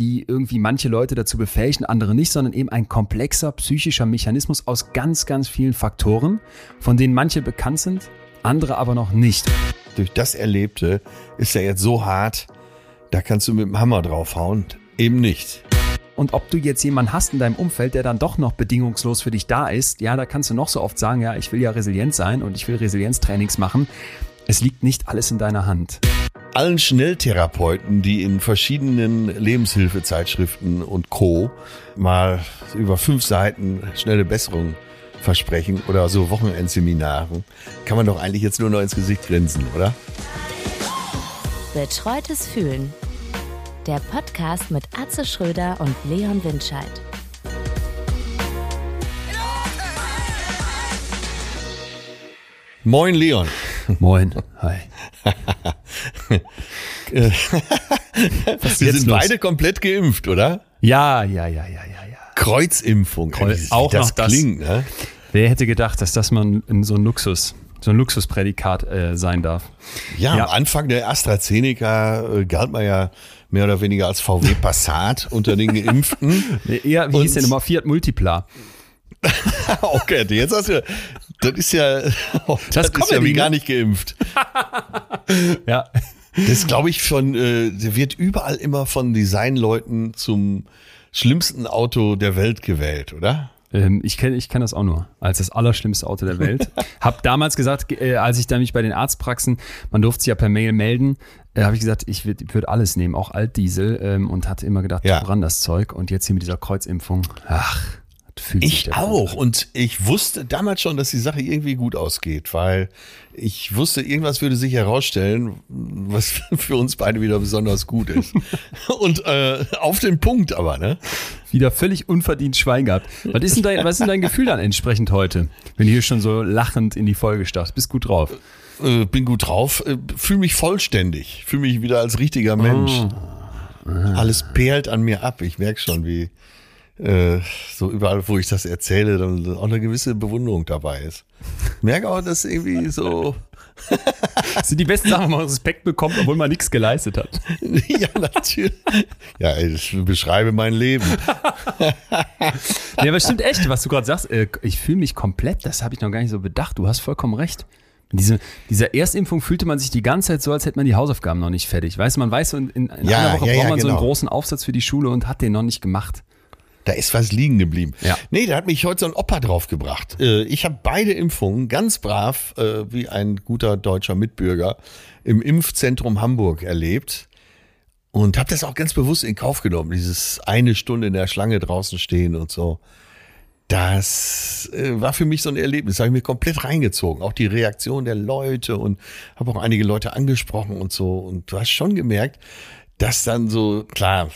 die irgendwie manche Leute dazu befähigen, andere nicht, sondern eben ein komplexer psychischer Mechanismus aus ganz, ganz vielen Faktoren, von denen manche bekannt sind, andere aber noch nicht. Durch das Erlebte ist er jetzt so hart, da kannst du mit dem Hammer draufhauen. Eben nicht. Und ob du jetzt jemanden hast in deinem Umfeld, der dann doch noch bedingungslos für dich da ist, ja, da kannst du noch so oft sagen, ja, ich will ja resilient sein und ich will Resilienztrainings machen. Es liegt nicht alles in deiner Hand. Allen Schnelltherapeuten, die in verschiedenen Lebenshilfezeitschriften und Co. mal über fünf Seiten schnelle Besserung versprechen oder so Wochenendseminaren, kann man doch eigentlich jetzt nur noch ins Gesicht grinsen, oder? Betreutes Fühlen. Der Podcast mit Atze Schröder und Leon Windscheid. Moin Leon. Moin. Hi. Wir sind los? beide komplett geimpft, oder? Ja, ja, ja, ja, ja, ja. Kreuzimpfung. Kreuz, auch das noch klingt, das. Ne? Wer hätte gedacht, dass das mal so ein Luxus so ein Luxusprädikat äh, sein darf. Ja, ja, am Anfang der AstraZeneca äh, galt man ja mehr oder weniger als VW Passat unter den Geimpften. Eher, wie Und hieß der nochmal? Fiat Multipla. okay, jetzt hast du, das ist ja, das, das ist ja wie gar nicht geimpft. ja. Das glaube ich von, äh, der wird überall immer von Designleuten zum schlimmsten Auto der Welt gewählt, oder? Ähm, ich kenne ich kenn das auch nur als das allerschlimmste Auto der Welt. hab damals gesagt, äh, als ich da mich bei den Arztpraxen, man durfte sich ja per Mail melden, äh, habe ich gesagt, ich würde würd alles nehmen, auch Altdiesel ähm, und hatte immer gedacht, ja. woran das Zeug und jetzt hier mit dieser Kreuzimpfung, ach, fühlt Ich auch. Und ich wusste damals schon, dass die Sache irgendwie gut ausgeht, weil ich wusste, irgendwas würde sich herausstellen, was für uns beide wieder besonders gut ist. Und äh, auf den Punkt aber, ne? Wieder völlig unverdient Schwein gehabt. Was ist denn dein, was ist dein Gefühl dann entsprechend heute, wenn du hier schon so lachend in die Folge startest? Bist gut drauf? Äh, bin gut drauf, äh, fühle mich vollständig, fühle mich wieder als richtiger Mensch. Oh. Alles perlt an mir ab. Ich merke schon, wie äh, so überall, wo ich das erzähle, dann auch eine gewisse Bewunderung dabei ist. Ich merke auch, dass irgendwie so. das sind die besten Sachen, wenn man Respekt bekommt, obwohl man nichts geleistet hat. ja, natürlich. Ja, ich beschreibe mein Leben. ja, aber stimmt echt, was du gerade sagst. Äh, ich fühle mich komplett, das habe ich noch gar nicht so bedacht. Du hast vollkommen recht. Diese, dieser Erstimpfung fühlte man sich die ganze Zeit so, als hätte man die Hausaufgaben noch nicht fertig. Weißt du, man weiß, in, in, ja, einer Woche ja, braucht man genau. so einen genau. großen Aufsatz für die Schule und hat den noch nicht gemacht. Da ist was liegen geblieben. Ja. Nee, da hat mich heute so ein Opa draufgebracht. Äh, ich habe beide Impfungen ganz brav, äh, wie ein guter deutscher Mitbürger, im Impfzentrum Hamburg erlebt. Und habe das auch ganz bewusst in Kauf genommen, dieses eine Stunde in der Schlange draußen stehen und so. Das äh, war für mich so ein Erlebnis, habe ich mir komplett reingezogen. Auch die Reaktion der Leute und habe auch einige Leute angesprochen und so. Und du hast schon gemerkt, das dann so, klar,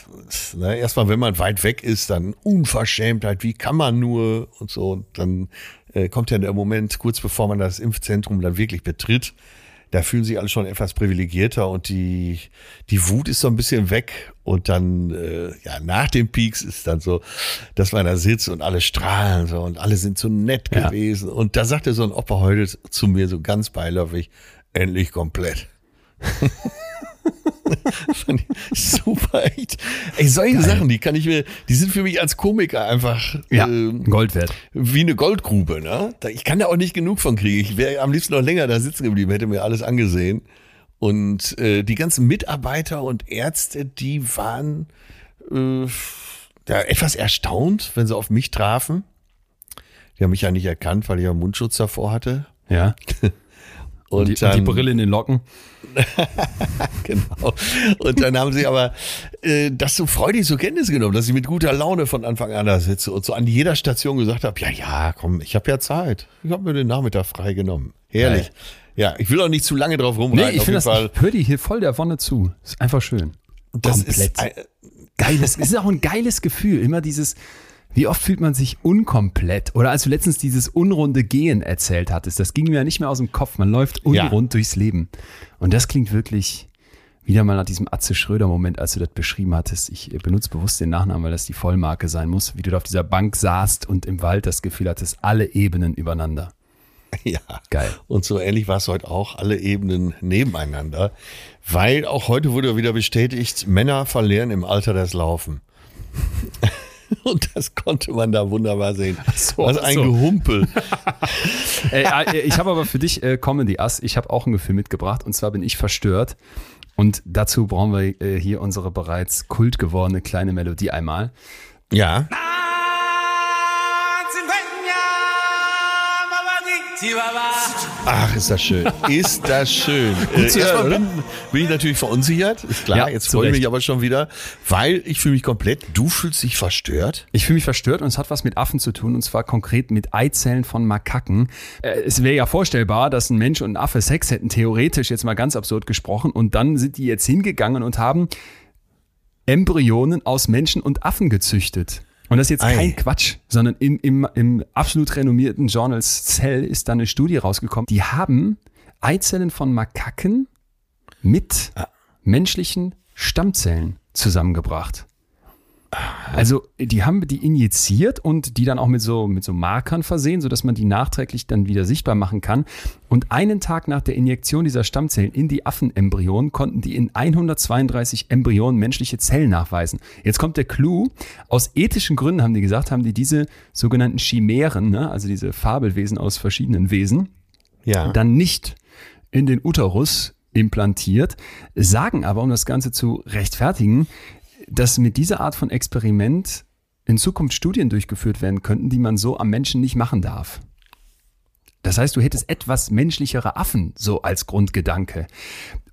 ne, erstmal, wenn man weit weg ist, dann Unverschämtheit, wie kann man nur und so. Und dann äh, kommt ja der Moment, kurz bevor man das Impfzentrum dann wirklich betritt, da fühlen sich alle schon etwas privilegierter und die, die Wut ist so ein bisschen weg. Und dann, äh, ja, nach dem Peaks ist dann so, dass man da sitzt und alle strahlen so und alle sind so nett ja. gewesen. Und da sagte so ein Opa heute zu mir so ganz beiläufig, endlich komplett. Super, echt. Ey, solche Geil. Sachen, die kann ich mir, die sind für mich als Komiker einfach ja, ähm, Gold wert. Wie eine Goldgrube, ne? Ich kann da auch nicht genug von kriegen. Ich wäre am liebsten noch länger da sitzen geblieben, hätte mir alles angesehen. Und äh, die ganzen Mitarbeiter und Ärzte, die waren äh, ja, etwas erstaunt, wenn sie auf mich trafen. Die haben mich ja nicht erkannt, weil ich ja Mundschutz davor hatte. Ja. Und, und, die, dann, und die Brille in den Locken. genau. Und dann haben sie aber äh, das so freudig zur Kenntnis genommen, dass ich mit guter Laune von Anfang an da sitze und so an jeder Station gesagt habe, ja, ja, komm, ich habe ja Zeit. Ich habe mir den Nachmittag frei genommen. Herrlich. Ja, ich will auch nicht zu lange drauf rumreiten. Nee, ich finde das, ich höre die hier voll der Wonne zu. Ist einfach schön. Das Komplett. ist ein, geiles, ist auch ein geiles Gefühl. Immer dieses, wie oft fühlt man sich unkomplett? Oder als du letztens dieses unrunde Gehen erzählt hattest, das ging mir ja nicht mehr aus dem Kopf. Man läuft unrund ja. durchs Leben. Und das klingt wirklich wieder mal nach diesem Atze Schröder-Moment, als du das beschrieben hattest. Ich benutze bewusst den Nachnamen, weil das die Vollmarke sein muss, wie du da auf dieser Bank saßt und im Wald das Gefühl hattest, alle Ebenen übereinander. ja, geil. Und so ähnlich war es heute auch, alle Ebenen nebeneinander, weil auch heute wurde wieder bestätigt, Männer verlieren im Alter das Laufen. Und das konnte man da wunderbar sehen. So, Was ein so. Gehumpel. äh, ich habe aber für dich äh, Comedy Ass. Ich habe auch ein Gefühl mitgebracht. Und zwar bin ich verstört. Und dazu brauchen wir äh, hier unsere bereits kult gewordene kleine Melodie einmal. Ja. Ach, ist das schön. Ist das schön. Gut zu hören, bin, bin, ich natürlich verunsichert. Ist klar, ja, jetzt freue ich mich aber schon wieder, weil ich fühle mich komplett, du fühlst dich verstört. Ich fühle mich verstört und es hat was mit Affen zu tun und zwar konkret mit Eizellen von Makaken. Äh, es wäre ja vorstellbar, dass ein Mensch und ein Affe Sex hätten, theoretisch jetzt mal ganz absurd gesprochen und dann sind die jetzt hingegangen und haben Embryonen aus Menschen und Affen gezüchtet. Und das ist jetzt Ei. kein Quatsch, sondern im, im, im absolut renommierten Journal Cell ist da eine Studie rausgekommen. Die haben Eizellen von Makaken mit ah. menschlichen Stammzellen zusammengebracht. Also die haben die injiziert und die dann auch mit so, mit so Markern versehen, sodass man die nachträglich dann wieder sichtbar machen kann. Und einen Tag nach der Injektion dieser Stammzellen in die Affenembryonen konnten die in 132 Embryonen menschliche Zellen nachweisen. Jetzt kommt der Clou. Aus ethischen Gründen haben die gesagt, haben die diese sogenannten Chimären, ne, also diese Fabelwesen aus verschiedenen Wesen, ja. dann nicht in den Uterus implantiert, sagen aber, um das Ganze zu rechtfertigen, dass mit dieser Art von Experiment in Zukunft Studien durchgeführt werden könnten, die man so am Menschen nicht machen darf. Das heißt, du hättest etwas menschlichere Affen so als Grundgedanke.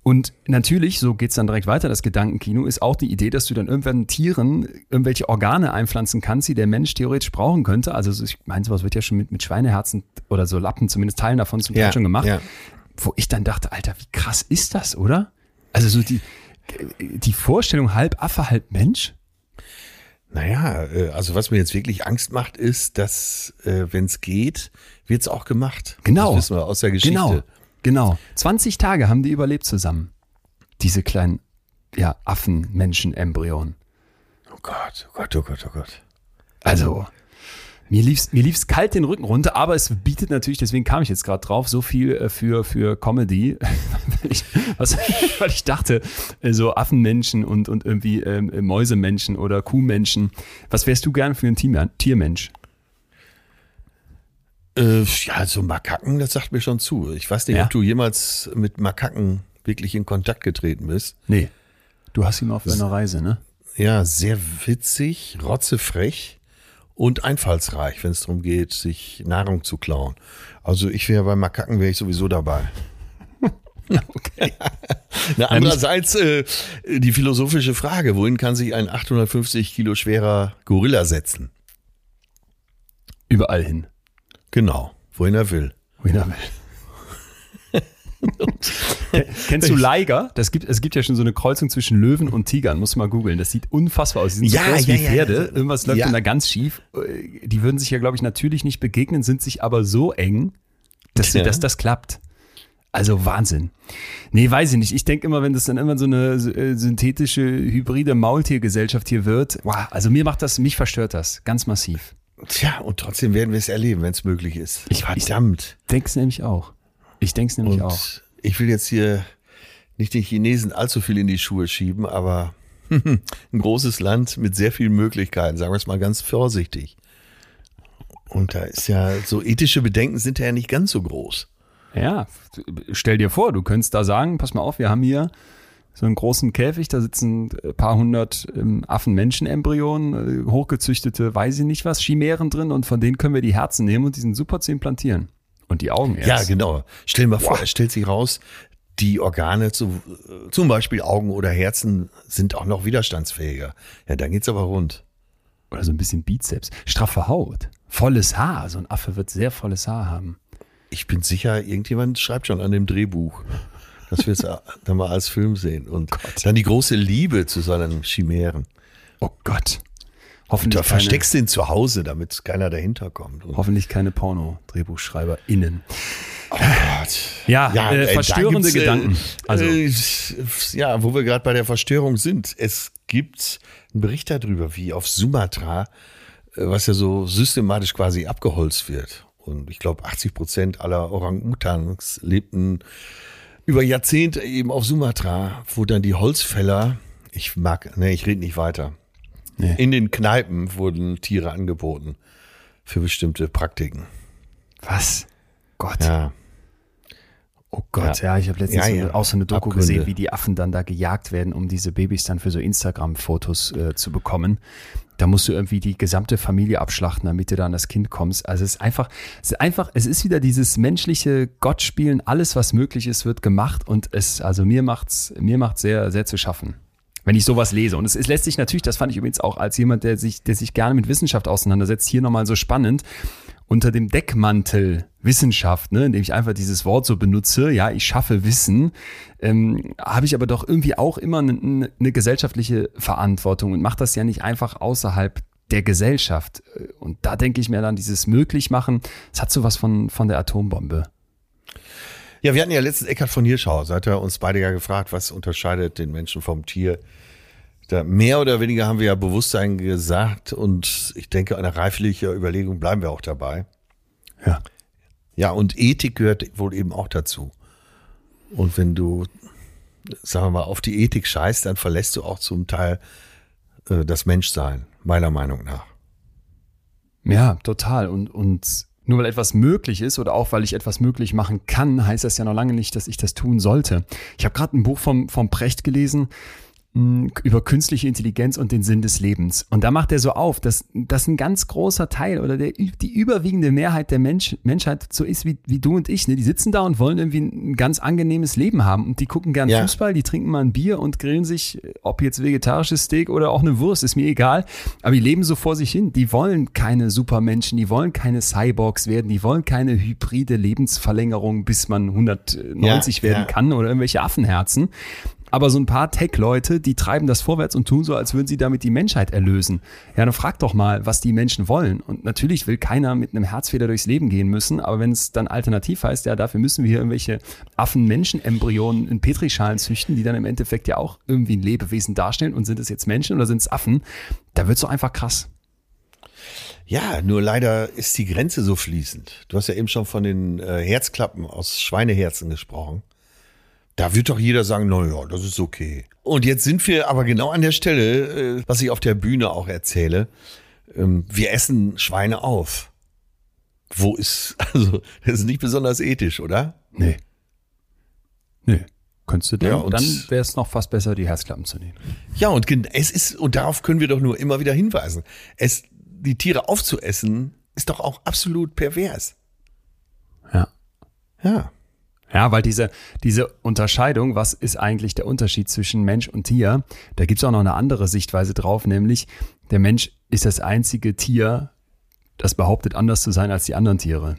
Und natürlich, so geht's dann direkt weiter, das Gedankenkino, ist auch die Idee, dass du dann irgendwann Tieren irgendwelche Organe einpflanzen kannst, die der Mensch theoretisch brauchen könnte. Also ich meine, sowas wird ja schon mit, mit Schweineherzen oder so Lappen, zumindest Teilen davon zum Teil ja, schon gemacht. Ja. Wo ich dann dachte, Alter, wie krass ist das, oder? Also so die, die Vorstellung halb Affe, halb Mensch? Naja, äh, also was mir jetzt wirklich Angst macht, ist, dass, äh, wenn es geht, wird es auch gemacht. Genau. Das wissen wir aus der Geschichte. Genau, genau. 20 Tage haben die überlebt zusammen. Diese kleinen ja, Affen, Menschen, Embryonen. Oh Gott, oh Gott, oh Gott, oh Gott. Also, mir lief's, mir lief's kalt den Rücken runter, aber es bietet natürlich, deswegen kam ich jetzt gerade drauf, so viel äh, für, für Comedy, weil, ich, was, weil ich dachte, äh, so Affenmenschen und, und irgendwie ähm, Mäusemenschen oder Kuhmenschen. Was wärst du gern für ein Tiermensch? Äh, ja, so Makaken, das sagt mir schon zu. Ich weiß nicht, ja? ob du jemals mit Makaken wirklich in Kontakt getreten bist. Nee. Du hast ihn auf deiner Reise, ne? Ja, sehr witzig, rotzefrech und einfallsreich, wenn es darum geht, sich Nahrung zu klauen. Also ich wäre bei Makaken wäre ich sowieso dabei. Okay. Na, andererseits äh, die philosophische Frage, wohin kann sich ein 850 Kilo schwerer Gorilla setzen? Überall hin. Genau, wohin er will. Wohin er will. Kennst du Liger? Das gibt, es gibt ja schon so eine Kreuzung zwischen Löwen und Tigern, muss man mal googeln. Das sieht unfassbar aus. Die sind ja, so groß ja, wie Pferde. Ja, Irgendwas läuft da ganz schief. Die würden sich ja, glaube ich, natürlich nicht begegnen, sind sich aber so eng, dass, ja. dass das klappt. Also Wahnsinn. Nee, weiß ich nicht. Ich denke immer, wenn das dann immer so eine äh, synthetische, hybride Maultiergesellschaft hier wird, wow, also mir macht das, mich verstört das ganz massiv. Tja, und trotzdem werden wir es erleben, wenn es möglich ist. Ich verdammt. Denke es nämlich auch. Ich denke es nämlich und auch. Ich will jetzt hier nicht den Chinesen allzu viel in die Schuhe schieben, aber ein großes Land mit sehr vielen Möglichkeiten, sagen wir es mal ganz vorsichtig. Und da ist ja, so ethische Bedenken sind ja nicht ganz so groß. Ja, stell dir vor, du könntest da sagen, pass mal auf, wir haben hier so einen großen Käfig, da sitzen ein paar hundert ähm, Affen-Menschen-Embryonen, äh, hochgezüchtete, weiß ich nicht was, Chimären drin und von denen können wir die Herzen nehmen und die sind super zu implantieren. Und die Augen erst. Ja, genau. Stell dir mal vor, stellt sich raus, die Organe, zu, zum Beispiel Augen oder Herzen, sind auch noch widerstandsfähiger. Ja, dann geht's aber rund. Oder so ein bisschen Bizeps. Straffe Haut. Volles Haar. So ein Affe wird sehr volles Haar haben. Ich bin sicher, irgendjemand schreibt schon an dem Drehbuch, dass wir es dann mal als Film sehen. Und Gott. dann die große Liebe zu seinen Chimären. Oh Gott. Hoffentlich da versteckst du ihn zu Hause, damit keiner dahinter kommt. Und hoffentlich keine Porno-DrehbuchschreiberInnen. Oh Gott. Ja, ja äh, verstörende äh, Gedanken. Also. Äh, ja, wo wir gerade bei der Verstörung sind. Es gibt einen Bericht darüber, wie auf Sumatra, äh, was ja so systematisch quasi abgeholzt wird. Und ich glaube, 80 Prozent aller Orang-Utans lebten über Jahrzehnte eben auf Sumatra, wo dann die Holzfäller, ich mag, ne, ich rede nicht weiter. Nee. In den Kneipen wurden Tiere angeboten für bestimmte Praktiken. Was? Gott. Ja. Oh Gott, ja, ja ich habe letztens ja, ja. auch so eine Doku Abgründe. gesehen, wie die Affen dann da gejagt werden, um diese Babys dann für so Instagram-Fotos äh, zu bekommen. Da musst du irgendwie die gesamte Familie abschlachten, damit du da an das Kind kommst. Also es ist einfach, es ist einfach, es ist wieder dieses menschliche Gottspielen. Alles, was möglich ist, wird gemacht und es, also mir macht's, mir macht sehr, sehr zu schaffen wenn ich sowas lese. Und es, es, lässt sich natürlich, das fand ich übrigens auch als jemand, der sich, der sich gerne mit Wissenschaft auseinandersetzt, hier nochmal so spannend, unter dem Deckmantel Wissenschaft, ne, indem ich einfach dieses Wort so benutze, ja, ich schaffe Wissen, ähm, habe ich aber doch irgendwie auch immer eine, eine gesellschaftliche Verantwortung und mache das ja nicht einfach außerhalb der Gesellschaft. Und da denke ich mir dann, dieses Möglichmachen, es hat sowas von, von der Atombombe. Ja, wir hatten ja letztens Eckhard von Hirschau, seid ihr uns beide ja gefragt, was unterscheidet den Menschen vom Tier? Da mehr oder weniger haben wir ja Bewusstsein gesagt und ich denke, eine reifliche Überlegung bleiben wir auch dabei. Ja. Ja, und Ethik gehört wohl eben auch dazu. Und wenn du, sagen wir mal, auf die Ethik scheißt, dann verlässt du auch zum Teil äh, das Menschsein, meiner Meinung nach. Ja, total. Und, und nur weil etwas möglich ist oder auch weil ich etwas möglich machen kann, heißt das ja noch lange nicht, dass ich das tun sollte. Ich habe gerade ein Buch vom, vom Precht gelesen, über künstliche Intelligenz und den Sinn des Lebens. Und da macht er so auf, dass das ein ganz großer Teil oder der, die überwiegende Mehrheit der Mensch, Menschheit so ist wie, wie du und ich. Ne? Die sitzen da und wollen irgendwie ein ganz angenehmes Leben haben. Und die gucken gern ja. Fußball, die trinken mal ein Bier und grillen sich, ob jetzt vegetarisches Steak oder auch eine Wurst, ist mir egal. Aber die leben so vor sich hin. Die wollen keine Supermenschen, die wollen keine Cyborgs werden, die wollen keine hybride Lebensverlängerung, bis man 190 ja, werden ja. kann oder irgendwelche Affenherzen. Aber so ein paar Tech-Leute, die treiben das vorwärts und tun so, als würden sie damit die Menschheit erlösen. Ja, dann frag doch mal, was die Menschen wollen. Und natürlich will keiner mit einem Herzfeder durchs Leben gehen müssen, aber wenn es dann alternativ heißt, ja, dafür müssen wir hier irgendwelche Affen-Menschen-Embryonen in Petrischalen züchten, die dann im Endeffekt ja auch irgendwie ein Lebewesen darstellen und sind es jetzt Menschen oder sind es Affen, da wird's doch einfach krass. Ja, nur leider ist die Grenze so fließend. Du hast ja eben schon von den äh, Herzklappen aus Schweineherzen gesprochen. Da wird doch jeder sagen, na ja, das ist okay. Und jetzt sind wir aber genau an der Stelle, äh, was ich auf der Bühne auch erzähle. Ähm, wir essen Schweine auf. Wo ist, also, das ist nicht besonders ethisch, oder? Nee. Nee. Könntest du denn, ja, dann wäre es noch fast besser, die Herzklappen zu nehmen. Ja, und es ist, und darauf können wir doch nur immer wieder hinweisen. Es, die Tiere aufzuessen, ist doch auch absolut pervers. Ja. Ja. Ja, weil diese, diese Unterscheidung, was ist eigentlich der Unterschied zwischen Mensch und Tier, da gibt's auch noch eine andere Sichtweise drauf, nämlich der Mensch ist das einzige Tier, das behauptet, anders zu sein als die anderen Tiere.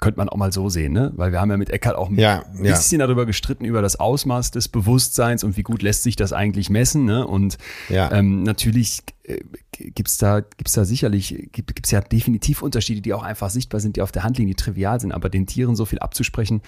Könnte man auch mal so sehen, ne? Weil wir haben ja mit Eckhart auch ein ja, bisschen ja. darüber gestritten, über das Ausmaß des Bewusstseins und wie gut lässt sich das eigentlich messen, ne? Und ja. ähm, natürlich äh, gibt's da, gibt's da sicherlich, gibt, gibt's ja definitiv Unterschiede, die auch einfach sichtbar sind, die auf der Hand liegen, die trivial sind, aber den Tieren so viel abzusprechen,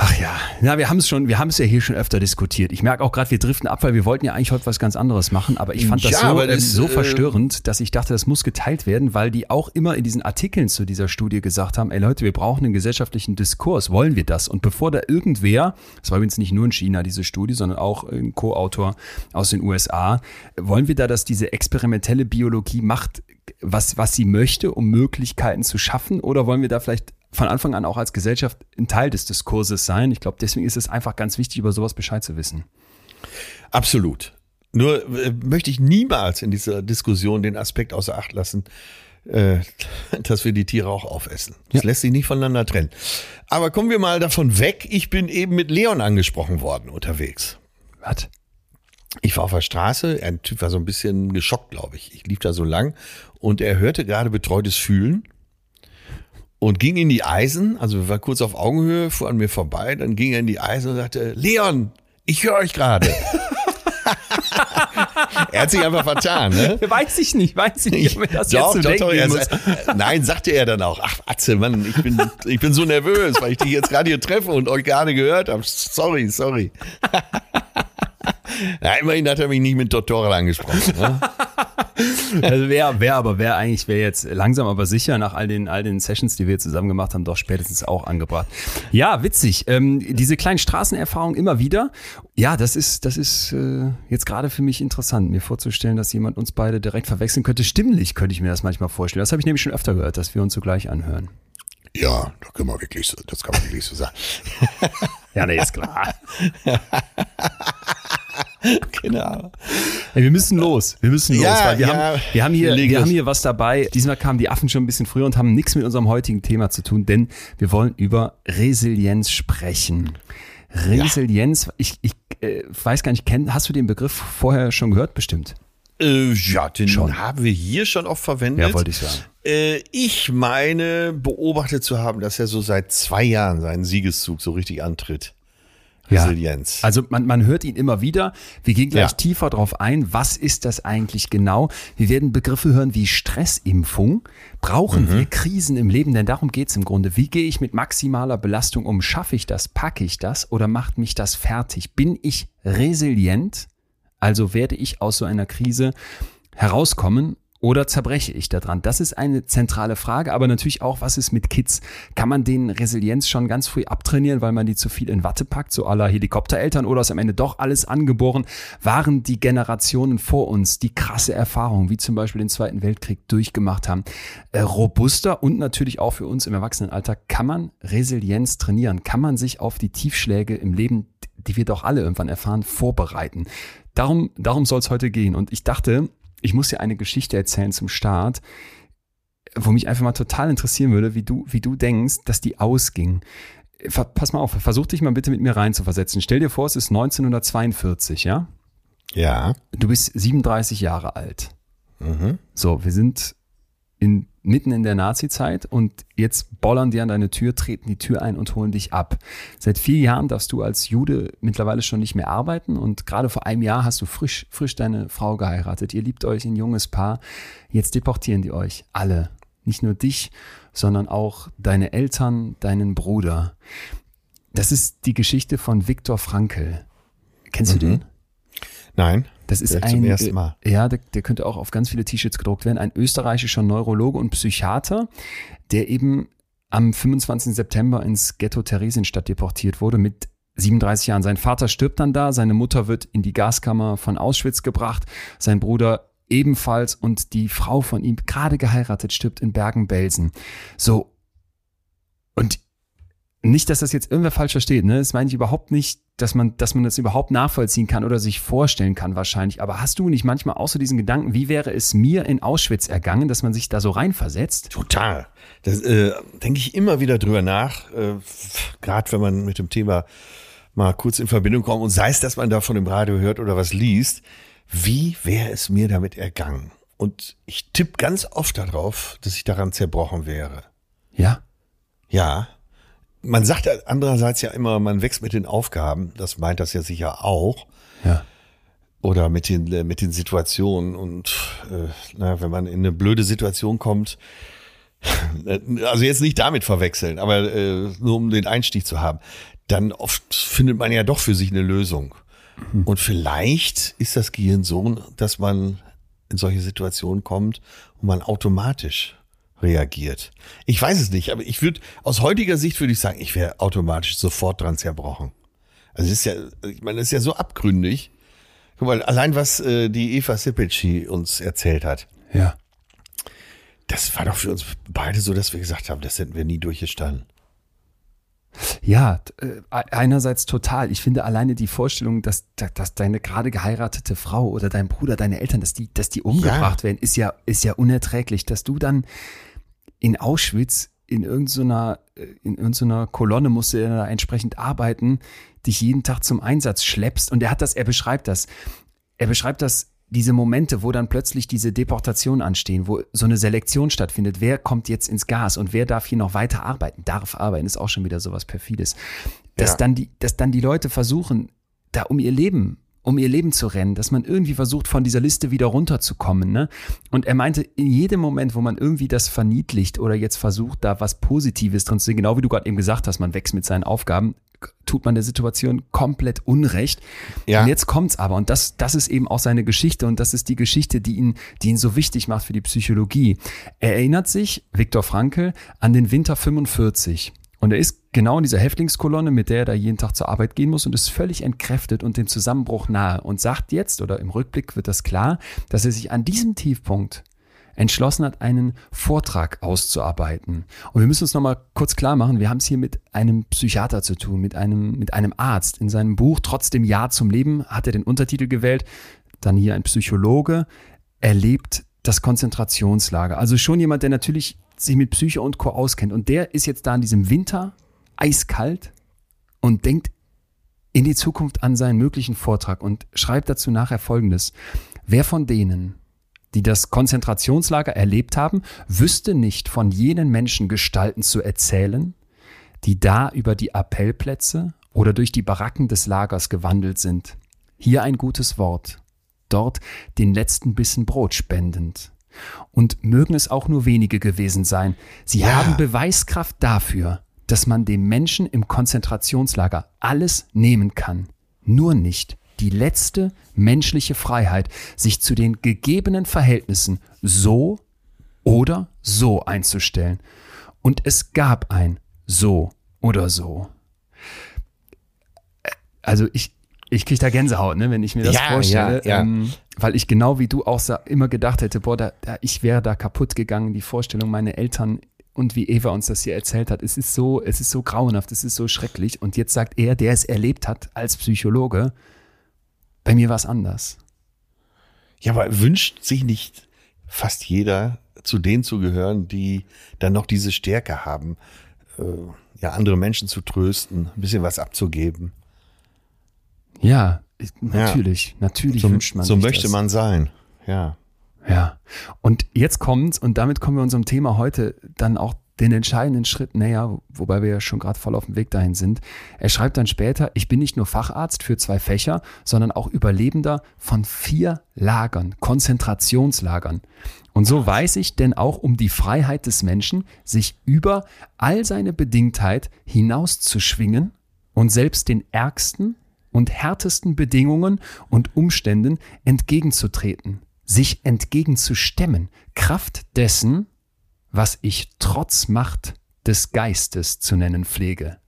Ach ja, ja, wir haben es schon, wir haben es ja hier schon öfter diskutiert. Ich merke auch gerade, wir driften ab, weil wir wollten ja eigentlich heute was ganz anderes machen, aber ich fand das ja, so, das, so äh, verstörend, dass ich dachte, das muss geteilt werden, weil die auch immer in diesen Artikeln zu dieser Studie gesagt haben, ey Leute, wir brauchen einen gesellschaftlichen Diskurs, wollen wir das? Und bevor da irgendwer, das war übrigens nicht nur in China diese Studie, sondern auch ein Co-Autor aus den USA, wollen wir da, dass diese experimentelle Biologie macht, was, was sie möchte, um Möglichkeiten zu schaffen? Oder wollen wir da vielleicht von Anfang an auch als Gesellschaft ein Teil des Diskurses sein. Ich glaube, deswegen ist es einfach ganz wichtig, über sowas Bescheid zu wissen. Absolut. Nur äh, möchte ich niemals in dieser Diskussion den Aspekt außer Acht lassen, äh, dass wir die Tiere auch aufessen. Das ja. lässt sich nicht voneinander trennen. Aber kommen wir mal davon weg. Ich bin eben mit Leon angesprochen worden unterwegs. Was? Ich war auf der Straße, ein Typ war so ein bisschen geschockt, glaube ich. Ich lief da so lang und er hörte gerade betreutes Fühlen und ging in die Eisen, also waren kurz auf Augenhöhe, fuhr an mir vorbei, dann ging er in die Eisen und sagte, Leon, ich höre euch gerade. er hat sich einfach vertan, ne? Weiß ich nicht, weiß ich nicht, ob mir das doch, jetzt so doch, doch, muss. Nein, sagte er dann auch. Ach, Atze, Mann, ich bin, ich bin so nervös, weil ich dich jetzt gerade hier treffe und euch gar nicht gehört habe. Sorry, sorry. Na, immerhin hat er mich nicht mit Tutorial angesprochen. Ne? Also wer, wer aber, wer eigentlich, wer jetzt langsam aber sicher nach all den, all den Sessions, die wir zusammen gemacht haben, doch spätestens auch angebracht. Ja, witzig. Ähm, diese kleinen Straßenerfahrungen immer wieder. Ja, das ist, das ist äh, jetzt gerade für mich interessant, mir vorzustellen, dass jemand uns beide direkt verwechseln könnte. Stimmlich könnte ich mir das manchmal vorstellen. Das habe ich nämlich schon öfter gehört, dass wir uns so gleich anhören. Ja, das kann man wirklich so, das kann man wirklich so sagen. ja, nee, ist klar. genau. Hey, wir müssen los. Wir müssen los. Ja, weil wir, ja, haben, wir, haben hier, wir haben hier was dabei. Diesmal kamen die Affen schon ein bisschen früher und haben nichts mit unserem heutigen Thema zu tun, denn wir wollen über Resilienz sprechen. Resilienz, ja. ich, ich äh, weiß gar nicht, kenn, hast du den Begriff vorher schon gehört? Bestimmt. Äh, ja, den schon. haben wir hier schon oft verwendet. Ja, wollte ich sagen. Äh, ich meine, beobachtet zu haben, dass er so seit zwei Jahren seinen Siegeszug so richtig antritt. Resilienz. Ja. Also man, man hört ihn immer wieder. Wir gehen gleich ja. tiefer drauf ein. Was ist das eigentlich genau? Wir werden Begriffe hören wie Stressimpfung. Brauchen mhm. wir Krisen im Leben? Denn darum geht's im Grunde. Wie gehe ich mit maximaler Belastung um? Schaffe ich das? Packe ich das? Oder macht mich das fertig? Bin ich resilient? Also werde ich aus so einer Krise herauskommen oder zerbreche ich daran? Das ist eine zentrale Frage, aber natürlich auch, was ist mit Kids? Kann man denen Resilienz schon ganz früh abtrainieren, weil man die zu viel in Watte packt, so aller Helikoptereltern, oder ist am Ende doch alles angeboren? Waren die Generationen vor uns, die krasse Erfahrungen, wie zum Beispiel den Zweiten Weltkrieg durchgemacht haben, äh, robuster und natürlich auch für uns im Erwachsenenalter, kann man Resilienz trainieren? Kann man sich auf die Tiefschläge im Leben, die wir doch alle irgendwann erfahren, vorbereiten? Darum, darum soll es heute gehen. Und ich dachte, ich muss dir eine Geschichte erzählen zum Start, wo mich einfach mal total interessieren würde, wie du, wie du denkst, dass die ausging. Pass mal auf, versuch dich mal bitte mit mir rein zu versetzen. Stell dir vor, es ist 1942, ja? Ja. Du bist 37 Jahre alt. Mhm. So, wir sind in, mitten in der Nazi-Zeit und jetzt bollern die an deine Tür, treten die Tür ein und holen dich ab. Seit vier Jahren darfst du als Jude mittlerweile schon nicht mehr arbeiten und gerade vor einem Jahr hast du frisch, frisch deine Frau geheiratet. Ihr liebt euch, ein junges Paar. Jetzt deportieren die euch alle. Nicht nur dich, sondern auch deine Eltern, deinen Bruder. Das ist die Geschichte von Viktor Frankl. Kennst mhm. du den? Nein. Das ist ein, zum ersten Mal. Ja, der, der könnte auch auf ganz viele T-Shirts gedruckt werden. Ein österreichischer Neurologe und Psychiater, der eben am 25. September ins Ghetto Theresienstadt deportiert wurde mit 37 Jahren. Sein Vater stirbt dann da, seine Mutter wird in die Gaskammer von Auschwitz gebracht, sein Bruder ebenfalls und die Frau von ihm, gerade geheiratet, stirbt in Bergen-Belsen. So. Und nicht, dass das jetzt irgendwer falsch versteht, ne? Das meine ich überhaupt nicht, dass man, dass man das überhaupt nachvollziehen kann oder sich vorstellen kann wahrscheinlich. Aber hast du nicht manchmal auch so diesen Gedanken, wie wäre es mir in Auschwitz ergangen, dass man sich da so reinversetzt? Total. Das äh, denke ich immer wieder drüber nach, äh, gerade wenn man mit dem Thema mal kurz in Verbindung kommt und sei es, dass man da von dem Radio hört oder was liest, wie wäre es mir damit ergangen? Und ich tippe ganz oft darauf, dass ich daran zerbrochen wäre. Ja? Ja man sagt andererseits ja immer, man wächst mit den Aufgaben. Das meint das ja sicher auch. Ja. Oder mit den, äh, mit den Situationen. Und äh, na, wenn man in eine blöde Situation kommt, also jetzt nicht damit verwechseln, aber äh, nur um den Einstieg zu haben, dann oft findet man ja doch für sich eine Lösung. Mhm. Und vielleicht ist das Gehirn so, dass man in solche Situationen kommt und man automatisch reagiert. Ich weiß es nicht, aber ich würde, aus heutiger Sicht würde ich sagen, ich wäre automatisch sofort dran zerbrochen. Also es ist ja, ich meine, es ist ja so abgründig. Guck mal, allein was äh, die Eva Sipici uns erzählt hat. Ja. Das war doch für uns beide so, dass wir gesagt haben, das hätten wir nie durchgestanden. Ja, äh, einerseits total. Ich finde alleine die Vorstellung, dass, dass deine gerade geheiratete Frau oder dein Bruder, deine Eltern, dass die, dass die umgebracht ja. werden, ist ja, ist ja unerträglich. Dass du dann in Auschwitz in irgendeiner, äh, in irgendeiner Kolonne musst du da entsprechend arbeiten, dich jeden Tag zum Einsatz schleppst. Und er hat das, er beschreibt das. Er beschreibt das, diese Momente, wo dann plötzlich diese Deportation anstehen, wo so eine Selektion stattfindet. Wer kommt jetzt ins Gas und wer darf hier noch weiter arbeiten? Darf arbeiten, ist auch schon wieder sowas perfides. Dass ja. dann die, dass dann die Leute versuchen, da um ihr Leben um ihr Leben zu rennen, dass man irgendwie versucht, von dieser Liste wieder runterzukommen. Ne? Und er meinte, in jedem Moment, wo man irgendwie das verniedlicht oder jetzt versucht, da was Positives drin zu sehen, genau wie du gerade eben gesagt hast, man wächst mit seinen Aufgaben, tut man der Situation komplett Unrecht. Ja. Und jetzt kommt's aber, und das, das ist eben auch seine Geschichte und das ist die Geschichte, die ihn, die ihn so wichtig macht für die Psychologie. Er erinnert sich, Viktor Frankl, an den Winter 45. Und er ist genau in dieser Häftlingskolonne, mit der er da jeden Tag zur Arbeit gehen muss und ist völlig entkräftet und dem Zusammenbruch nahe und sagt jetzt, oder im Rückblick wird das klar, dass er sich an diesem Tiefpunkt entschlossen hat, einen Vortrag auszuarbeiten. Und wir müssen uns nochmal kurz klar machen, wir haben es hier mit einem Psychiater zu tun, mit einem, mit einem Arzt. In seinem Buch Trotzdem Ja zum Leben hat er den Untertitel gewählt. Dann hier ein Psychologe erlebt das Konzentrationslager. Also schon jemand, der natürlich sich mit Psyche und Co. auskennt. Und der ist jetzt da in diesem Winter eiskalt und denkt in die Zukunft an seinen möglichen Vortrag und schreibt dazu nachher Folgendes. Wer von denen, die das Konzentrationslager erlebt haben, wüsste nicht von jenen Menschengestalten zu erzählen, die da über die Appellplätze oder durch die Baracken des Lagers gewandelt sind. Hier ein gutes Wort, dort den letzten Bissen Brot spendend. Und mögen es auch nur wenige gewesen sein, sie ja. haben Beweiskraft dafür, dass man dem Menschen im Konzentrationslager alles nehmen kann, nur nicht die letzte menschliche Freiheit, sich zu den gegebenen Verhältnissen so oder so einzustellen. Und es gab ein so oder so. Also ich, ich kriege da Gänsehaut, ne, wenn ich mir das ja, vorstelle, ja, ja. Ähm, weil ich genau wie du auch immer gedacht hätte, boah, da, da, ich wäre da kaputt gegangen, die Vorstellung, meine Eltern und wie Eva uns das hier erzählt hat, es ist so, es ist so grauenhaft, es ist so schrecklich. Und jetzt sagt er, der es erlebt hat als Psychologe, bei mir war es anders. Ja, aber wünscht sich nicht fast jeder zu denen zu gehören, die dann noch diese Stärke haben, äh, ja, andere Menschen zu trösten, ein bisschen was abzugeben. Ja, natürlich, ja. natürlich so, wünscht man So möchte das. man sein, ja. Ja. Und jetzt kommt's, und damit kommen wir unserem Thema heute dann auch den entscheidenden Schritt näher, wobei wir ja schon gerade voll auf dem Weg dahin sind. Er schreibt dann später, ich bin nicht nur Facharzt für zwei Fächer, sondern auch Überlebender von vier Lagern, Konzentrationslagern. Und so weiß ich denn auch um die Freiheit des Menschen, sich über all seine Bedingtheit hinauszuschwingen und selbst den ärgsten und härtesten Bedingungen und Umständen entgegenzutreten, sich entgegenzustemmen, Kraft dessen, was ich trotz Macht des Geistes zu nennen pflege.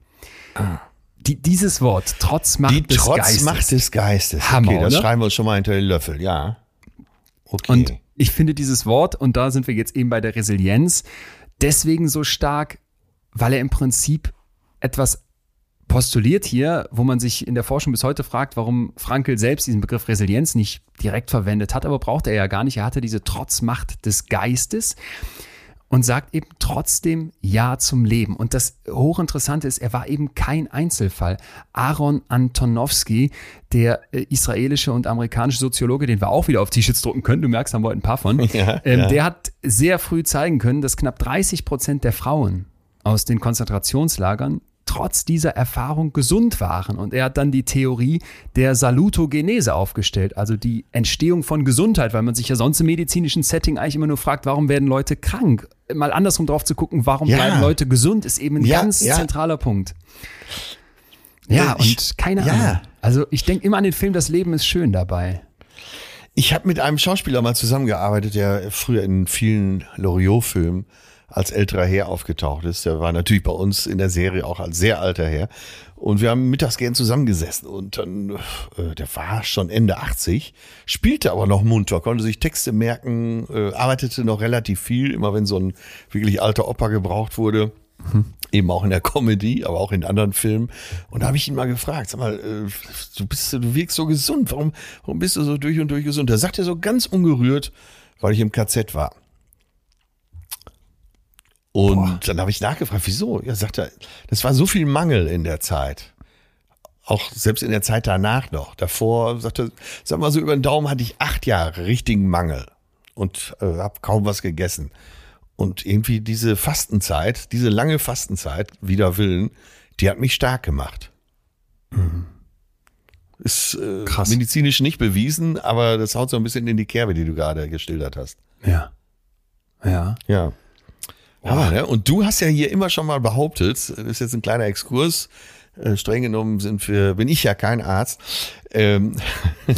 Ah. Die, dieses Wort, trotz Macht Die des trotz Geistes. Macht des Geistes. Hammer, okay, das oder? schreiben wir uns schon mal hinter den Löffel, ja. Okay. Und ich finde dieses Wort, und da sind wir jetzt eben bei der Resilienz, deswegen so stark, weil er im Prinzip etwas postuliert hier, wo man sich in der Forschung bis heute fragt, warum Frankel selbst diesen Begriff Resilienz nicht direkt verwendet hat, aber braucht er ja gar nicht. Er hatte diese Trotzmacht des Geistes und sagt eben trotzdem Ja zum Leben. Und das Hochinteressante ist, er war eben kein Einzelfall. Aaron Antonowski, der äh, israelische und amerikanische Soziologe, den wir auch wieder auf T-Shirts drucken können, du merkst, haben wir heute ein paar von, ja, ähm, ja. der hat sehr früh zeigen können, dass knapp 30 Prozent der Frauen aus den Konzentrationslagern trotz dieser Erfahrung gesund waren. Und er hat dann die Theorie der Salutogenese aufgestellt, also die Entstehung von Gesundheit, weil man sich ja sonst im medizinischen Setting eigentlich immer nur fragt, warum werden Leute krank? Mal andersrum drauf zu gucken, warum ja. bleiben Leute gesund, ist eben ein ja, ganz ja. zentraler Punkt. Ja, ich, und keine Ahnung. Also ich denke immer an den Film Das Leben ist schön dabei. Ich habe mit einem Schauspieler mal zusammengearbeitet, der früher in vielen Loriot-Filmen als älterer Herr aufgetaucht ist. Der war natürlich bei uns in der Serie auch als sehr alter Herr. Und wir haben mittags gern zusammengesessen und dann, äh, der war schon Ende 80, spielte aber noch munter, konnte sich Texte merken, äh, arbeitete noch relativ viel, immer wenn so ein wirklich alter Opa gebraucht wurde. Hm. Eben auch in der Comedy, aber auch in anderen Filmen. Und da habe ich ihn mal gefragt, sag mal, äh, du bist, du wirkst so gesund, warum, warum bist du so durch und durch gesund? Da sagt er so ganz ungerührt, weil ich im KZ war. Und Boah. dann habe ich nachgefragt, wieso? Ja, sagt er, das war so viel Mangel in der Zeit. Auch selbst in der Zeit danach noch. Davor, sagte, sag mal so über den Daumen hatte ich acht Jahre richtigen Mangel und äh, habe kaum was gegessen. Und irgendwie diese Fastenzeit, diese lange Fastenzeit, wider Willen, die hat mich stark gemacht. Mhm. Ist äh, Krass. medizinisch nicht bewiesen, aber das haut so ein bisschen in die Kerbe, die du gerade geschildert hast. Ja. Ja. Ja. Hammer, ne? Und du hast ja hier immer schon mal behauptet, das ist jetzt ein kleiner Exkurs, Äh, streng genommen sind wir, bin ich ja kein Arzt. Ähm,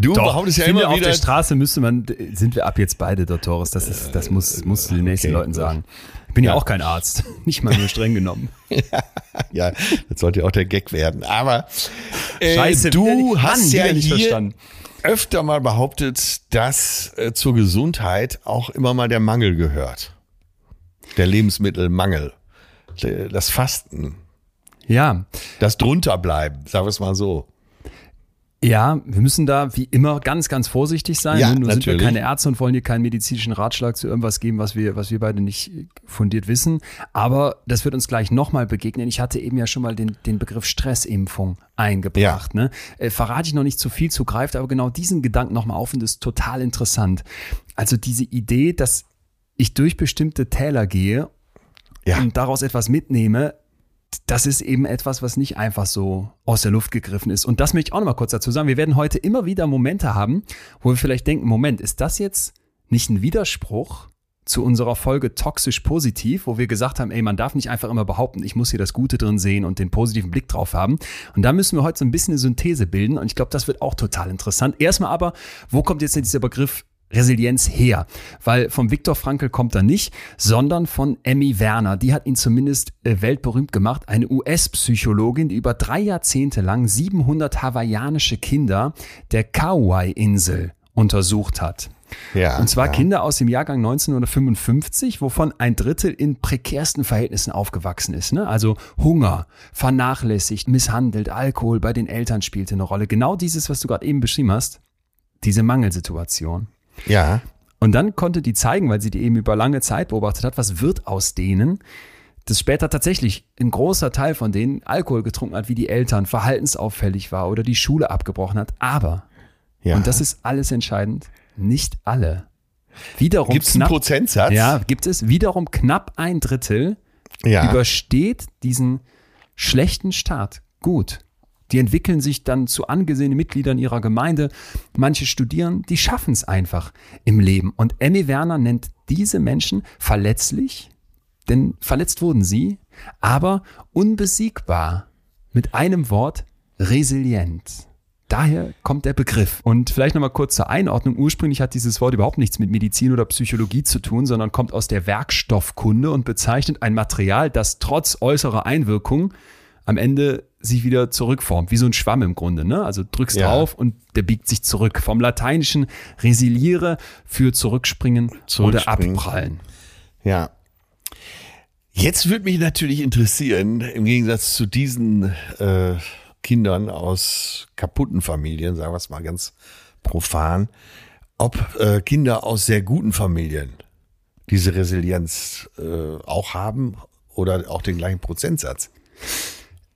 du Doch, behauptest ja immer wieder. Auf der Straße müsste man, sind wir ab jetzt beide Doktores. Das ist, das muss, muss den nächsten okay, Leuten sagen. Ich bin ja. ja. auch kein Arzt. Nicht mal nur streng genommen. ja, das sollte ja auch der Gag werden. Aber äh, Scheiße, du hast ja hier verstanden. Öfter mal behauptet, dass äh, zur Gesundheit auch immer mal der Mangel gehört. Der Lebensmittelmangel. Das Fasten. Ja. Das drunterbleiben, sagen wir es mal so. Ja, wir müssen da wie immer ganz, ganz vorsichtig sein. Ja, Nun sind wir keine Ärzte und wollen hier keinen medizinischen Ratschlag zu irgendwas geben, was wir, was wir beide nicht fundiert wissen. Aber das wird uns gleich nochmal begegnen. Ich hatte eben ja schon mal den, den Begriff Stressimpfung eingebracht. Ja. Ne? Äh, verrate ich noch nicht zu viel zu greift, aber genau diesen Gedanken nochmal auf und das ist total interessant. Also diese Idee, dass ich durch bestimmte Täler gehe ja. und daraus etwas mitnehme, das ist eben etwas, was nicht einfach so aus der Luft gegriffen ist. Und das möchte ich auch noch mal kurz dazu sagen. Wir werden heute immer wieder Momente haben, wo wir vielleicht denken, Moment, ist das jetzt nicht ein Widerspruch zu unserer Folge toxisch positiv, wo wir gesagt haben, ey, man darf nicht einfach immer behaupten, ich muss hier das Gute drin sehen und den positiven Blick drauf haben. Und da müssen wir heute so ein bisschen eine Synthese bilden und ich glaube, das wird auch total interessant. Erstmal aber, wo kommt jetzt dieser Begriff Resilienz her? Weil vom Viktor Frankl kommt er nicht, sondern von Emmy Werner. Die hat ihn zumindest äh, weltberühmt gemacht. Eine US-Psychologin, die über drei Jahrzehnte lang 700 hawaiianische Kinder der Kauai-Insel untersucht hat. Ja, und zwar ja. Kinder aus dem Jahrgang 1955, wovon ein Drittel in prekärsten Verhältnissen aufgewachsen ist. Ne? Also Hunger, vernachlässigt, misshandelt, Alkohol bei den Eltern spielte eine Rolle. Genau dieses, was du gerade eben beschrieben hast, diese Mangelsituation. Ja. Und dann konnte die zeigen, weil sie die eben über lange Zeit beobachtet hat, was wird aus denen, dass später tatsächlich ein großer Teil von denen Alkohol getrunken hat, wie die Eltern, verhaltensauffällig war oder die Schule abgebrochen hat. Aber, ja. und das ist alles entscheidend, nicht alle. Wiederum gibt es einen Prozentsatz? Ja, gibt es. Wiederum knapp ein Drittel ja. übersteht diesen schlechten Start gut. Die entwickeln sich dann zu angesehenen Mitgliedern ihrer Gemeinde. Manche studieren, die schaffen es einfach im Leben. Und Emmy Werner nennt diese Menschen verletzlich, denn verletzt wurden sie, aber unbesiegbar. Mit einem Wort resilient. Daher kommt der Begriff. Und vielleicht nochmal kurz zur Einordnung. Ursprünglich hat dieses Wort überhaupt nichts mit Medizin oder Psychologie zu tun, sondern kommt aus der Werkstoffkunde und bezeichnet ein Material, das trotz äußerer Einwirkung am Ende sich wieder zurückformt, wie so ein Schwamm im Grunde. Ne? Also drückst ja. drauf und der biegt sich zurück. Vom Lateinischen resiliere für zurückspringen, zurückspringen. oder abprallen. Ja. Jetzt würde mich natürlich interessieren, im Gegensatz zu diesen äh, Kindern aus kaputten Familien, sagen wir es mal ganz profan, ob äh, Kinder aus sehr guten Familien diese Resilienz äh, auch haben oder auch den gleichen Prozentsatz.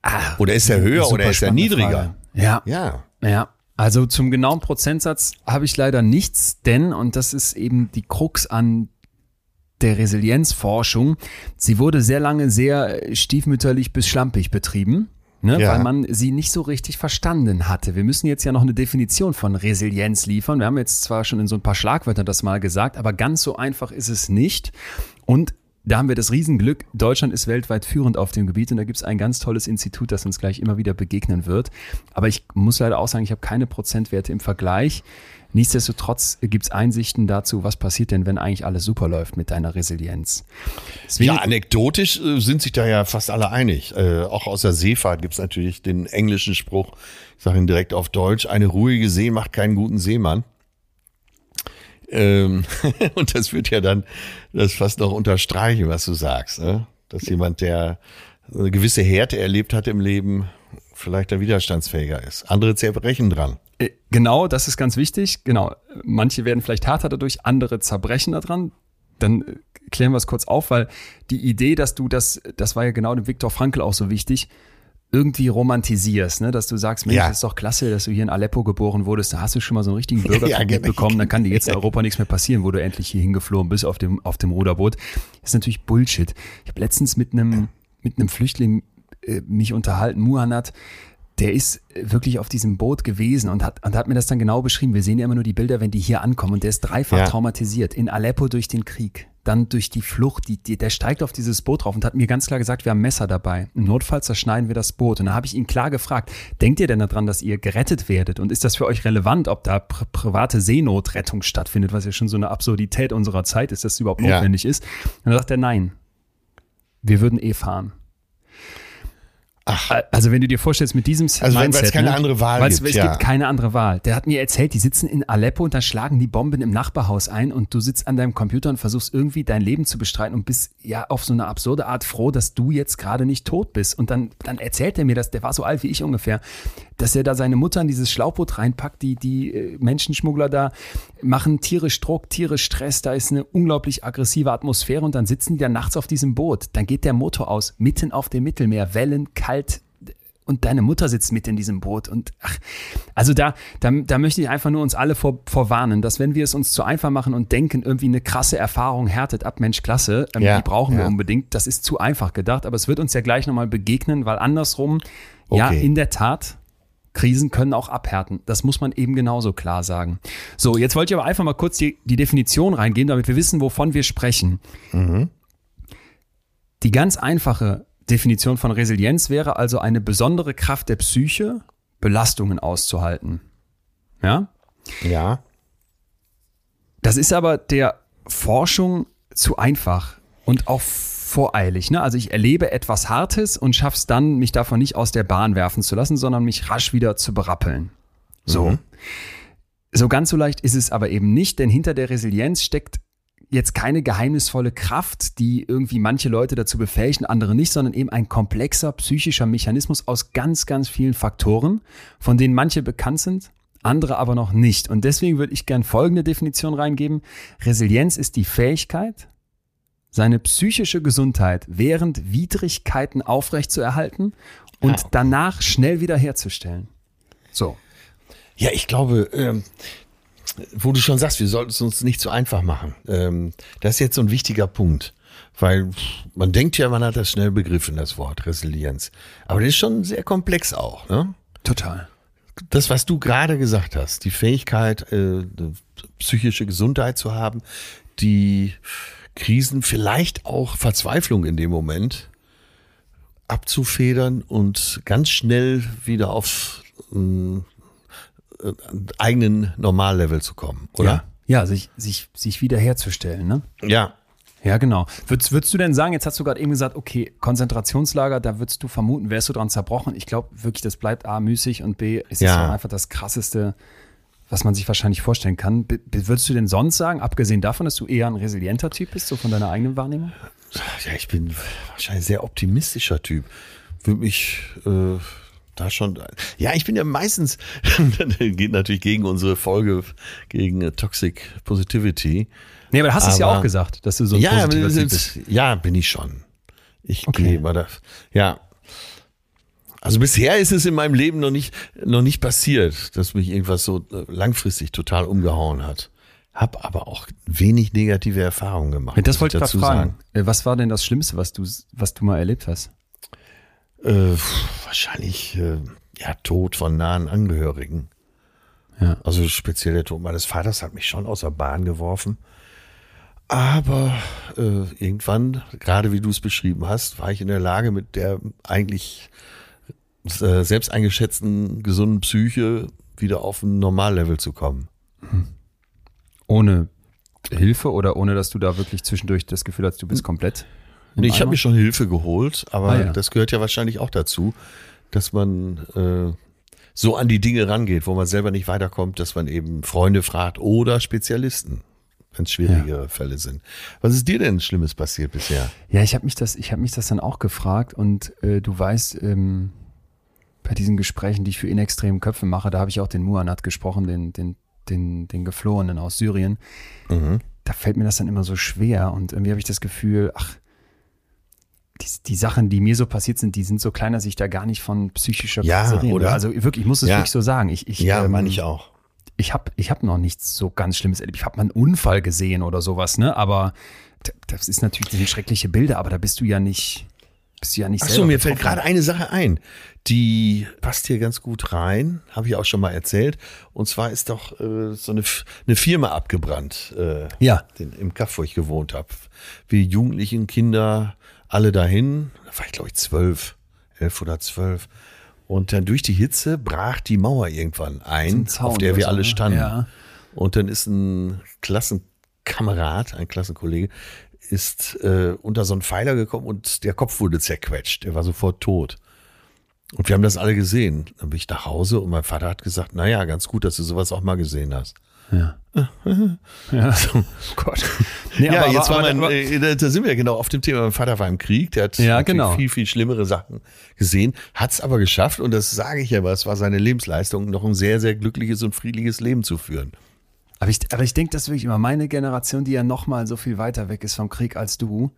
Ah, oder ist er höher oder ist er niedriger? Frage. Ja. Ja. Ja. Also zum genauen Prozentsatz habe ich leider nichts, denn, und das ist eben die Krux an der Resilienzforschung, sie wurde sehr lange sehr stiefmütterlich bis schlampig betrieben. Ne, ja. weil man sie nicht so richtig verstanden hatte. Wir müssen jetzt ja noch eine Definition von Resilienz liefern. Wir haben jetzt zwar schon in so ein paar Schlagwörtern das mal gesagt, aber ganz so einfach ist es nicht. Und da haben wir das Riesenglück, Deutschland ist weltweit führend auf dem Gebiet und da gibt es ein ganz tolles Institut, das uns gleich immer wieder begegnen wird. Aber ich muss leider auch sagen, ich habe keine Prozentwerte im Vergleich. Nichtsdestotrotz gibt es Einsichten dazu, was passiert denn, wenn eigentlich alles super läuft mit deiner Resilienz. ja, anekdotisch äh, sind sich da ja fast alle einig. Äh, auch aus der Seefahrt gibt es natürlich den englischen Spruch, ich sage ihn direkt auf Deutsch, eine ruhige See macht keinen guten Seemann. Ähm, und das wird ja dann das fast noch unterstreichen, was du sagst. Ne? Dass jemand, der eine gewisse Härte erlebt hat im Leben, vielleicht der widerstandsfähiger ist. Andere zerbrechen dran. Äh, genau, das ist ganz wichtig. Genau. Manche werden vielleicht härter dadurch, andere zerbrechen daran. Dann äh, klären wir es kurz auf, weil die Idee, dass du das, das war ja genau dem Viktor Frankl auch so wichtig, irgendwie romantisierst, ne? dass du sagst, Mensch, ja. ist doch klasse, dass du hier in Aleppo geboren wurdest, da hast du schon mal so einen richtigen Bürgerkrieg ja, genau. bekommen, dann kann dir jetzt in Europa nichts mehr passieren, wo du endlich hier hingeflogen bist auf dem, auf dem Ruderboot. Das ist natürlich Bullshit. Ich habe letztens mit einem, mit einem Flüchtling äh, mich unterhalten, Muhanat, der ist wirklich auf diesem Boot gewesen und hat, und hat mir das dann genau beschrieben. Wir sehen ja immer nur die Bilder, wenn die hier ankommen und der ist dreifach ja. traumatisiert in Aleppo durch den Krieg dann durch die Flucht, die, die, der steigt auf dieses Boot drauf und hat mir ganz klar gesagt, wir haben Messer dabei. Im Notfall zerschneiden wir das Boot. Und da habe ich ihn klar gefragt, denkt ihr denn daran, dass ihr gerettet werdet? Und ist das für euch relevant, ob da pr private Seenotrettung stattfindet, was ja schon so eine Absurdität unserer Zeit ist, dass das überhaupt notwendig ja. ist? Und dann sagt er, nein, wir würden eh fahren. Ach. Also wenn du dir vorstellst, mit diesem also Mindset, weil es keine ne? andere Wahl gibt. Es ja. gibt keine andere Wahl. Der hat mir erzählt, die sitzen in Aleppo und dann schlagen die Bomben im Nachbarhaus ein und du sitzt an deinem Computer und versuchst irgendwie dein Leben zu bestreiten und bist ja auf so eine absurde Art froh, dass du jetzt gerade nicht tot bist. Und dann, dann erzählt er mir das, der war so alt wie ich ungefähr, dass er da seine Mutter in dieses Schlauchboot reinpackt, die, die äh, Menschenschmuggler da machen tierisch Druck, tierisch Stress, da ist eine unglaublich aggressive Atmosphäre und dann sitzen die da nachts auf diesem Boot. Dann geht der Motor aus, mitten auf dem Mittelmeer, Wellen, kalt, und deine Mutter sitzt mit in diesem Boot. Und ach, also da, da, da möchte ich einfach nur uns alle vor, vorwarnen, dass wenn wir es uns zu einfach machen und denken, irgendwie eine krasse Erfahrung härtet ab, Mensch, klasse, ähm, ja, die brauchen ja. wir unbedingt, das ist zu einfach gedacht, aber es wird uns ja gleich nochmal begegnen, weil andersrum, okay. ja, in der Tat, Krisen können auch abhärten. Das muss man eben genauso klar sagen. So, jetzt wollte ich aber einfach mal kurz die, die Definition reingehen, damit wir wissen, wovon wir sprechen. Mhm. Die ganz einfache Definition von Resilienz wäre also eine besondere Kraft der Psyche, Belastungen auszuhalten. Ja? Ja. Das ist aber der Forschung zu einfach und auch voreilig. Ne? Also ich erlebe etwas Hartes und schaff's dann, mich davon nicht aus der Bahn werfen zu lassen, sondern mich rasch wieder zu berappeln. So. Mhm. So ganz so leicht ist es aber eben nicht, denn hinter der Resilienz steckt jetzt keine geheimnisvolle Kraft, die irgendwie manche Leute dazu befähigen, andere nicht, sondern eben ein komplexer psychischer Mechanismus aus ganz, ganz vielen Faktoren, von denen manche bekannt sind, andere aber noch nicht. Und deswegen würde ich gern folgende Definition reingeben. Resilienz ist die Fähigkeit, seine psychische Gesundheit während Widrigkeiten aufrechtzuerhalten und ja. danach schnell wiederherzustellen. So. Ja, ich glaube, ähm, wo du schon sagst, wir sollten es uns nicht so einfach machen. Ähm, das ist jetzt so ein wichtiger Punkt. Weil man denkt ja, man hat das schnell begriffen, das Wort Resilienz. Aber das ist schon sehr komplex auch. Ne? Total. Das, was du gerade gesagt hast, die Fähigkeit, äh, psychische Gesundheit zu haben, die Krisen, vielleicht auch Verzweiflung in dem Moment abzufedern und ganz schnell wieder auf äh, eigenen Normallevel zu kommen, oder? Ja, ja sich, sich, sich wiederherzustellen, ne? Ja. Ja, genau. Würdest, würdest du denn sagen, jetzt hast du gerade eben gesagt, okay, Konzentrationslager, da würdest du vermuten, wärst du dran zerbrochen. Ich glaube wirklich, das bleibt A, müßig und B, es ja. ist einfach das krasseste, was man sich wahrscheinlich vorstellen kann. B würdest du denn sonst sagen, abgesehen davon, dass du eher ein resilienter Typ bist, so von deiner eigenen Wahrnehmung? Ja, ich bin wahrscheinlich ein sehr optimistischer Typ. Würde mich, äh, da schon. Ja, ich bin ja meistens, geht natürlich gegen unsere Folge, gegen Toxic Positivity. Nee, aber du hast aber, es ja auch gesagt, dass du so ja, bist. Ja, bin ich schon. Ich okay. gehe mal da. Ja. Also bisher ist es in meinem Leben noch nicht, noch nicht passiert, dass mich irgendwas so äh, langfristig total umgehauen hat. Hab aber auch wenig negative Erfahrungen gemacht. Das wollte ich dazu fragen. Sagen. Äh, was war denn das Schlimmste, was du, was du mal erlebt hast? Äh, wahrscheinlich äh, ja Tod von nahen Angehörigen. Ja. Also speziell der Tod meines Vaters hat mich schon aus der Bahn geworfen. Aber äh, irgendwann, gerade wie du es beschrieben hast, war ich in der Lage, mit der eigentlich selbst eingeschätzten gesunden Psyche wieder auf ein Normallevel zu kommen. Hm. Ohne Hilfe oder ohne, dass du da wirklich zwischendurch das Gefühl hast, du bist komplett Nee, ich habe mir schon Hilfe geholt, aber ah, ja. das gehört ja wahrscheinlich auch dazu, dass man äh, so an die Dinge rangeht, wo man selber nicht weiterkommt, dass man eben Freunde fragt oder Spezialisten, wenn es schwierige ja. Fälle sind. Was ist dir denn Schlimmes passiert bisher? Ja, ich habe mich das, ich habe mich das dann auch gefragt und äh, du weißt, ähm, bei diesen Gesprächen, die ich für in extremen Köpfe mache, da habe ich auch den Muanat gesprochen, den, den, den, den Geflohenen aus Syrien. Mhm. Da fällt mir das dann immer so schwer und irgendwie habe ich das Gefühl, ach, die, die Sachen, die mir so passiert sind, die sind so klein, dass ich da gar nicht von psychischer ja, Krise rede. Oder? Also wirklich, ich muss es ja. wirklich so sagen. Ich, ich, ja, ähm, meine ich auch. Ich habe ich hab noch nichts so ganz Schlimmes erlebt. Ich habe mal einen Unfall gesehen oder sowas, ne? Aber das ist natürlich, das sind schreckliche Bilder, aber da bist du ja nicht. Bist du ja nicht Ach so, mir fällt gerade eine Sache ein, die passt hier ganz gut rein, habe ich auch schon mal erzählt. Und zwar ist doch äh, so eine, eine Firma abgebrannt, äh, ja. den, im Kaff, wo ich gewohnt habe. Wir Jugendlichen, Kinder, alle dahin. Da war ich, glaube ich, zwölf, elf oder zwölf. Und dann durch die Hitze brach die Mauer irgendwann ein, auf der wir alle ne? standen. Ja. Und dann ist ein Klassenkamerad, ein Klassenkollege, ist äh, unter so einen Pfeiler gekommen und der Kopf wurde zerquetscht. Er war sofort tot. Und wir haben das alle gesehen. Dann bin ich nach Hause und mein Vater hat gesagt, naja, ganz gut, dass du sowas auch mal gesehen hast. Ja. ja. So. Oh Gott. Nee, ja, aber, jetzt war mein, aber, äh, da sind wir genau auf dem Thema. Mein Vater war im Krieg, der hat ja, genau. viel, viel schlimmere Sachen gesehen, hat es aber geschafft, und das sage ich ja, aber es war seine Lebensleistung, noch ein sehr, sehr glückliches und friedliches Leben zu führen. Aber ich, aber ich denke, das wirklich immer meine Generation, die ja noch mal so viel weiter weg ist vom Krieg als du,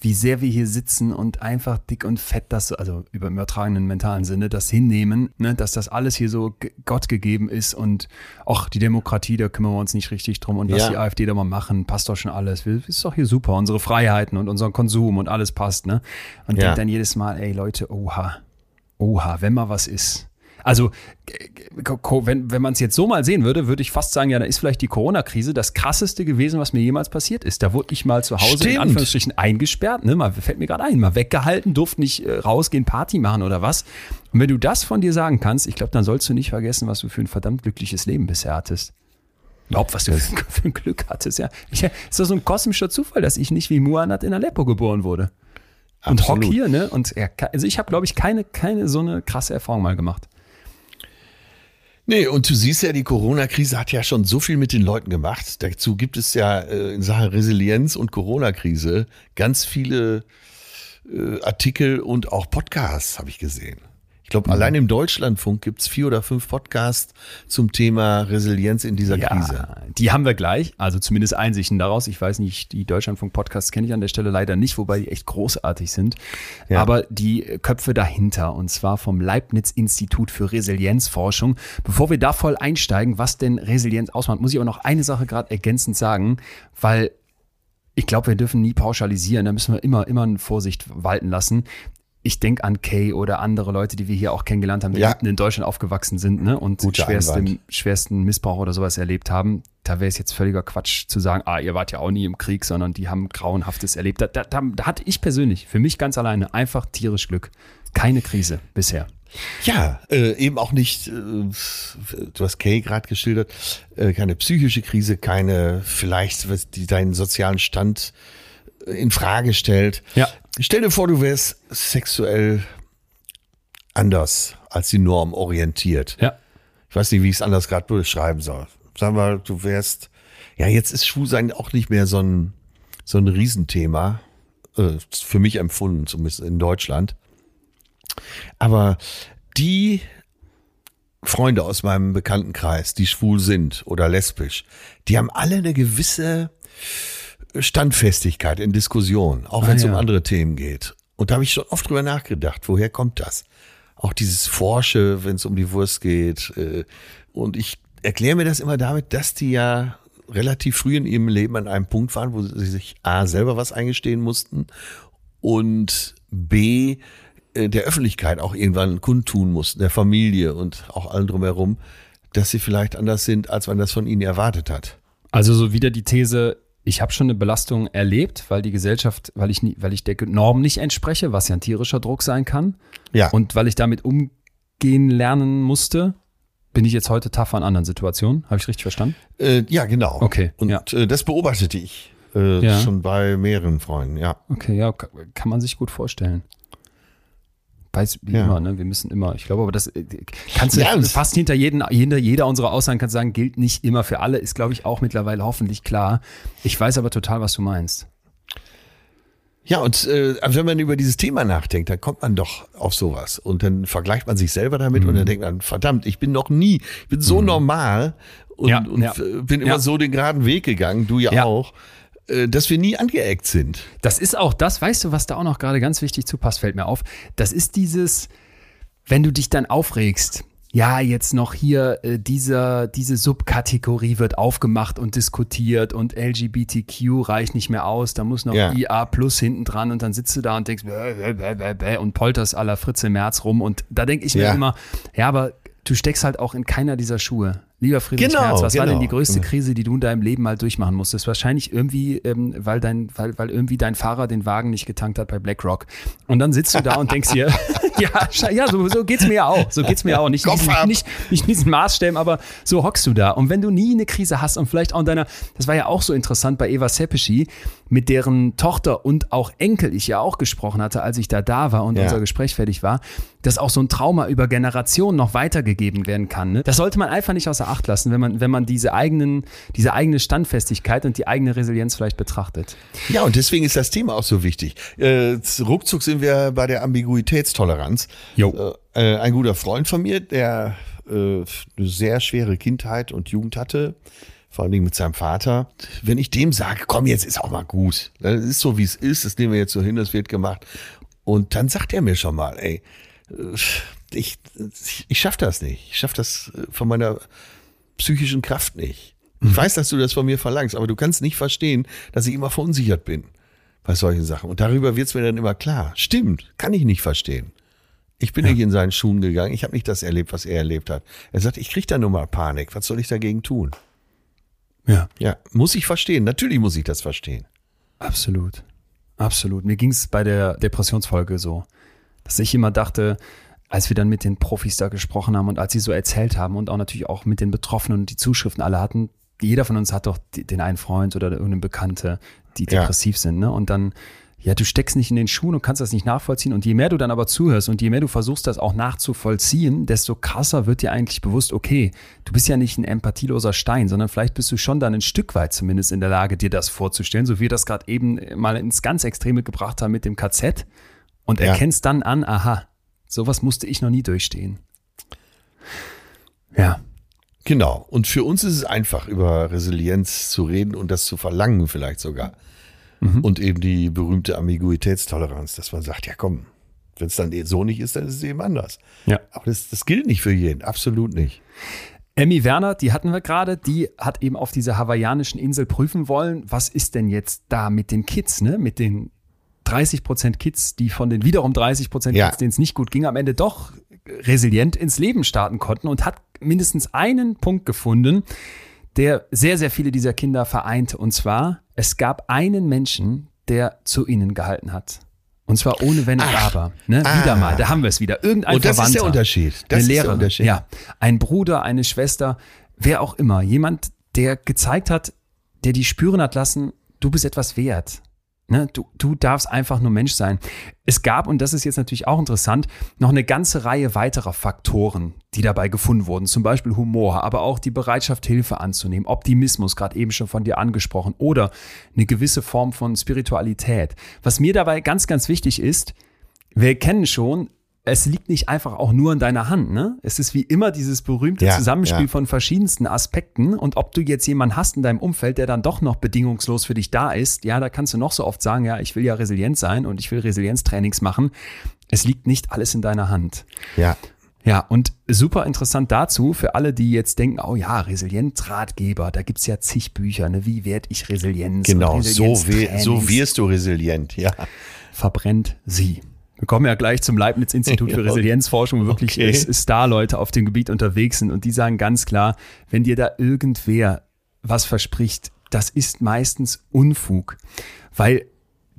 wie sehr wir hier sitzen und einfach dick und fett das, also über im übertragenen mentalen Sinne, das hinnehmen, ne, dass das alles hier so Gott gegeben ist und auch die Demokratie, da kümmern wir uns nicht richtig drum und was ja. die AfD da mal machen, passt doch schon alles. Wir, ist doch hier super, unsere Freiheiten und unseren Konsum und alles passt, ne? Und ja. denkt dann jedes Mal, ey Leute, oha, oha, wenn mal was ist also, wenn, wenn man es jetzt so mal sehen würde, würde ich fast sagen, ja, da ist vielleicht die Corona-Krise das krasseste gewesen, was mir jemals passiert ist. Da wurde ich mal zu Hause Stimmt. in Anführungsstrichen eingesperrt, ne? Mal fällt mir gerade ein, mal weggehalten, durfte nicht äh, rausgehen, Party machen oder was. Und wenn du das von dir sagen kannst, ich glaube, dann sollst du nicht vergessen, was du für ein verdammt glückliches Leben bisher hattest. Überhaupt, was du für, für ein Glück hattest, ja. Ich, ist doch so ein kosmischer Zufall, dass ich nicht wie Muannat in Aleppo geboren wurde. Und Hock hier, ne? Und ja, also ich habe, glaube ich, keine, keine so eine krasse Erfahrung mal gemacht. Nee, und du siehst ja, die Corona-Krise hat ja schon so viel mit den Leuten gemacht. Dazu gibt es ja äh, in Sachen Resilienz und Corona-Krise ganz viele äh, Artikel und auch Podcasts, habe ich gesehen glaube, mhm. allein im Deutschlandfunk gibt's vier oder fünf Podcasts zum Thema Resilienz in dieser ja, Krise. Die haben wir gleich, also zumindest Einsichten daraus. Ich weiß nicht, die Deutschlandfunk-Podcasts kenne ich an der Stelle leider nicht, wobei die echt großartig sind. Ja. Aber die Köpfe dahinter, und zwar vom Leibniz-Institut für Resilienzforschung. Bevor wir da voll einsteigen, was denn Resilienz ausmacht, muss ich aber noch eine Sache gerade ergänzend sagen, weil ich glaube, wir dürfen nie pauschalisieren. Da müssen wir immer, immer eine Vorsicht walten lassen ich denke an Kay oder andere Leute, die wir hier auch kennengelernt haben, die ja. in Deutschland aufgewachsen sind ne, und schwersten, schwersten Missbrauch oder sowas erlebt haben. Da wäre es jetzt völliger Quatsch zu sagen, ah, ihr wart ja auch nie im Krieg, sondern die haben Grauenhaftes erlebt. Da, da, da hatte ich persönlich, für mich ganz alleine, einfach tierisch Glück. Keine Krise bisher. Ja, äh, eben auch nicht, äh, du hast Kay gerade geschildert, äh, keine psychische Krise, keine vielleicht, was die deinen sozialen Stand in Frage stellt. Ja. Stell dir vor, du wärst sexuell anders als die Norm orientiert. Ja. Ich weiß nicht, wie ich es anders gerade beschreiben soll. Sagen wir, du wärst, ja, jetzt ist Schwulsein auch nicht mehr so ein, so ein Riesenthema, äh, für mich empfunden, zumindest in Deutschland. Aber die Freunde aus meinem Bekanntenkreis, die schwul sind oder lesbisch, die haben alle eine gewisse Standfestigkeit in Diskussionen, auch wenn es ah, ja. um andere Themen geht. Und da habe ich schon oft drüber nachgedacht, woher kommt das? Auch dieses Forsche, wenn es um die Wurst geht. Äh, und ich erkläre mir das immer damit, dass die ja relativ früh in ihrem Leben an einem Punkt waren, wo sie sich A selber was eingestehen mussten und B äh, der Öffentlichkeit auch irgendwann kundtun mussten, der Familie und auch allen drumherum, dass sie vielleicht anders sind, als man das von ihnen erwartet hat. Also so wieder die These, ich habe schon eine Belastung erlebt, weil die Gesellschaft, weil ich, nie, weil ich der Norm nicht entspreche, was ja ein tierischer Druck sein kann. Ja. Und weil ich damit umgehen lernen musste, bin ich jetzt heute tougher in anderen Situationen. Habe ich richtig verstanden? Äh, ja, genau. Okay. Und ja. äh, das beobachtete ich äh, ja. schon bei mehreren Freunden, ja. Okay, ja, kann man sich gut vorstellen weiß wie ja. immer, ne? Wir müssen immer, ich glaube, aber das äh, kannst du ja, fast hinter, jeden, hinter jeder unserer Aussagen kannst du sagen, gilt nicht immer für alle, ist, glaube ich, auch mittlerweile hoffentlich klar. Ich weiß aber total, was du meinst. Ja, und äh, wenn man über dieses Thema nachdenkt, dann kommt man doch auf sowas. Und dann vergleicht man sich selber damit mhm. und dann denkt man, verdammt, ich bin noch nie, ich bin so mhm. normal und, ja, und bin immer so den geraden Weg gegangen, du ja, auch. Äh, dass wir nie angeeckt sind. Das ist auch das, weißt du, was da auch noch gerade ganz wichtig zu passt, fällt mir auf. Das ist dieses, wenn du dich dann aufregst ja, jetzt noch hier äh, dieser, diese Subkategorie wird aufgemacht und diskutiert und LGBTQ reicht nicht mehr aus, da muss noch ja. IA plus hinten dran und dann sitzt du da und denkst bäh, bäh, bäh, und polterst aller Fritze März rum und da denke ich mir ja. immer, ja, aber du steckst halt auch in keiner dieser Schuhe. Lieber Friedrich genau, Merz, was genau. war denn die genau. größte Krise, die du in deinem Leben mal durchmachen musstest? Wahrscheinlich irgendwie, ähm, weil dein, weil, weil irgendwie dein Fahrer den Wagen nicht getankt hat bei BlackRock. Und dann sitzt du da und denkst dir, ja, ja, so, so geht's mir ja auch. So geht's mir auch. Nicht, diesen, nicht, nicht diesen Maßstäben, aber so hockst du da. Und wenn du nie eine Krise hast und vielleicht auch in deiner, das war ja auch so interessant bei Eva Seppischi, mit deren Tochter und auch Enkel ich ja auch gesprochen hatte, als ich da da war und ja. unser Gespräch fertig war, dass auch so ein Trauma über Generationen noch weitergegeben werden kann. Ne? Das sollte man einfach nicht außer Acht lassen, wenn man, wenn man diese eigenen, diese eigene Standfestigkeit und die eigene Resilienz vielleicht betrachtet. Ja, und deswegen ist das Thema auch so wichtig. Äh, ruckzuck sind wir bei der Ambiguitätstoleranz. Jo. Äh, ein guter Freund von mir, der äh, eine sehr schwere Kindheit und Jugend hatte, vor allen Dingen mit seinem Vater. Wenn ich dem sage, komm, jetzt ist auch mal gut. Das ist so, wie es ist, das nehmen wir jetzt so hin, das wird gemacht. Und dann sagt er mir schon mal, ey, äh, ich, ich schaff das nicht. Ich schaff das äh, von meiner psychischen Kraft nicht. Ich mhm. weiß, dass du das von mir verlangst, aber du kannst nicht verstehen, dass ich immer verunsichert bin bei solchen Sachen. Und darüber wird es mir dann immer klar. Stimmt, kann ich nicht verstehen. Ich bin ja. nicht in seinen Schuhen gegangen. Ich habe nicht das erlebt, was er erlebt hat. Er sagt, ich krieg da nur mal Panik. Was soll ich dagegen tun? Ja. Ja, muss ich verstehen. Natürlich muss ich das verstehen. Absolut. Absolut. Mir ging es bei der Depressionsfolge so, dass ich immer dachte, als wir dann mit den Profis da gesprochen haben und als sie so erzählt haben und auch natürlich auch mit den Betroffenen und die Zuschriften alle hatten, jeder von uns hat doch den einen Freund oder irgendeine Bekannte, die depressiv ja. sind, ne? Und dann, ja, du steckst nicht in den Schuhen und kannst das nicht nachvollziehen. Und je mehr du dann aber zuhörst und je mehr du versuchst, das auch nachzuvollziehen, desto krasser wird dir eigentlich bewusst, okay, du bist ja nicht ein empathieloser Stein, sondern vielleicht bist du schon dann ein Stück weit zumindest in der Lage, dir das vorzustellen, so wie wir das gerade eben mal ins ganz Extreme gebracht haben mit dem KZ und ja. erkennst dann an, aha, sowas musste ich noch nie durchstehen. Ja. Genau. Und für uns ist es einfach, über Resilienz zu reden und das zu verlangen vielleicht sogar. Mhm. Und eben die berühmte Ambiguitätstoleranz, dass man sagt, ja komm, wenn es dann so nicht ist, dann ist es eben anders. Ja. Aber das, das gilt nicht für jeden, absolut nicht. Emmy Werner, die hatten wir gerade, die hat eben auf dieser hawaiianischen Insel prüfen wollen, was ist denn jetzt da mit den Kids, ne? Mit den 30 Prozent Kids, die von den wiederum 30 Prozent ja. Kids, denen es nicht gut ging, am Ende doch resilient ins Leben starten konnten und hat mindestens einen Punkt gefunden, der sehr, sehr viele dieser Kinder vereinte. Und zwar, es gab einen Menschen, der zu ihnen gehalten hat. Und zwar ohne Wenn und Aber. Ne? Ah. Wieder mal, da haben wir es wieder. Irgendein und das Verwandter. ist der Unterschied. Das eine Lehrerin, Unterschied. Ja, ein Bruder, eine Schwester, wer auch immer. Jemand, der gezeigt hat, der die spüren hat lassen, du bist etwas wert. Ne, du, du darfst einfach nur Mensch sein. Es gab, und das ist jetzt natürlich auch interessant, noch eine ganze Reihe weiterer Faktoren, die dabei gefunden wurden. Zum Beispiel Humor, aber auch die Bereitschaft, Hilfe anzunehmen, Optimismus, gerade eben schon von dir angesprochen, oder eine gewisse Form von Spiritualität. Was mir dabei ganz, ganz wichtig ist, wir kennen schon, es liegt nicht einfach auch nur in deiner Hand. Ne? Es ist wie immer dieses berühmte ja, Zusammenspiel ja. von verschiedensten Aspekten. Und ob du jetzt jemanden hast in deinem Umfeld, der dann doch noch bedingungslos für dich da ist, ja, da kannst du noch so oft sagen, ja, ich will ja resilient sein und ich will Resilienztrainings machen. Es liegt nicht alles in deiner Hand. Ja. Ja, und super interessant dazu für alle, die jetzt denken, oh ja, Resilienzratgeber, da gibt's ja zig Bücher, ne? wie werde ich Resilienz? Genau, so, so wirst du resilient, ja. Verbrennt sie. Wir kommen ja gleich zum Leibniz-Institut für Resilienzforschung, wo wirklich okay. Star-Leute auf dem Gebiet unterwegs sind. Und die sagen ganz klar, wenn dir da irgendwer was verspricht, das ist meistens Unfug. Weil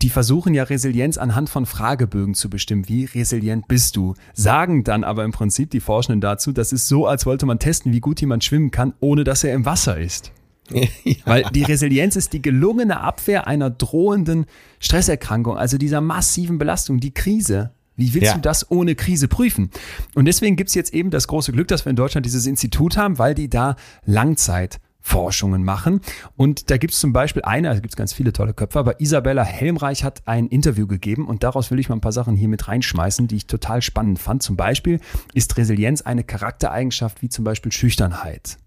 die versuchen ja Resilienz anhand von Fragebögen zu bestimmen. Wie resilient bist du? Sagen dann aber im Prinzip die Forschenden dazu, das ist so, als wollte man testen, wie gut jemand schwimmen kann, ohne dass er im Wasser ist. Ja. Weil die Resilienz ist die gelungene Abwehr einer drohenden Stresserkrankung, also dieser massiven Belastung, die Krise. Wie willst ja. du das ohne Krise prüfen? Und deswegen gibt's jetzt eben das große Glück, dass wir in Deutschland dieses Institut haben, weil die da Langzeitforschungen machen. Und da gibt's zum Beispiel eine, also gibt's ganz viele tolle Köpfe, aber Isabella Helmreich hat ein Interview gegeben und daraus will ich mal ein paar Sachen hier mit reinschmeißen, die ich total spannend fand. Zum Beispiel ist Resilienz eine Charaktereigenschaft wie zum Beispiel Schüchternheit.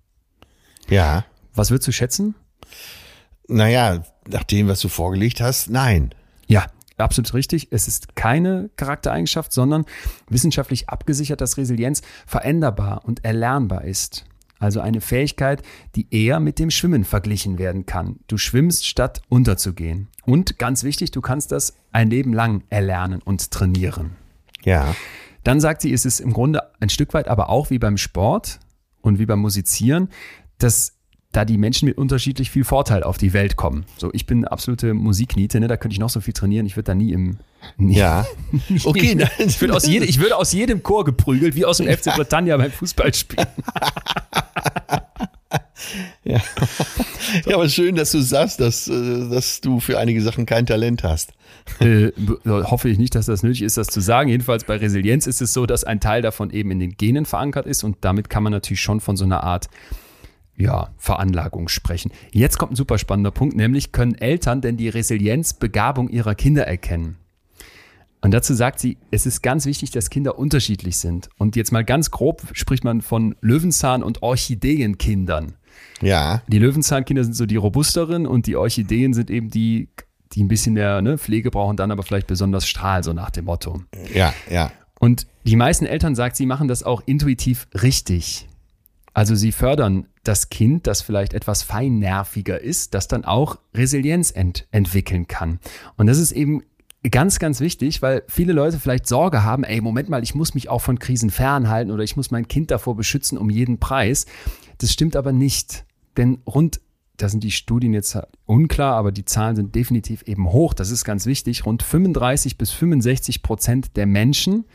Ja. Was würdest du schätzen? Naja, nach dem, was du vorgelegt hast, nein. Ja, absolut richtig. Es ist keine Charaktereigenschaft, sondern wissenschaftlich abgesichert, dass Resilienz veränderbar und erlernbar ist. Also eine Fähigkeit, die eher mit dem Schwimmen verglichen werden kann. Du schwimmst, statt unterzugehen. Und ganz wichtig, du kannst das ein Leben lang erlernen und trainieren. Ja. Dann sagt sie, ist es im Grunde ein Stück weit aber auch wie beim Sport und wie beim Musizieren, dass da die Menschen mit unterschiedlich viel Vorteil auf die Welt kommen. So, ich bin absolute Musikniete, ne? da könnte ich noch so viel trainieren, ich würde da nie im. Nie, ja. Okay, nein. Ich würde, aus jede, ich würde aus jedem Chor geprügelt, wie aus dem FC Britannia beim Fußballspielen. ja. ja, aber schön, dass du sagst, dass, äh, dass du für einige Sachen kein Talent hast. Äh, hoffe ich nicht, dass das nötig ist, das zu sagen. Jedenfalls bei Resilienz ist es so, dass ein Teil davon eben in den Genen verankert ist und damit kann man natürlich schon von so einer Art ja, Veranlagung sprechen. Jetzt kommt ein super spannender Punkt, nämlich können Eltern denn die Resilienzbegabung ihrer Kinder erkennen? Und dazu sagt sie, es ist ganz wichtig, dass Kinder unterschiedlich sind. Und jetzt mal ganz grob spricht man von Löwenzahn- und Orchideenkindern. Ja. Die Löwenzahnkinder sind so die robusteren und die Orchideen sind eben die, die ein bisschen mehr ne, Pflege brauchen, dann aber vielleicht besonders strahlen, so nach dem Motto. Ja, ja. Und die meisten Eltern sagt, sie machen das auch intuitiv richtig. Also sie fördern das Kind, das vielleicht etwas feinnerviger ist, das dann auch Resilienz ent entwickeln kann. Und das ist eben ganz, ganz wichtig, weil viele Leute vielleicht Sorge haben, ey, Moment mal, ich muss mich auch von Krisen fernhalten oder ich muss mein Kind davor beschützen um jeden Preis. Das stimmt aber nicht. Denn rund, da sind die Studien jetzt unklar, aber die Zahlen sind definitiv eben hoch. Das ist ganz wichtig. Rund 35 bis 65 Prozent der Menschen,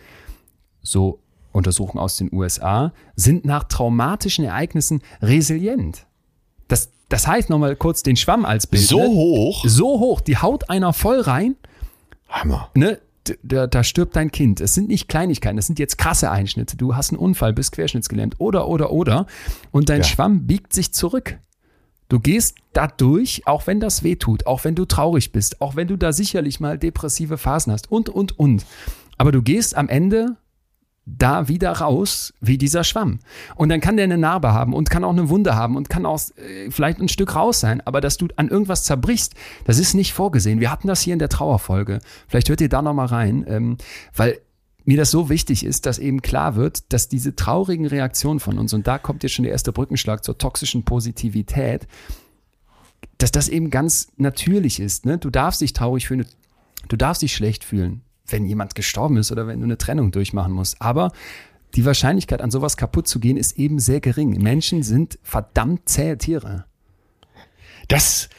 so Untersuchungen aus den USA, sind nach traumatischen Ereignissen resilient. Das, das heißt nochmal kurz den Schwamm als Bild. So ne? hoch? So hoch. Die haut einer voll rein. Hammer. Ne? Da, da, stirbt dein Kind. Es sind nicht Kleinigkeiten, das sind jetzt krasse Einschnitte. Du hast einen Unfall, bist querschnittsgelähmt oder, oder, oder. Und dein ja. Schwamm biegt sich zurück. Du gehst da durch, auch wenn das weh tut, auch wenn du traurig bist, auch wenn du da sicherlich mal depressive Phasen hast und, und, und. Aber du gehst am Ende da wieder raus wie dieser Schwamm. Und dann kann der eine Narbe haben und kann auch eine Wunde haben und kann auch äh, vielleicht ein Stück raus sein. Aber dass du an irgendwas zerbrichst, das ist nicht vorgesehen. Wir hatten das hier in der Trauerfolge. Vielleicht hört ihr da nochmal rein, ähm, weil mir das so wichtig ist, dass eben klar wird, dass diese traurigen Reaktionen von uns, und da kommt jetzt schon der erste Brückenschlag zur toxischen Positivität, dass das eben ganz natürlich ist. Ne? Du darfst dich traurig fühlen, du darfst dich schlecht fühlen wenn jemand gestorben ist oder wenn du eine Trennung durchmachen musst. Aber die Wahrscheinlichkeit, an sowas kaputt zu gehen, ist eben sehr gering. Menschen sind verdammt zähe Tiere. Das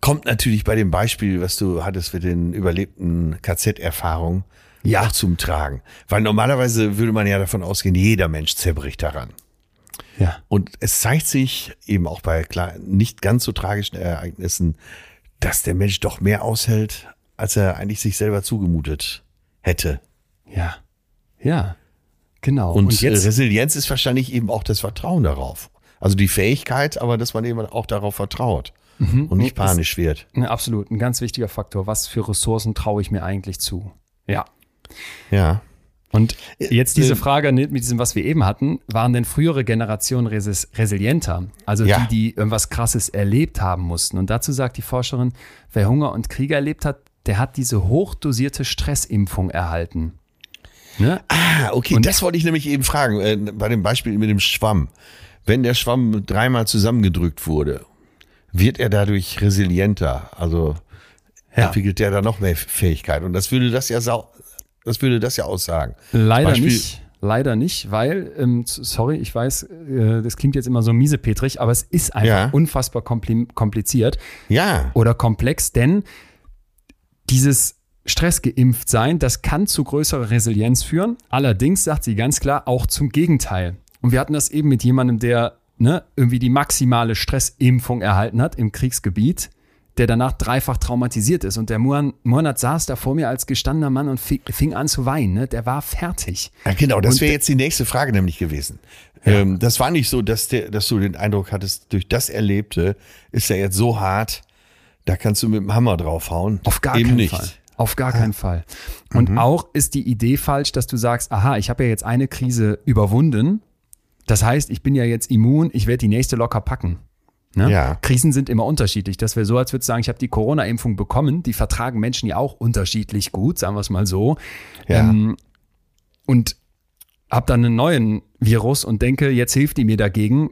kommt natürlich bei dem Beispiel, was du hattest mit den überlebten KZ-Erfahrungen, ja. auch zum Tragen. Weil normalerweise würde man ja davon ausgehen, jeder Mensch zerbricht daran. Ja. Und es zeigt sich eben auch bei klar, nicht ganz so tragischen Ereignissen, dass der Mensch doch mehr aushält, als er eigentlich sich selber zugemutet hätte. Ja. Ja. Genau. Und, Und jetzt Resilienz ist wahrscheinlich eben auch das Vertrauen darauf. Also die Fähigkeit, aber dass man eben auch darauf vertraut mhm. und nicht panisch wird. Absolut, ein ganz wichtiger Faktor. Was für Ressourcen traue ich mir eigentlich zu? Ja. Ja. Und jetzt diese Frage mit diesem, was wir eben hatten, waren denn frühere Generationen res resilienter? Also ja. die, die irgendwas Krasses erlebt haben mussten. Und dazu sagt die Forscherin, wer Hunger und Krieg erlebt hat, der hat diese hochdosierte Stressimpfung erhalten. Ne? Ah, okay, und das wollte ich nämlich eben fragen, äh, bei dem Beispiel mit dem Schwamm. Wenn der Schwamm dreimal zusammengedrückt wurde, wird er dadurch resilienter? Also ja. entwickelt der da noch mehr Fähigkeit? Und das würde das ja das würde das ja aussagen. Leider Beispiel, nicht. Leider nicht, weil, ähm, sorry, ich weiß, äh, das klingt jetzt immer so miesepetrig, aber es ist einfach ja. unfassbar kompliziert. Ja. Oder komplex, denn dieses Stressgeimpft sein, das kann zu größerer Resilienz führen. Allerdings sagt sie ganz klar auch zum Gegenteil. Und wir hatten das eben mit jemandem, der ne, irgendwie die maximale Stressimpfung erhalten hat im Kriegsgebiet, der danach dreifach traumatisiert ist. Und der Monat saß da vor mir als gestandener Mann und fing an zu weinen. Ne? Der war fertig. Ja, genau, das wäre jetzt die nächste Frage nämlich gewesen. Ja. Ähm, das war nicht so, dass, der, dass du den Eindruck hattest, durch das Erlebte ist er jetzt so hart, da kannst du mit dem Hammer draufhauen. Auf gar Eben keinen nicht. Fall. Auf gar keinen Fall. Und mhm. auch ist die Idee falsch, dass du sagst, aha, ich habe ja jetzt eine Krise überwunden. Das heißt, ich bin ja jetzt immun, ich werde die nächste locker packen. Ne? Ja. Krisen sind immer unterschiedlich. Das wäre so, als würde ich sagen, ich habe die Corona-Impfung bekommen. Die vertragen Menschen ja auch unterschiedlich gut, sagen wir es mal so. Ja. Ähm, und habe dann einen neuen Virus und denke, jetzt hilft die mir dagegen.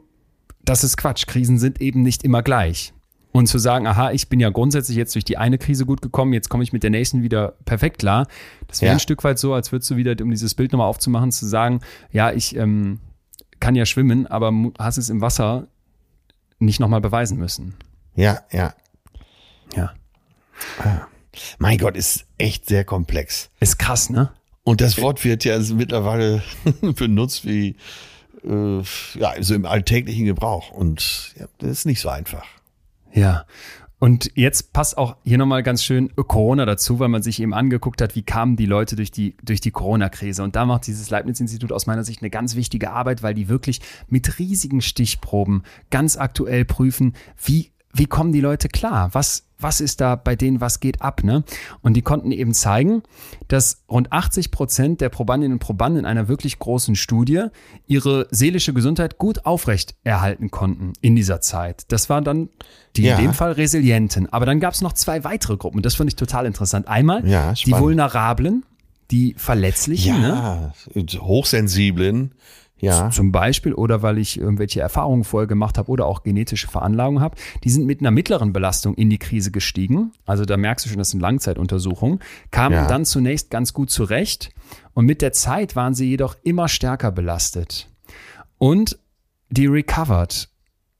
Das ist Quatsch. Krisen sind eben nicht immer gleich. Und zu sagen, aha, ich bin ja grundsätzlich jetzt durch die eine Krise gut gekommen, jetzt komme ich mit der nächsten wieder perfekt klar. Das wäre ja. ein Stück weit so, als würdest du wieder, um dieses Bild nochmal aufzumachen, zu sagen, ja, ich ähm, kann ja schwimmen, aber hast es im Wasser nicht nochmal beweisen müssen. Ja, ja. Ja. Ah. Mein Gott, ist echt sehr komplex. Ist krass, ne? Und das Wort wird ja mittlerweile benutzt wie äh, ja, so im alltäglichen Gebrauch. Und ja, das ist nicht so einfach. Ja. Und jetzt passt auch hier nochmal ganz schön Corona dazu, weil man sich eben angeguckt hat, wie kamen die Leute durch die, durch die Corona-Krise. Und da macht dieses Leibniz-Institut aus meiner Sicht eine ganz wichtige Arbeit, weil die wirklich mit riesigen Stichproben ganz aktuell prüfen, wie wie kommen die Leute klar? Was, was ist da bei denen, was geht ab? Ne? Und die konnten eben zeigen, dass rund 80 Prozent der Probandinnen und Probanden in einer wirklich großen Studie ihre seelische Gesundheit gut aufrecht erhalten konnten in dieser Zeit. Das waren dann die ja. in dem Fall Resilienten. Aber dann gab es noch zwei weitere Gruppen. Das fand ich total interessant. Einmal ja, die Vulnerablen, die Verletzlichen, ja, ne? hochsensiblen, ja. Zum Beispiel oder weil ich irgendwelche Erfahrungen vorher gemacht habe oder auch genetische Veranlagung habe, die sind mit einer mittleren Belastung in die Krise gestiegen. Also da merkst du schon, das sind Langzeituntersuchungen, kamen ja. dann zunächst ganz gut zurecht und mit der Zeit waren sie jedoch immer stärker belastet. Und die recovered,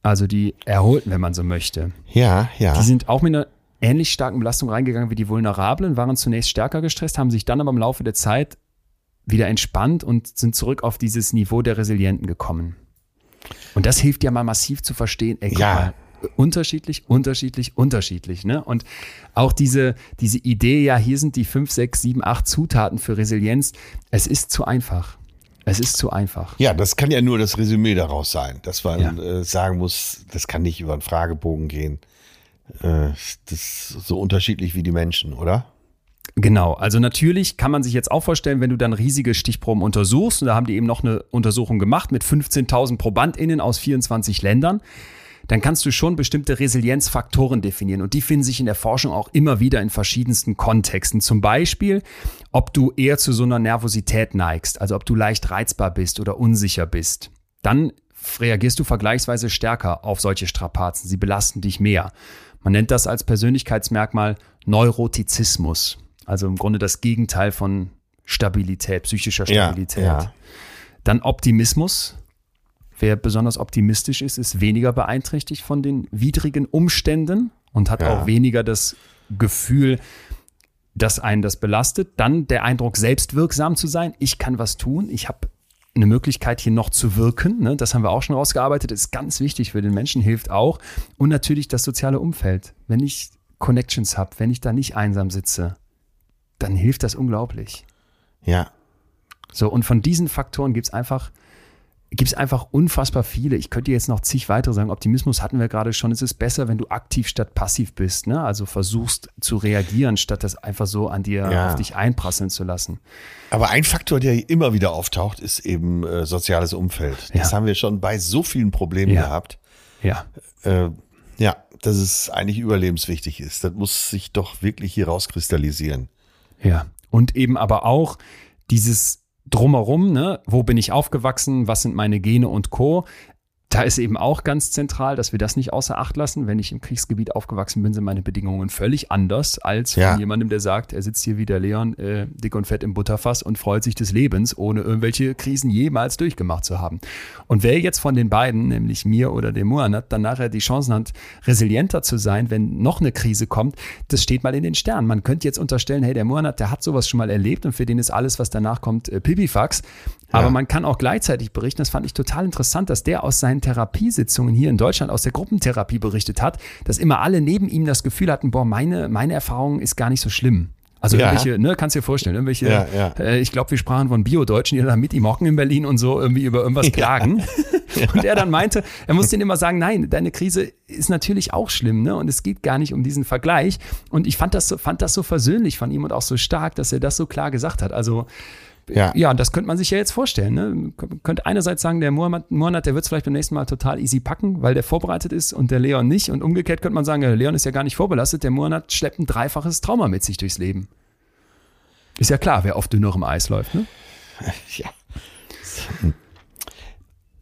also die erholten, wenn man so möchte. Ja, ja. Die sind auch mit einer ähnlich starken Belastung reingegangen wie die Vulnerablen, waren zunächst stärker gestresst, haben sich dann aber im Laufe der Zeit wieder entspannt und sind zurück auf dieses Niveau der Resilienten gekommen. Und das hilft ja mal massiv zu verstehen, ey, ja. Mal, unterschiedlich, unterschiedlich, unterschiedlich. Ne? Und auch diese, diese Idee, ja, hier sind die fünf, sechs, sieben, acht Zutaten für Resilienz, es ist zu einfach. Es ist zu einfach. Ja, das kann ja nur das Resümee daraus sein, dass man ja. äh, sagen muss, das kann nicht über einen Fragebogen gehen. Äh, das ist so unterschiedlich wie die Menschen, oder? Genau, also natürlich kann man sich jetzt auch vorstellen, wenn du dann riesige Stichproben untersuchst, und da haben die eben noch eine Untersuchung gemacht mit 15.000 ProbandInnen aus 24 Ländern, dann kannst du schon bestimmte Resilienzfaktoren definieren. Und die finden sich in der Forschung auch immer wieder in verschiedensten Kontexten. Zum Beispiel, ob du eher zu so einer Nervosität neigst, also ob du leicht reizbar bist oder unsicher bist. Dann reagierst du vergleichsweise stärker auf solche Strapazen. Sie belasten dich mehr. Man nennt das als Persönlichkeitsmerkmal Neurotizismus. Also im Grunde das Gegenteil von Stabilität, psychischer Stabilität. Ja, ja. Dann Optimismus. Wer besonders optimistisch ist, ist weniger beeinträchtigt von den widrigen Umständen und hat ja. auch weniger das Gefühl, dass einen das belastet. Dann der Eindruck, selbstwirksam zu sein. Ich kann was tun. Ich habe eine Möglichkeit, hier noch zu wirken. Ne? Das haben wir auch schon rausgearbeitet. Das ist ganz wichtig für den Menschen, hilft auch. Und natürlich das soziale Umfeld. Wenn ich Connections habe, wenn ich da nicht einsam sitze, dann hilft das unglaublich. Ja. So, und von diesen Faktoren gibt es einfach, gibt es einfach unfassbar viele. Ich könnte jetzt noch zig weitere sagen. Optimismus hatten wir gerade schon. Es ist besser, wenn du aktiv statt passiv bist. Ne? Also versuchst zu reagieren, statt das einfach so an dir ja. auf dich einprasseln zu lassen. Aber ein Faktor, der immer wieder auftaucht, ist eben äh, soziales Umfeld. Das ja. haben wir schon bei so vielen Problemen ja. gehabt. Ja. Äh, ja, dass es eigentlich überlebenswichtig ist. Das muss sich doch wirklich hier rauskristallisieren. Ja. Und eben aber auch dieses Drumherum, ne? wo bin ich aufgewachsen, was sind meine Gene und Co da ist eben auch ganz zentral, dass wir das nicht außer Acht lassen. Wenn ich im Kriegsgebiet aufgewachsen bin, sind meine Bedingungen völlig anders als ja. von jemandem, der sagt, er sitzt hier wie der Leon, äh, dick und fett im Butterfass und freut sich des Lebens, ohne irgendwelche Krisen jemals durchgemacht zu haben. Und wer jetzt von den beiden, nämlich mir oder dem Muanat, dann nachher die Chancen hat, resilienter zu sein, wenn noch eine Krise kommt, das steht mal in den Sternen. Man könnte jetzt unterstellen, hey, der Muanat, der hat sowas schon mal erlebt und für den ist alles, was danach kommt, äh, Pipifax. Aber ja. man kann auch gleichzeitig berichten, das fand ich total interessant, dass der aus seinen Therapiesitzungen hier in Deutschland, aus der Gruppentherapie berichtet hat, dass immer alle neben ihm das Gefühl hatten, boah, meine, meine Erfahrung ist gar nicht so schlimm. Also ja. irgendwelche, ne, kannst dir vorstellen, irgendwelche, ja, ja. Äh, ich glaube, wir sprachen von Bio-Deutschen, die da mit ihm hocken in Berlin und so irgendwie über irgendwas klagen. Und er dann meinte, er muss denen immer sagen, nein, deine Krise ist natürlich auch schlimm, ne? Und es geht gar nicht um diesen Vergleich. Und ich fand das so, fand das so versöhnlich von ihm und auch so stark, dass er das so klar gesagt hat. Also ja. ja, das könnte man sich ja jetzt vorstellen. Ne? Könnte einerseits sagen, der Mohammed, Mohammed der wird es vielleicht beim nächsten Mal total easy packen, weil der vorbereitet ist und der Leon nicht. Und umgekehrt könnte man sagen, der Leon ist ja gar nicht vorbelastet, der Mohammed schleppt ein dreifaches Trauma mit sich durchs Leben. Ist ja klar, wer auf dünnerem Eis läuft, ne? Ja.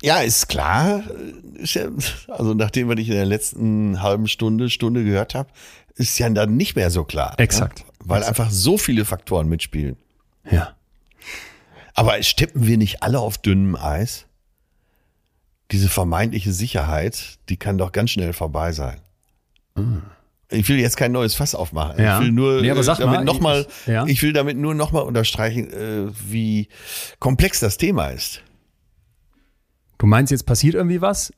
Ja, ist klar. Also nachdem wir dich in der letzten halben Stunde, Stunde gehört habe, ist ja dann nicht mehr so klar. Ne? Exakt. Ja? Weil Exakt. einfach so viele Faktoren mitspielen. Ja. Aber stippen wir nicht alle auf dünnem Eis? Diese vermeintliche Sicherheit, die kann doch ganz schnell vorbei sein. Mhm. Ich will jetzt kein neues Fass aufmachen. Ja. Ich will nur nee, aber sag damit mal, noch mal, ich, ja. ich will damit nur noch mal unterstreichen, äh, wie komplex das Thema ist. Du meinst, jetzt passiert irgendwie was?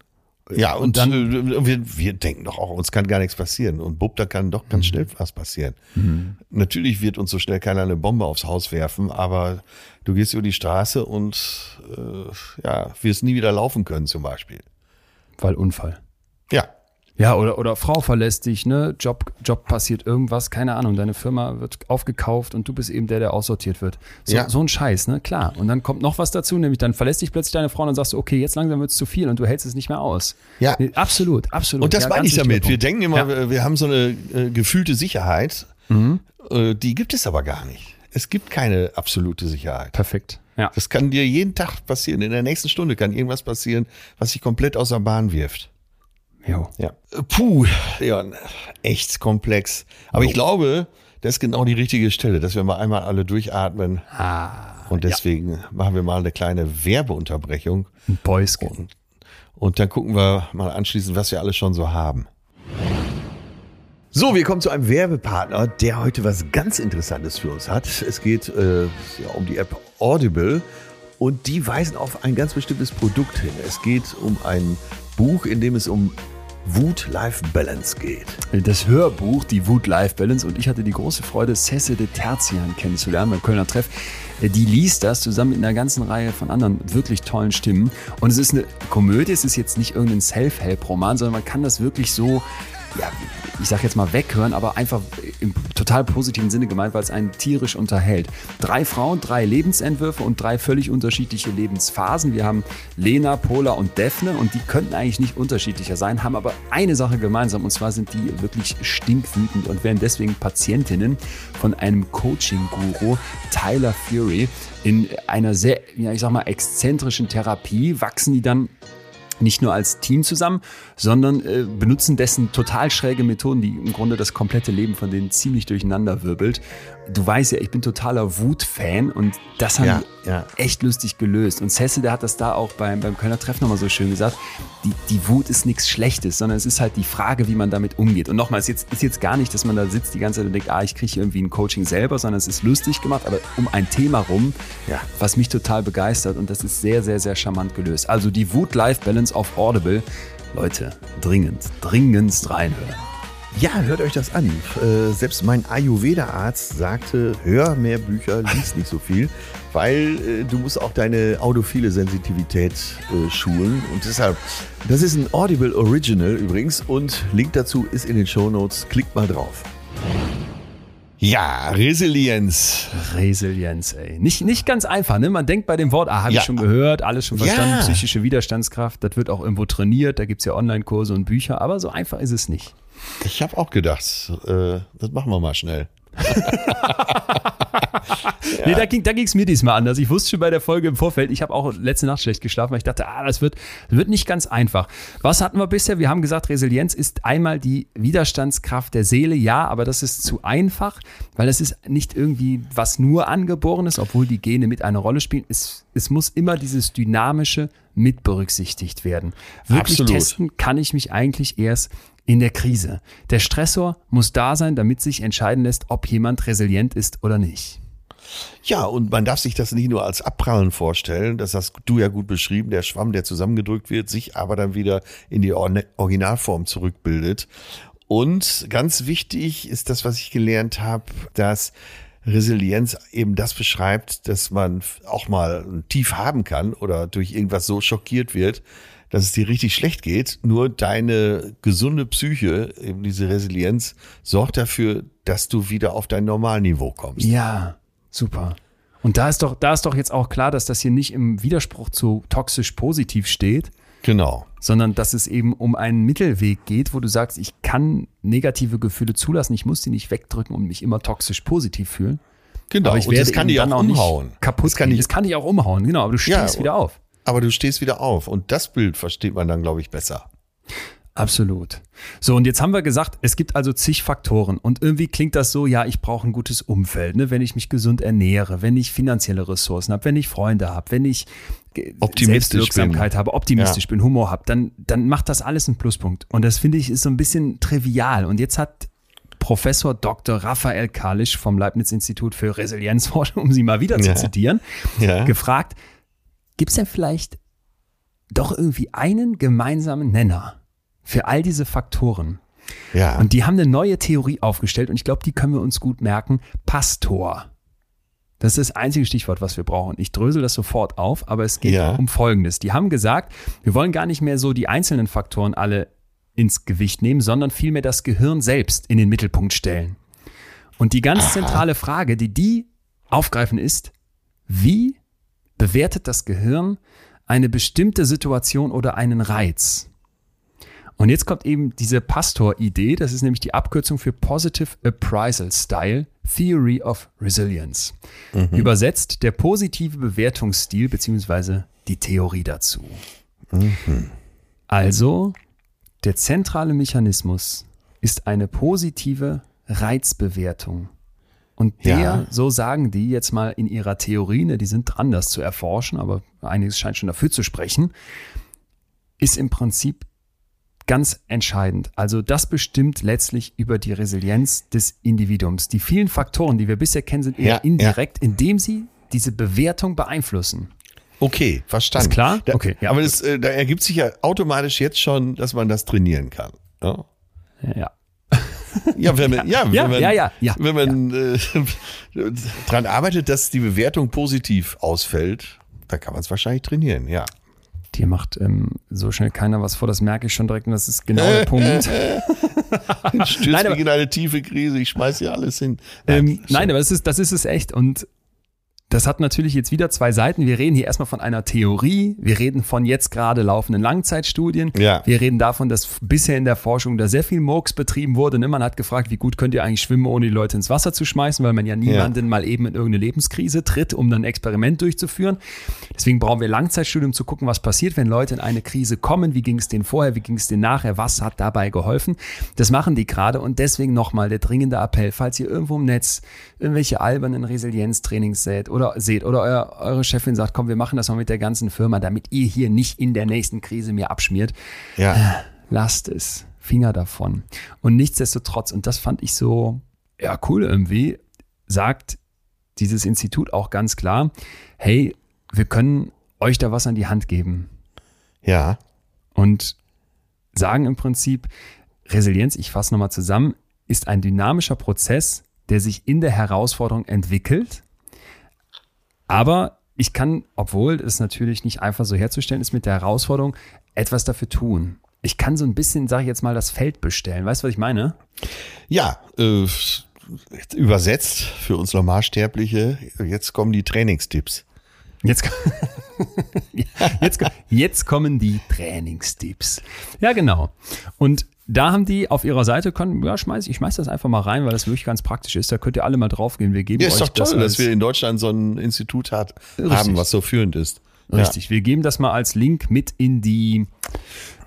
Ja, und, und dann, äh, wir, wir denken doch auch, uns kann gar nichts passieren. Und bub, da kann doch ganz mhm. schnell was passieren. Mhm. Natürlich wird uns so schnell keiner eine Bombe aufs Haus werfen, aber du gehst über die Straße und äh, ja, wirst nie wieder laufen können, zum Beispiel. Weil Unfall. Ja. Ja, oder, oder Frau verlässt dich, ne? Job, Job passiert irgendwas, keine Ahnung, deine Firma wird aufgekauft und du bist eben der, der aussortiert wird. So, ja. so ein Scheiß, ne? Klar. Und dann kommt noch was dazu, nämlich dann verlässt dich plötzlich deine Frau und dann sagst du, okay, jetzt langsam wird es zu viel und du hältst es nicht mehr aus. Ja. Nee, absolut, absolut. Und das ja, meine ich damit. Wir denken immer, ja. wir haben so eine äh, gefühlte Sicherheit, mhm. äh, die gibt es aber gar nicht. Es gibt keine absolute Sicherheit. Perfekt. Ja. Das kann dir jeden Tag passieren. In der nächsten Stunde kann irgendwas passieren, was dich komplett aus der Bahn wirft. Jo. Ja. Puh, Leon, echt komplex. Aber jo. ich glaube, das ist genau die richtige Stelle, dass wir mal einmal alle durchatmen. Ah, und deswegen ja. machen wir mal eine kleine Werbeunterbrechung. Ein Päuschen. Und, und dann gucken wir mal anschließend, was wir alle schon so haben. So, wir kommen zu einem Werbepartner, der heute was ganz Interessantes für uns hat. Es geht äh, ja, um die App Audible und die weisen auf ein ganz bestimmtes Produkt hin. Es geht um ein Buch, in dem es um Wut-Life-Balance geht. Das Hörbuch, die Wut-Life-Balance. Und ich hatte die große Freude, Cesse de Terzian kennenzulernen beim Kölner Treff. Die liest das zusammen mit einer ganzen Reihe von anderen wirklich tollen Stimmen. Und es ist eine Komödie, es ist jetzt nicht irgendein Self-Help-Roman, sondern man kann das wirklich so ja, ich sag jetzt mal weghören, aber einfach im total positiven Sinne gemeint, weil es einen tierisch unterhält. Drei Frauen, drei Lebensentwürfe und drei völlig unterschiedliche Lebensphasen. Wir haben Lena, Pola und Daphne und die könnten eigentlich nicht unterschiedlicher sein, haben aber eine Sache gemeinsam und zwar sind die wirklich stinkwütend und werden deswegen Patientinnen von einem Coaching-Guru, Tyler Fury. In einer sehr, ja, ich sag mal, exzentrischen Therapie wachsen die dann nicht nur als Team zusammen, sondern äh, benutzen dessen total schräge Methoden, die im Grunde das komplette Leben von denen ziemlich durcheinander wirbelt. Du weißt ja, ich bin totaler Wut-Fan und das haben ja, die ja. echt lustig gelöst. Und Cecil, der hat das da auch beim, beim Kölner Treff nochmal so schön gesagt. Die, die Wut ist nichts Schlechtes, sondern es ist halt die Frage, wie man damit umgeht. Und nochmal, es ist jetzt, ist jetzt gar nicht, dass man da sitzt die ganze Zeit und denkt, ah, ich kriege irgendwie ein Coaching selber, sondern es ist lustig gemacht, aber um ein Thema rum, ja. was mich total begeistert und das ist sehr, sehr, sehr charmant gelöst. Also die Wut-Life-Balance auf Audible Leute, dringend, dringend reinhören. Ja, hört euch das an. Äh, selbst mein Ayurveda-Arzt sagte, hör mehr Bücher, lies nicht so viel, weil äh, du musst auch deine audiophile Sensitivität äh, schulen. Und deshalb, das ist ein Audible Original übrigens und Link dazu ist in den Show Notes. Klickt mal drauf. Ja, Resilienz. Resilienz, ey. Nicht, nicht ganz einfach, ne? Man denkt bei dem Wort, ah, habe ja. ich schon gehört, alles schon verstanden, ja. psychische Widerstandskraft, das wird auch irgendwo trainiert, da gibt's ja Online-Kurse und Bücher, aber so einfach ist es nicht. Ich habe auch gedacht, äh, das machen wir mal schnell. ja. Nee, da ging da ging's mir diesmal anders. Ich wusste schon bei der Folge im Vorfeld, ich habe auch letzte Nacht schlecht geschlafen, weil ich dachte, ah, das wird, das wird nicht ganz einfach. Was hatten wir bisher? Wir haben gesagt, Resilienz ist einmal die Widerstandskraft der Seele. Ja, aber das ist zu einfach, weil das ist nicht irgendwie was nur angeborenes, obwohl die Gene mit eine Rolle spielen. Es, es muss immer dieses dynamische mit berücksichtigt werden. Wirklich Absolut. testen kann ich mich eigentlich erst in der Krise. Der Stressor muss da sein, damit sich entscheiden lässt, ob jemand resilient ist oder nicht. Ja, und man darf sich das nicht nur als Abprallen vorstellen, das hast du ja gut beschrieben, der Schwamm, der zusammengedrückt wird, sich aber dann wieder in die Originalform zurückbildet. Und ganz wichtig ist das, was ich gelernt habe, dass Resilienz eben das beschreibt, dass man auch mal ein Tief haben kann oder durch irgendwas so schockiert wird, dass es dir richtig schlecht geht. Nur deine gesunde Psyche, eben diese Resilienz, sorgt dafür, dass du wieder auf dein Normalniveau kommst. Ja, super. Und da ist doch, da ist doch jetzt auch klar, dass das hier nicht im Widerspruch zu toxisch positiv steht. Genau. Sondern dass es eben um einen Mittelweg geht, wo du sagst, ich kann negative Gefühle zulassen, ich muss die nicht wegdrücken und mich immer toxisch positiv fühlen. Genau, aber ich und werde das kann dich auch umhauen. Kaputt das kann, ich, das kann dich auch umhauen, genau, aber du stehst ja, wieder auf. Aber du stehst wieder auf und das Bild versteht man dann, glaube ich, besser. Absolut. So, und jetzt haben wir gesagt, es gibt also zig Faktoren. Und irgendwie klingt das so, ja, ich brauche ein gutes Umfeld, ne? wenn ich mich gesund ernähre, wenn ich finanzielle Ressourcen habe, wenn ich Freunde habe, wenn ich Selbstwirksamkeit habe, optimistisch ja. bin, Humor habe, dann, dann macht das alles einen Pluspunkt. Und das finde ich ist so ein bisschen trivial. Und jetzt hat Professor Dr. Raphael Kalisch vom Leibniz-Institut für Resilienzforschung, um sie mal wieder zu ja. zitieren, ja. gefragt, gibt es denn vielleicht doch irgendwie einen gemeinsamen Nenner? für all diese Faktoren. Ja. Und die haben eine neue Theorie aufgestellt und ich glaube, die können wir uns gut merken. Pastor. Das ist das einzige Stichwort, was wir brauchen. Ich drösel das sofort auf, aber es geht ja. um Folgendes. Die haben gesagt, wir wollen gar nicht mehr so die einzelnen Faktoren alle ins Gewicht nehmen, sondern vielmehr das Gehirn selbst in den Mittelpunkt stellen. Und die ganz Aha. zentrale Frage, die die aufgreifen, ist, wie bewertet das Gehirn eine bestimmte Situation oder einen Reiz? Und jetzt kommt eben diese Pastor-Idee, das ist nämlich die Abkürzung für Positive Appraisal Style Theory of Resilience. Mhm. Übersetzt der positive Bewertungsstil beziehungsweise die Theorie dazu. Mhm. Also, der zentrale Mechanismus ist eine positive Reizbewertung. Und der, ja. so sagen die jetzt mal in ihrer Theorie, ne, die sind dran, das zu erforschen, aber einiges scheint schon dafür zu sprechen, ist im Prinzip ganz entscheidend. Also das bestimmt letztlich über die Resilienz des Individuums. Die vielen Faktoren, die wir bisher kennen, sind eher ja, indirekt, ja. indem sie diese Bewertung beeinflussen. Okay, verstanden. Ist klar? Da, okay. Ja. Aber das, äh, da ergibt sich ja automatisch jetzt schon, dass man das trainieren kann. Ja. ja. Ja, wenn man, ja, ja, wenn man, ja, ja, ja, wenn man. Äh, dran arbeitet, dass die Bewertung positiv ausfällt, da kann man es wahrscheinlich trainieren, ja. Dir macht ähm, so schnell keiner was vor, das merke ich schon direkt und das ist genau der Punkt. Stürzt nein, aber, in eine tiefe Krise, ich schmeiß hier alles hin. Ähm, nein, aber das ist, das ist es echt und das hat natürlich jetzt wieder zwei Seiten. Wir reden hier erstmal von einer Theorie. Wir reden von jetzt gerade laufenden Langzeitstudien. Ja. Wir reden davon, dass bisher in der Forschung da sehr viel Murks betrieben wurde. Ne? Man hat gefragt, wie gut könnt ihr eigentlich schwimmen, ohne die Leute ins Wasser zu schmeißen, weil man ja niemanden ja. mal eben in irgendeine Lebenskrise tritt, um dann ein Experiment durchzuführen. Deswegen brauchen wir Langzeitstudien, um zu gucken, was passiert, wenn Leute in eine Krise kommen. Wie ging es denen vorher? Wie ging es denen nachher? Was hat dabei geholfen? Das machen die gerade und deswegen nochmal der dringende Appell, falls ihr irgendwo im Netz irgendwelche albernen Resilienztrainings seht oder seht oder euer, eure Chefin sagt, komm, wir machen das mal mit der ganzen Firma, damit ihr hier nicht in der nächsten Krise mir abschmiert. Ja. Äh, lasst es. Finger davon. Und nichtsdestotrotz, und das fand ich so, ja, cool irgendwie, sagt dieses Institut auch ganz klar, hey, wir können euch da was an die Hand geben. Ja. Und sagen im Prinzip, Resilienz, ich fasse nochmal zusammen, ist ein dynamischer Prozess, der sich in der Herausforderung entwickelt. Aber ich kann, obwohl es natürlich nicht einfach so herzustellen ist mit der Herausforderung, etwas dafür tun. Ich kann so ein bisschen, sage ich jetzt mal, das Feld bestellen. Weißt du, was ich meine? Ja, äh, übersetzt für uns Normalsterbliche, jetzt kommen die Trainingstipps. Jetzt, jetzt, jetzt kommen die Trainingstipps. Ja, genau. Und da haben die auf ihrer Seite können, ja, schmeiß, ich schmeiß das einfach mal rein, weil das wirklich ganz praktisch ist. Da könnt ihr alle mal draufgehen. Wir geben ja, ist euch doch toll, das dass wir in Deutschland so ein Institut hat, haben, was so führend ist. Richtig. Ja. Wir geben das mal als Link mit in die,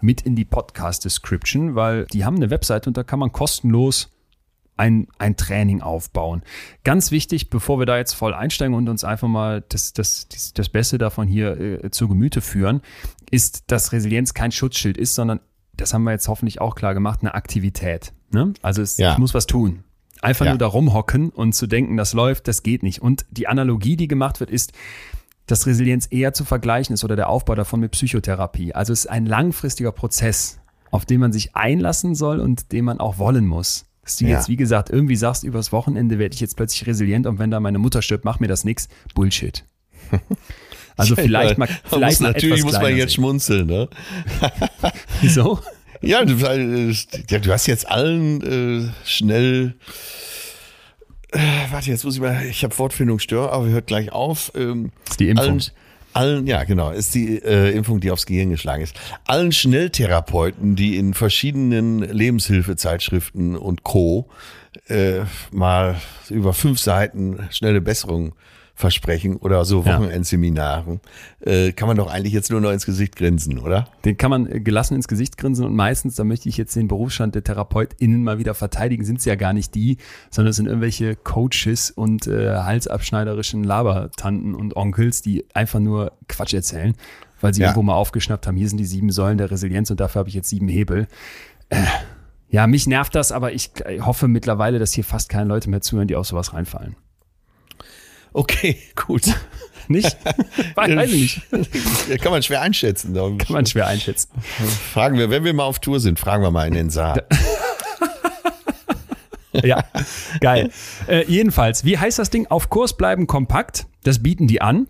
mit in die Podcast Description, weil die haben eine Webseite und da kann man kostenlos ein, ein Training aufbauen. Ganz wichtig, bevor wir da jetzt voll einsteigen und uns einfach mal das, das, das Beste davon hier äh, zu Gemüte führen, ist, dass Resilienz kein Schutzschild ist, sondern das haben wir jetzt hoffentlich auch klar gemacht, eine Aktivität. Ne? Also es, ja. ich muss was tun. Einfach ja. nur da rumhocken und zu denken, das läuft, das geht nicht. Und die Analogie, die gemacht wird, ist, dass Resilienz eher zu vergleichen ist oder der Aufbau davon mit Psychotherapie. Also es ist ein langfristiger Prozess, auf den man sich einlassen soll und den man auch wollen muss. Dass du ja. jetzt, wie gesagt, irgendwie sagst, übers Wochenende werde ich jetzt plötzlich resilient und wenn da meine Mutter stirbt, mach mir das nix. Bullshit. Also vielleicht mal, vielleicht muss, natürlich muss man jetzt schmunzeln, ne? Wieso? Ja du, ja, du hast jetzt allen äh, schnell äh, warte, jetzt muss ich mal, ich habe Wortfindungsstörung, aber hört gleich auf. Ähm, ist die Impfung. Allen, allen, ja, genau, ist die äh, Impfung, die aufs Gehirn geschlagen ist. Allen Schnelltherapeuten, die in verschiedenen Lebenshilfezeitschriften und Co. Äh, mal über fünf Seiten schnelle Besserung versprechen oder so Wochenendseminaren, äh, kann man doch eigentlich jetzt nur noch ins Gesicht grinsen, oder? Den kann man äh, gelassen ins Gesicht grinsen und meistens, da möchte ich jetzt den Berufsstand der TherapeutInnen mal wieder verteidigen, sind es ja gar nicht die, sondern es sind irgendwelche Coaches und äh, halsabschneiderischen Labertanten und Onkels, die einfach nur Quatsch erzählen, weil sie ja. irgendwo mal aufgeschnappt haben, hier sind die sieben Säulen der Resilienz und dafür habe ich jetzt sieben Hebel. Äh, ja, mich nervt das, aber ich hoffe mittlerweile, dass hier fast keine Leute mehr zuhören, die auf sowas reinfallen. Okay, gut. Nicht? Weiß ich nicht. Kann man schwer einschätzen. Kann man schwer einschätzen. Fragen wir, wenn wir mal auf Tour sind, fragen wir mal in den Saal. ja, geil. Äh, jedenfalls, wie heißt das Ding? Auf Kurs bleiben kompakt. Das bieten die an.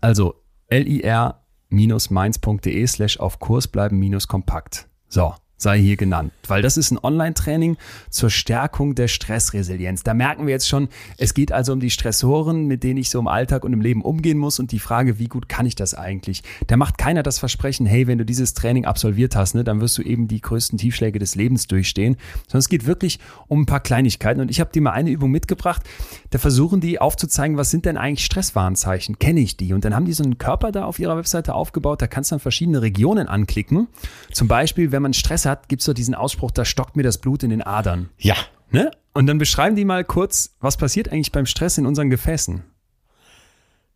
Also lir-mainz.de slash auf Kurs bleiben minus kompakt. So sei hier genannt, weil das ist ein Online-Training zur Stärkung der Stressresilienz. Da merken wir jetzt schon, es geht also um die Stressoren, mit denen ich so im Alltag und im Leben umgehen muss und die Frage, wie gut kann ich das eigentlich? Da macht keiner das Versprechen, hey, wenn du dieses Training absolviert hast, ne, dann wirst du eben die größten Tiefschläge des Lebens durchstehen, sondern es geht wirklich um ein paar Kleinigkeiten und ich habe dir mal eine Übung mitgebracht, da versuchen die aufzuzeigen, was sind denn eigentlich Stresswarnzeichen? Kenne ich die? Und dann haben die so einen Körper da auf ihrer Webseite aufgebaut, da kannst du dann verschiedene Regionen anklicken. Zum Beispiel, wenn man Stress hat, gibt es so diesen Ausspruch, da stockt mir das Blut in den Adern. Ja. Ne? Und dann beschreiben die mal kurz, was passiert eigentlich beim Stress in unseren Gefäßen.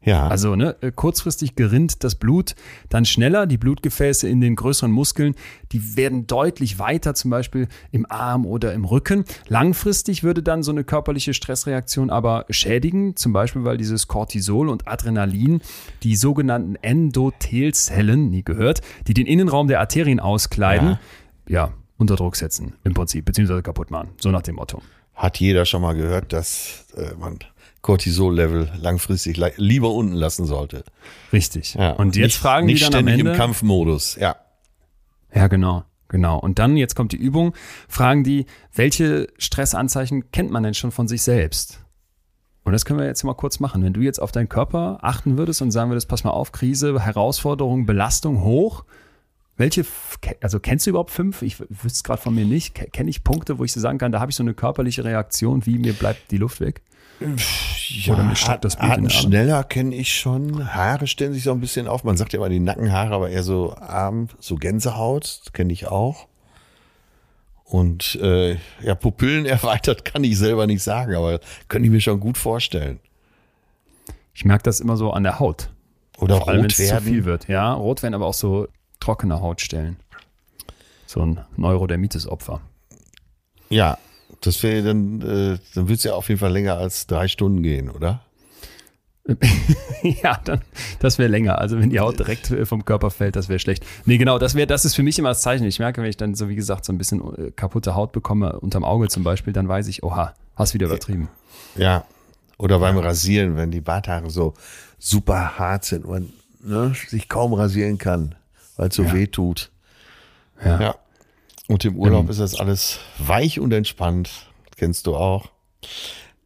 Ja. Also ne, äh, kurzfristig gerinnt das Blut dann schneller, die Blutgefäße in den größeren Muskeln, die werden deutlich weiter, zum Beispiel im Arm oder im Rücken. Langfristig würde dann so eine körperliche Stressreaktion aber schädigen, zum Beispiel weil dieses Cortisol und Adrenalin die sogenannten Endothelzellen, nie gehört, die den Innenraum der Arterien auskleiden, ja ja, unter Druck setzen im Prinzip, beziehungsweise kaputt machen. So nach dem Motto. Hat jeder schon mal gehört, dass äh, man Cortisol-Level langfristig lieber unten lassen sollte. Richtig. Ja, und jetzt nicht, fragen die dann am Ende. im Kampfmodus, ja. Ja, genau. Genau. Und dann, jetzt kommt die Übung, fragen die, welche Stressanzeichen kennt man denn schon von sich selbst? Und das können wir jetzt mal kurz machen. Wenn du jetzt auf deinen Körper achten würdest und sagen würdest, pass mal auf, Krise, Herausforderung, Belastung hoch, welche, also kennst du überhaupt fünf? Ich wüsste es gerade von mir nicht. Kenne ich Punkte, wo ich so sagen kann, da habe ich so eine körperliche Reaktion, wie mir bleibt die Luft weg? Ja, Oder mir stockt das Blut schneller kenne ich schon. Haare stellen sich so ein bisschen auf. Man sagt ja immer die Nackenhaare, aber eher so Arm, so Gänsehaut, kenne ich auch. Und äh, ja, Pupillen erweitert kann ich selber nicht sagen, aber könnte ich mir schon gut vorstellen. Ich merke das immer so an der Haut. Oder Vor allem, rot werden. zu viel wird. Ja, rot werden, aber auch so trockene Haut stellen. So ein Neurodermitis-Opfer. Ja, das wäre dann, äh, dann würde es ja auf jeden Fall länger als drei Stunden gehen, oder? ja, dann, das wäre länger. Also wenn die Haut direkt äh, vom Körper fällt, das wäre schlecht. Nee, genau, das wäre, das ist für mich immer das Zeichen. Ich merke, wenn ich dann so wie gesagt so ein bisschen äh, kaputte Haut bekomme, unterm Auge zum Beispiel, dann weiß ich, oha, hast wieder übertrieben. Ja. Oder beim Rasieren, wenn die Barthaare so super hart sind und ne, sich kaum rasieren kann weil es so ja. weh tut. Ja. ja. Und im Urlaub ähm. ist das alles weich und entspannt. kennst du auch.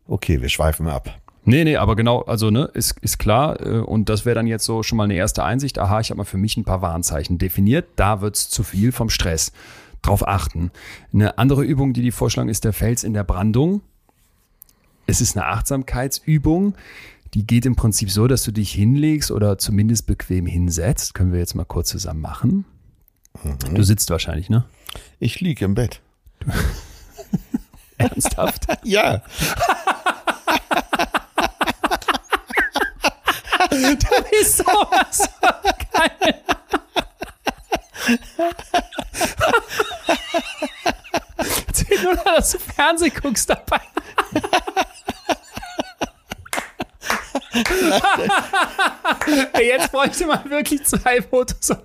Okay, wir schweifen ab. Nee, nee, aber genau, also ne, ist, ist klar. Äh, und das wäre dann jetzt so schon mal eine erste Einsicht. Aha, ich habe mal für mich ein paar Warnzeichen definiert. Da wird es zu viel vom Stress. Drauf achten. Eine andere Übung, die die vorschlagen, ist der Fels in der Brandung. Es ist eine Achtsamkeitsübung. Die geht im Prinzip so, dass du dich hinlegst oder zumindest bequem hinsetzt. Können wir jetzt mal kurz zusammen machen. Mhm. Du sitzt wahrscheinlich, ne? Ich liege im Bett. Ernsthaft? ja. du bist sowas geil. Erzähl nur, dass du Fernsehen guckst dabei. Jetzt bräuchte man wirklich zwei Fotos.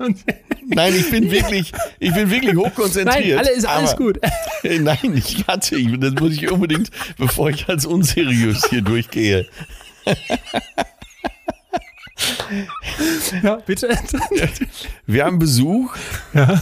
Nein, ich bin wirklich, ich bin wirklich hochkonzentriert. Nein, alles, alles aber, gut. Nein, ich hatte, das muss ich unbedingt, bevor ich als unseriös hier durchgehe. Ja, bitte. Wir haben Besuch. Ja.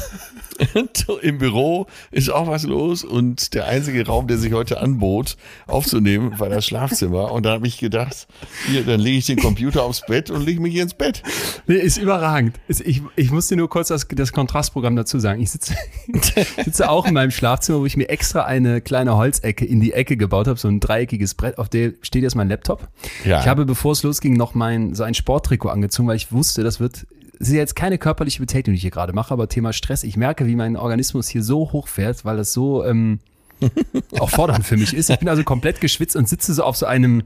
Im Büro ist auch was los und der einzige Raum, der sich heute anbot, aufzunehmen, war das Schlafzimmer. Und da habe ich gedacht, hier, dann lege ich den Computer aufs Bett und lege mich hier ins Bett. Nee, ist überragend. Ich, ich muss dir nur kurz das, das Kontrastprogramm dazu sagen. Ich sitze, sitze auch in meinem Schlafzimmer, wo ich mir extra eine kleine Holzecke in die Ecke gebaut habe, so ein dreieckiges Brett, auf der steht jetzt mein Laptop. Ja. Ich habe, bevor es losging, noch mein so ein Sporttrikot angezogen, weil ich wusste, das wird ist jetzt keine körperliche Betätigung, die ich hier gerade mache, aber Thema Stress. Ich merke, wie mein Organismus hier so hochfährt, weil das so ähm, auch fordernd für mich ist. Ich bin also komplett geschwitzt und sitze so auf so einem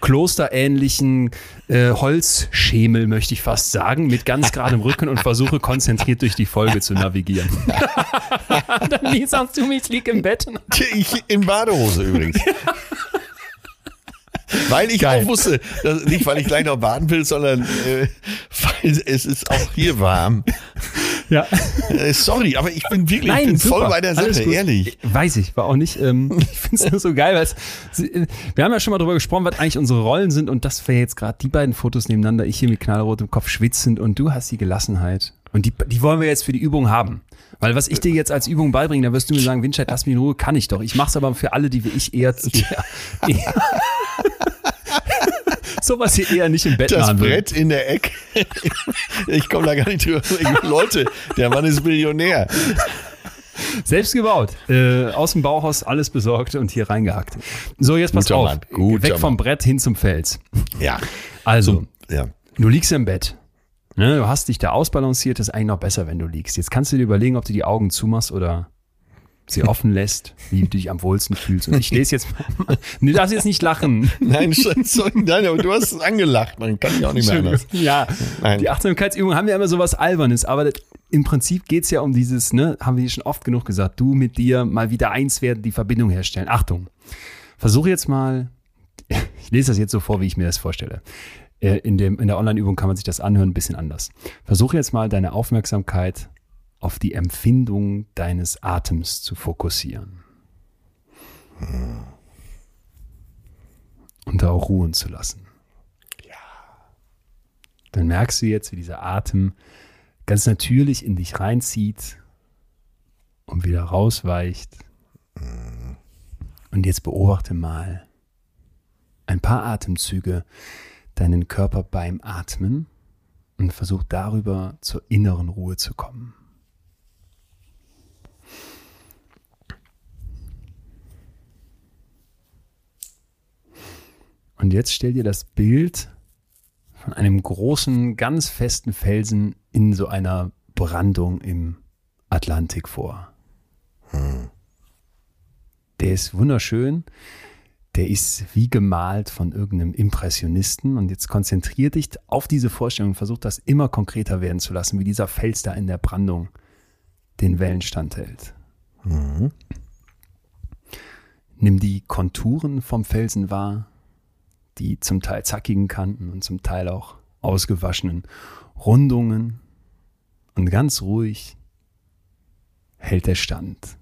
klosterähnlichen äh, Holzschemel, möchte ich fast sagen, mit ganz geradem Rücken und versuche konzentriert durch die Folge zu navigieren. Dann sagst du mir, ich liege im Bett. Ich in Badehose übrigens. Weil ich Geil. auch wusste, dass, nicht weil ich gleich noch baden will, sondern äh, weil es ist auch hier warm. Ja. Äh, sorry, aber ich bin wirklich Nein, ich bin voll bei der Sache, ehrlich. Weiß ich, war auch nicht. Ähm, ich finde es nur so geil, weil es, wir haben ja schon mal darüber gesprochen, was eigentlich unsere Rollen sind und das wäre jetzt gerade die beiden Fotos nebeneinander, ich hier mit knallrotem Kopf schwitzend und du hast die Gelassenheit. Und die, die wollen wir jetzt für die Übung haben. Weil was ich dir jetzt als Übung beibringe, da wirst du mir sagen, Winscheid, lass mich in Ruhe, kann ich doch. Ich mach's aber für alle, die wie ich eher, eher, eher sowas hier eher nicht im Bett Das Brett in der Ecke. Ich komme da gar nicht drüber. Leute, der Mann ist Millionär. Selbst gebaut. Äh, aus dem Bauhaus alles besorgt und hier reingehackt. So, jetzt pass auf. Mann. Weg vom Brett hin zum Fels. Ja. Also, so, ja. du liegst im Bett. Ne, du hast dich da ausbalanciert, das ist eigentlich noch besser, wenn du liegst. Jetzt kannst du dir überlegen, ob du die Augen zumachst oder sie offen lässt, wie du dich am wohlsten fühlst. Und ich lese jetzt mal. Du darfst jetzt nicht lachen. Nein, sorry, nein, aber du hast es angelacht. Man kann ich auch nicht mehr anders. Ja, nein. die Achtsamkeitsübungen haben ja immer so was Albernes, aber das, im Prinzip geht's ja um dieses, ne, haben wir schon oft genug gesagt, du mit dir mal wieder eins werden, die Verbindung herstellen. Achtung, versuche jetzt mal, ich lese das jetzt so vor, wie ich mir das vorstelle. Äh, in, dem, in der Online-Übung kann man sich das anhören, ein bisschen anders. Versuche jetzt mal deine Aufmerksamkeit auf die Empfindung deines Atems zu fokussieren. Und da auch ruhen zu lassen. Ja. Dann merkst du jetzt, wie dieser Atem ganz natürlich in dich reinzieht und wieder rausweicht. Und jetzt beobachte mal ein paar Atemzüge deinen Körper beim Atmen und versuch darüber zur inneren Ruhe zu kommen. Und jetzt stell dir das Bild von einem großen, ganz festen Felsen in so einer Brandung im Atlantik vor. Hm. Der ist wunderschön. Der ist wie gemalt von irgendeinem Impressionisten. Und jetzt konzentrier dich auf diese Vorstellung und versuch das immer konkreter werden zu lassen, wie dieser Fels da in der Brandung den Wellen standhält. Mhm. Nimm die Konturen vom Felsen wahr die zum Teil zackigen Kanten und zum Teil auch ausgewaschenen Rundungen. Und ganz ruhig hält er stand.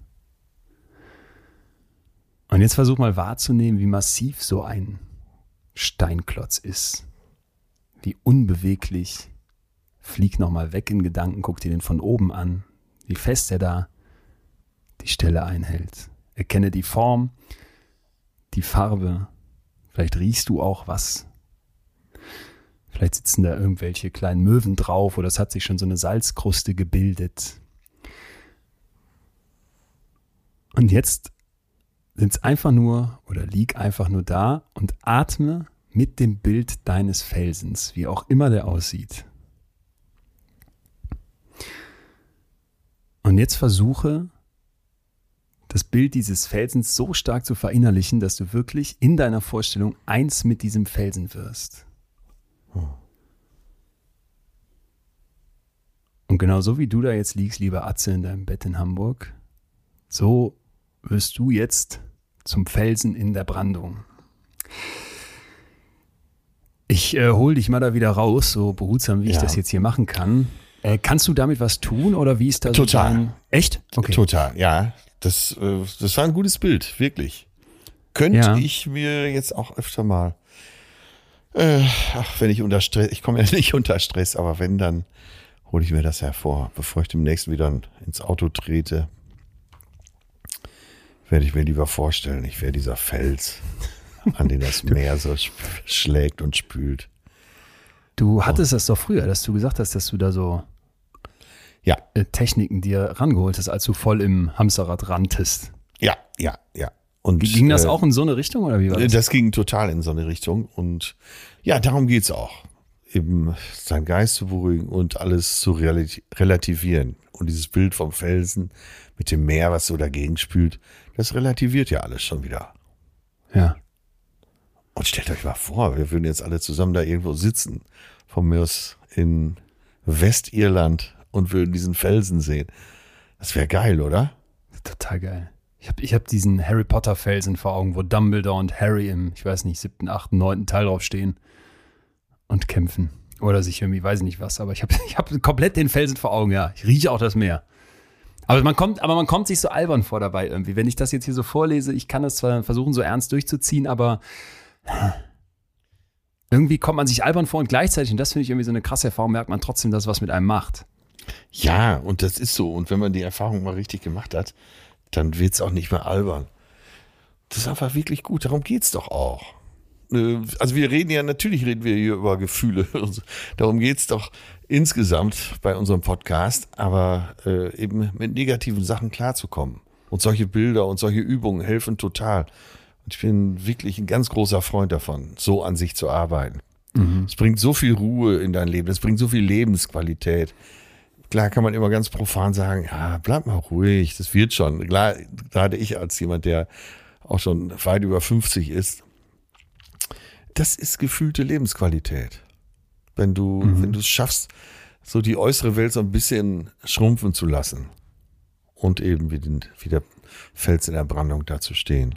Und jetzt versuch mal wahrzunehmen, wie massiv so ein Steinklotz ist. Wie unbeweglich. Flieg nochmal weg in Gedanken, guck dir den von oben an. Wie fest er da die Stelle einhält. Erkenne die Form, die Farbe Vielleicht riechst du auch was. Vielleicht sitzen da irgendwelche kleinen Möwen drauf oder es hat sich schon so eine Salzkruste gebildet. Und jetzt sind es einfach nur oder lieg einfach nur da und atme mit dem Bild deines Felsens, wie auch immer der aussieht. Und jetzt versuche das Bild dieses Felsens so stark zu verinnerlichen, dass du wirklich in deiner Vorstellung eins mit diesem Felsen wirst. Und genau so wie du da jetzt liegst, lieber Atze, in deinem Bett in Hamburg, so wirst du jetzt zum Felsen in der Brandung. Ich äh, hole dich mal da wieder raus, so behutsam, wie ja. ich das jetzt hier machen kann. Äh, kannst du damit was tun oder wie ist das? Total. Echt? Okay. Total, ja. Das, äh, das war ein gutes Bild, wirklich. Könnte ja. ich mir jetzt auch öfter mal, äh, ach, wenn ich unter Stress, ich komme ja nicht unter Stress, aber wenn, dann hole ich mir das hervor. Bevor ich demnächst wieder ins Auto trete, werde ich mir lieber vorstellen, ich wäre dieser Fels, an den das Meer so schlägt und spült. Du hattest oh. das doch früher, dass du gesagt hast, dass du da so ja. Äh, Techniken dir rangeholt hast, als du voll im Hamsterrad ranntest. Ja, ja, ja. Und, ging das äh, auch in so eine Richtung oder wie war das? Das ging total in so eine Richtung und ja, darum geht's auch. Eben sein Geist zu beruhigen und alles zu relativieren. Und dieses Bild vom Felsen mit dem Meer, was so dagegen spült, das relativiert ja alles schon wieder. Ja. Und stellt euch mal vor, wir würden jetzt alle zusammen da irgendwo sitzen, von mir aus in Westirland und würden diesen Felsen sehen. Das wäre geil, oder? Total geil. Ich habe ich hab diesen Harry Potter Felsen vor Augen, wo Dumbledore und Harry im, ich weiß nicht, siebten, achten, neunten Teil draufstehen und kämpfen. Oder sich irgendwie, weiß ich nicht was, aber ich habe ich hab komplett den Felsen vor Augen, ja. Ich rieche auch das Meer. Aber man kommt, aber man kommt sich so albern vor dabei irgendwie. Wenn ich das jetzt hier so vorlese, ich kann das zwar versuchen, so ernst durchzuziehen, aber irgendwie kommt man sich albern vor und gleichzeitig, und das finde ich irgendwie so eine krasse Erfahrung, merkt man trotzdem, dass was mit einem macht. Ja, und das ist so. Und wenn man die Erfahrung mal richtig gemacht hat, dann wird es auch nicht mehr albern. Das ist einfach wirklich gut. Darum geht es doch auch. Äh, also wir reden ja, natürlich reden wir hier über Gefühle. Darum geht es doch insgesamt bei unserem Podcast, aber äh, eben mit negativen Sachen klarzukommen. Und solche Bilder und solche Übungen helfen total. Und ich bin wirklich ein ganz großer Freund davon, so an sich zu arbeiten. Mhm. Es bringt so viel Ruhe in dein Leben, es bringt so viel Lebensqualität. Klar kann man immer ganz profan sagen, ja, bleib mal ruhig, das wird schon. Klar, gerade ich als jemand, der auch schon weit über 50 ist, das ist gefühlte Lebensqualität. Wenn du, mhm. wenn du es schaffst, so die äußere Welt so ein bisschen schrumpfen zu lassen und eben wie, den, wie der Fels in der Brandung da zu stehen.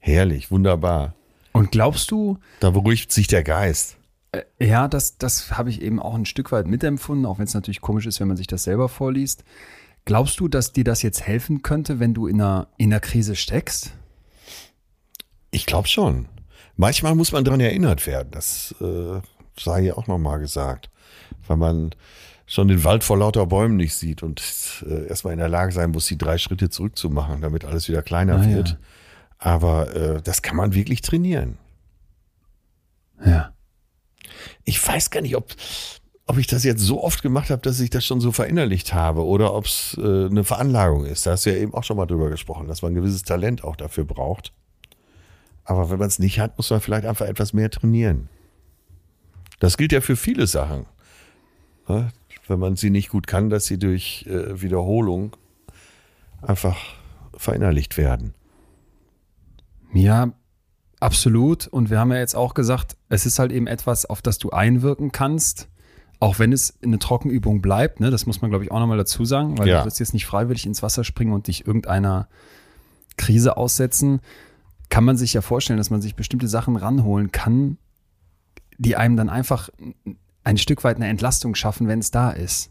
Herrlich, wunderbar. Und glaubst du? Da beruhigt sich der Geist. Äh, ja, das, das habe ich eben auch ein Stück weit mitempfunden, auch wenn es natürlich komisch ist, wenn man sich das selber vorliest. Glaubst du, dass dir das jetzt helfen könnte, wenn du in einer, in einer Krise steckst? Ich glaube schon. Manchmal muss man daran erinnert werden. Das äh, sei ja auch nochmal gesagt. Weil man schon den Wald vor lauter Bäumen nicht sieht und äh, erstmal in der Lage sein muss, die drei Schritte zurückzumachen, damit alles wieder kleiner ah, wird. Aber äh, das kann man wirklich trainieren. Ja. Ich weiß gar nicht, ob, ob ich das jetzt so oft gemacht habe, dass ich das schon so verinnerlicht habe oder ob es äh, eine Veranlagung ist. Da hast du ja eben auch schon mal drüber gesprochen, dass man ein gewisses Talent auch dafür braucht. Aber wenn man es nicht hat, muss man vielleicht einfach etwas mehr trainieren. Das gilt ja für viele Sachen. Wenn man sie nicht gut kann, dass sie durch äh, Wiederholung einfach verinnerlicht werden. Ja, absolut. Und wir haben ja jetzt auch gesagt, es ist halt eben etwas, auf das du einwirken kannst, auch wenn es eine Trockenübung bleibt. Ne? Das muss man, glaube ich, auch nochmal dazu sagen, weil ja. du wirst jetzt nicht freiwillig ins Wasser springen und dich irgendeiner Krise aussetzen. Kann man sich ja vorstellen, dass man sich bestimmte Sachen ranholen kann, die einem dann einfach ein Stück weit eine Entlastung schaffen, wenn es da ist.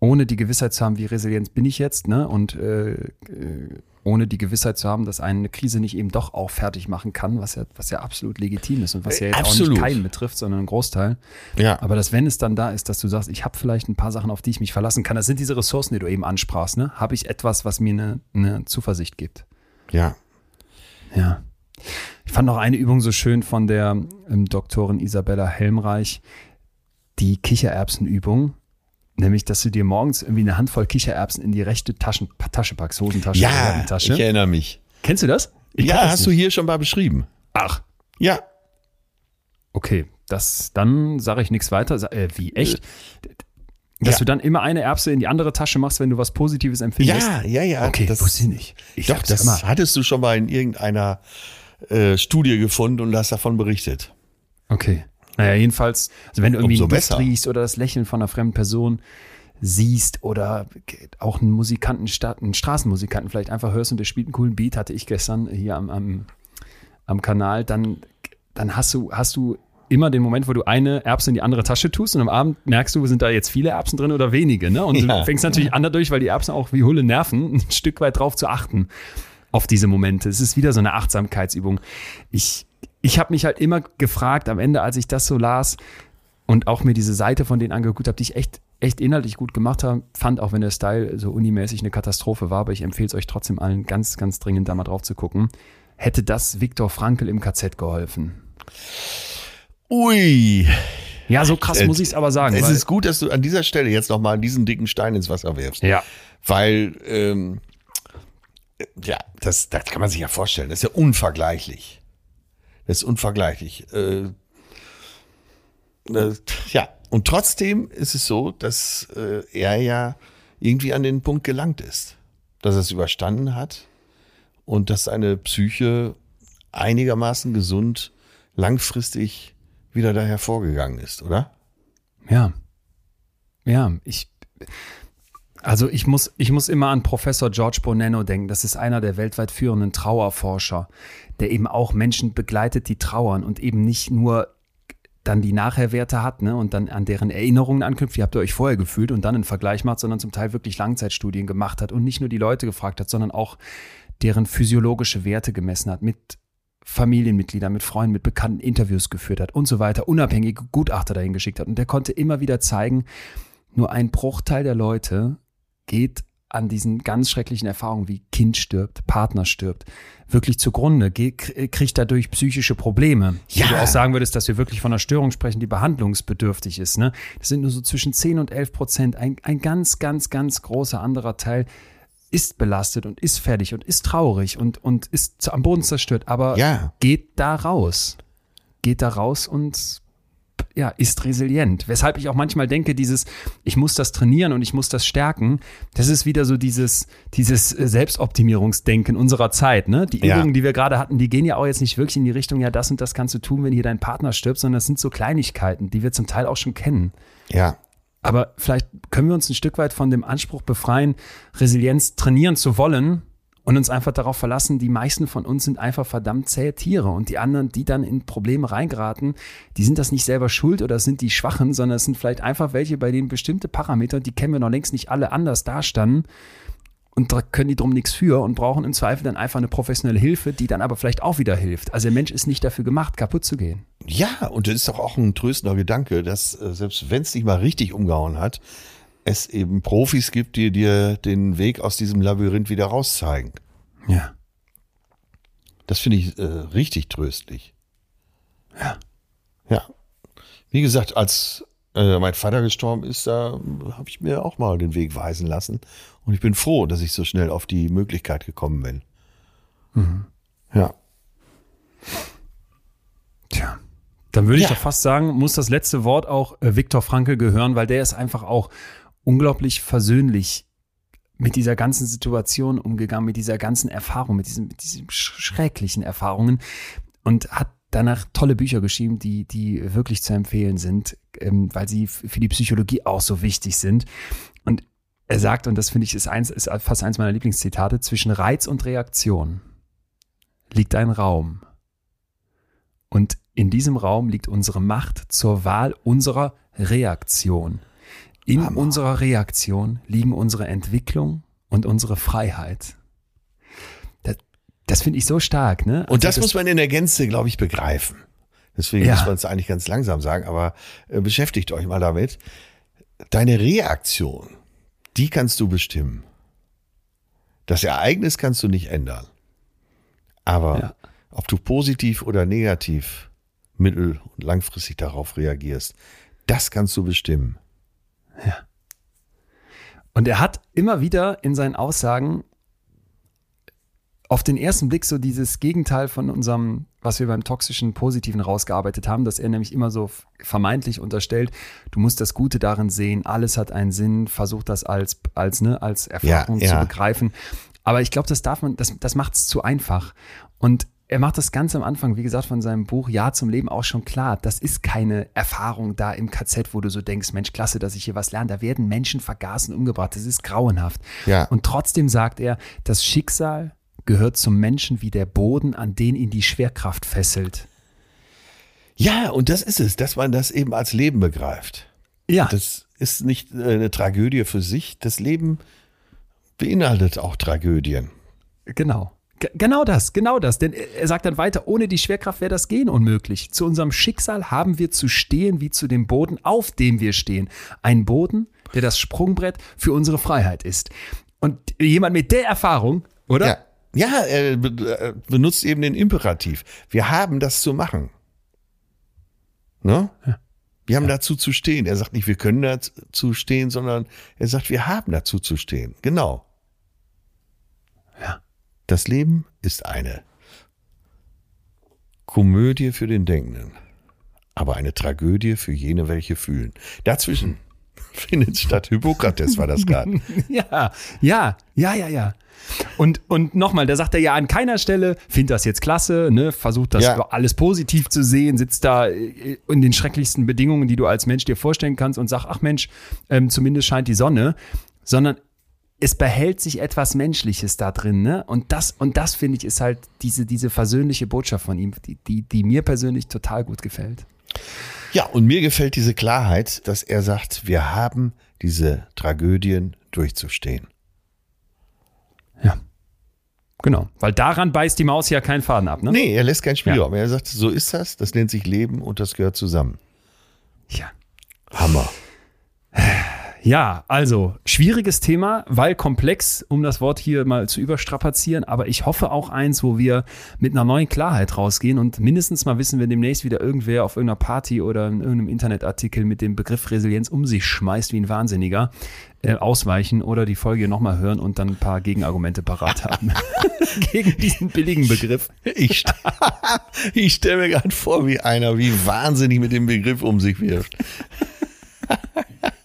Ohne die Gewissheit zu haben, wie resilient bin ich jetzt, ne? Und äh, äh ohne die Gewissheit zu haben, dass eine Krise nicht eben doch auch fertig machen kann, was ja, was ja absolut legitim ist und was ja jetzt absolut. auch nicht keinen betrifft, sondern einen Großteil. Ja. Aber dass wenn es dann da ist, dass du sagst, ich habe vielleicht ein paar Sachen, auf die ich mich verlassen kann, das sind diese Ressourcen, die du eben ansprachst, ne? Habe ich etwas, was mir eine, eine Zuversicht gibt. Ja. Ja. Ich fand noch eine Übung so schön von der ähm, Doktorin Isabella Helmreich, die Kichererbsenübung. Nämlich, dass du dir morgens irgendwie eine Handvoll Kichererbsen in die rechte Taschen, Tasche packst, Hosentasche, ja, Tasche. Ich erinnere mich. Kennst du das? Ich ja, das hast nicht. du hier schon mal beschrieben. Ach. Ja. Okay, das, dann sage ich nichts weiter. Äh, wie, echt? Dass ja. du dann immer eine Erbse in die andere Tasche machst, wenn du was Positives empfindest? Ja, ja, ja. Okay, das wusste ich nicht. Ich doch, das immer. hattest du schon mal in irgendeiner äh, Studie gefunden und hast davon berichtet. Okay. Naja, jedenfalls, also wenn du irgendwie einen Duft riechst oder das Lächeln von einer fremden Person siehst oder auch einen Musikanten, einen Straßenmusikanten vielleicht einfach hörst und der spielt einen coolen Beat, hatte ich gestern hier am, am, am Kanal, dann, dann hast du, hast du immer den Moment, wo du eine Erbse in die andere Tasche tust und am Abend merkst du, sind da jetzt viele Erbsen drin oder wenige. Ne? Und ja. du fängst natürlich an dadurch, weil die Erbsen auch wie Hulle nerven, ein Stück weit drauf zu achten auf diese Momente. Es ist wieder so eine Achtsamkeitsübung. Ich ich habe mich halt immer gefragt am Ende, als ich das so las und auch mir diese Seite von denen angeguckt habe, die ich echt echt inhaltlich gut gemacht haben. Fand auch, wenn der Style so unimäßig eine Katastrophe war, aber ich empfehle es euch trotzdem allen ganz, ganz dringend da mal drauf zu gucken. Hätte das Viktor Frankl im KZ geholfen? Ui. Ja, so krass äh, muss ich es aber sagen. Es ist gut, dass du an dieser Stelle jetzt nochmal diesen dicken Stein ins Wasser wirfst. Ja. Weil, ähm, ja, das, das kann man sich ja vorstellen. Das ist ja unvergleichlich. Das ist unvergleichlich. Äh, äh, ja, und trotzdem ist es so, dass äh, er ja irgendwie an den Punkt gelangt ist, dass er es überstanden hat und dass seine Psyche einigermaßen gesund langfristig wieder da hervorgegangen ist, oder? Ja. Ja, ich, also ich muss, ich muss immer an Professor George Bonanno denken. Das ist einer der weltweit führenden Trauerforscher, der eben auch Menschen begleitet, die trauern und eben nicht nur dann die Nachherwerte hat ne, und dann an deren Erinnerungen anknüpft, wie habt ihr euch vorher gefühlt und dann einen Vergleich macht, sondern zum Teil wirklich Langzeitstudien gemacht hat und nicht nur die Leute gefragt hat, sondern auch deren physiologische Werte gemessen hat, mit Familienmitgliedern, mit Freunden, mit Bekannten Interviews geführt hat und so weiter, unabhängige Gutachter dahin geschickt hat. Und der konnte immer wieder zeigen, nur ein Bruchteil der Leute geht an diesen ganz schrecklichen Erfahrungen wie Kind stirbt, Partner stirbt, wirklich zugrunde, kriegt dadurch psychische Probleme. Ja. Wo du auch sagen würdest, dass wir wirklich von einer Störung sprechen, die behandlungsbedürftig ist. Ne? Das sind nur so zwischen 10 und 11 Prozent. Ein, ein ganz, ganz, ganz großer anderer Teil ist belastet und ist fertig und ist traurig und, und ist am Boden zerstört, aber ja. geht da raus. Geht da raus und ja, ist resilient. Weshalb ich auch manchmal denke, dieses, ich muss das trainieren und ich muss das stärken, das ist wieder so dieses, dieses Selbstoptimierungsdenken unserer Zeit. Ne? Die Übungen, ja. die wir gerade hatten, die gehen ja auch jetzt nicht wirklich in die Richtung, ja, das und das kannst du tun, wenn hier dein Partner stirbt, sondern das sind so Kleinigkeiten, die wir zum Teil auch schon kennen. Ja. Aber vielleicht können wir uns ein Stück weit von dem Anspruch befreien, Resilienz trainieren zu wollen und uns einfach darauf verlassen, die meisten von uns sind einfach verdammt zähe Tiere und die anderen, die dann in Probleme reingeraten, die sind das nicht selber schuld oder sind die Schwachen, sondern es sind vielleicht einfach welche, bei denen bestimmte Parameter, die kennen wir noch längst nicht alle anders dastanden und da können die drum nichts für und brauchen im Zweifel dann einfach eine professionelle Hilfe, die dann aber vielleicht auch wieder hilft. Also der Mensch ist nicht dafür gemacht, kaputt zu gehen. Ja, und das ist doch auch ein tröstender Gedanke, dass äh, selbst wenn es nicht mal richtig umgehauen hat, es eben Profis gibt, die dir den Weg aus diesem Labyrinth wieder rauszeigen. Ja. Das finde ich äh, richtig tröstlich. Ja. Ja. Wie gesagt, als äh, mein Vater gestorben ist, da habe ich mir auch mal den Weg weisen lassen. Und ich bin froh, dass ich so schnell auf die Möglichkeit gekommen bin. Mhm. Ja. Tja. Dann würde ich ja. doch fast sagen, muss das letzte Wort auch äh, Viktor Frankl gehören, weil der ist einfach auch unglaublich versöhnlich mit dieser ganzen Situation umgegangen, mit dieser ganzen Erfahrung, mit diesen, mit diesen schrecklichen Erfahrungen und hat danach tolle Bücher geschrieben, die, die wirklich zu empfehlen sind, ähm, weil sie für die Psychologie auch so wichtig sind. Und er sagt, und das finde ich ist, eins, ist fast eins meiner Lieblingszitate, zwischen Reiz und Reaktion liegt ein Raum. Und in diesem Raum liegt unsere Macht zur Wahl unserer Reaktion. In Hammer. unserer Reaktion liegen unsere Entwicklung und unsere Freiheit. Das finde ich so stark, ne? Also und das, das, muss man in der Gänze, glaube ich, begreifen. Deswegen ja. muss man es eigentlich ganz langsam sagen, aber äh, beschäftigt euch mal damit. Deine Reaktion, die kannst du bestimmen. Das Ereignis kannst du nicht ändern. Aber ja. ob du positiv oder negativ mittel- und langfristig darauf reagierst, das kannst du bestimmen. Ja. Und er hat immer wieder in seinen Aussagen auf den ersten Blick so dieses Gegenteil von unserem, was wir beim toxischen Positiven rausgearbeitet haben, dass er nämlich immer so vermeintlich unterstellt, du musst das Gute darin sehen, alles hat einen Sinn, versuch das als, als, ne, als Erfahrung ja, ja. zu begreifen. Aber ich glaube, das darf man, das, das macht es zu einfach. Und er macht das ganz am Anfang, wie gesagt, von seinem Buch Ja zum Leben auch schon klar. Das ist keine Erfahrung da im KZ, wo du so denkst, Mensch, klasse, dass ich hier was lerne. Da werden Menschen vergaßen, umgebracht. Das ist grauenhaft. Ja. Und trotzdem sagt er, das Schicksal gehört zum Menschen wie der Boden, an den ihn die Schwerkraft fesselt. Ja, und das ist es, dass man das eben als Leben begreift. Ja. Das ist nicht äh, eine Tragödie für sich. Das Leben beinhaltet auch Tragödien. Genau. Genau das, genau das. Denn er sagt dann weiter, ohne die Schwerkraft wäre das Gehen unmöglich. Zu unserem Schicksal haben wir zu stehen wie zu dem Boden, auf dem wir stehen. Ein Boden, der das Sprungbrett für unsere Freiheit ist. Und jemand mit der Erfahrung, oder? Ja, ja er benutzt eben den Imperativ. Wir haben das zu machen. Ne? Ja. Wir haben ja. dazu zu stehen. Er sagt nicht, wir können dazu stehen, sondern er sagt, wir haben dazu zu stehen. Genau. Ja. Das Leben ist eine Komödie für den Denkenden, aber eine Tragödie für jene, welche fühlen. Dazwischen findet statt. Hippokrates war das gerade. ja, ja, ja, ja, ja. Und, und nochmal, da sagt er ja an keiner Stelle, findet das jetzt klasse, ne, versucht das ja. alles positiv zu sehen, sitzt da äh, in den schrecklichsten Bedingungen, die du als Mensch dir vorstellen kannst und sagt, ach Mensch, ähm, zumindest scheint die Sonne, sondern es behält sich etwas Menschliches da drin, ne? Und das, und das finde ich, ist halt diese, diese versöhnliche Botschaft von ihm, die, die, die mir persönlich total gut gefällt. Ja, und mir gefällt diese Klarheit, dass er sagt, wir haben diese Tragödien durchzustehen. Ja. Genau, weil daran beißt die Maus ja keinen Faden ab, ne? Nee, er lässt keinen Spielraum. Ja. Er sagt, so ist das, das nennt sich Leben und das gehört zusammen. Ja. Hammer. Ja, also schwieriges Thema, weil komplex, um das Wort hier mal zu überstrapazieren. Aber ich hoffe auch eins, wo wir mit einer neuen Klarheit rausgehen und mindestens mal wissen, wenn demnächst wieder irgendwer auf irgendeiner Party oder in irgendeinem Internetartikel mit dem Begriff Resilienz um sich schmeißt wie ein Wahnsinniger, äh, ausweichen oder die Folge nochmal hören und dann ein paar Gegenargumente parat haben. Gegen diesen billigen Begriff. Ich, ich stelle mir gerade vor, wie einer wie wahnsinnig mit dem Begriff um sich wirft.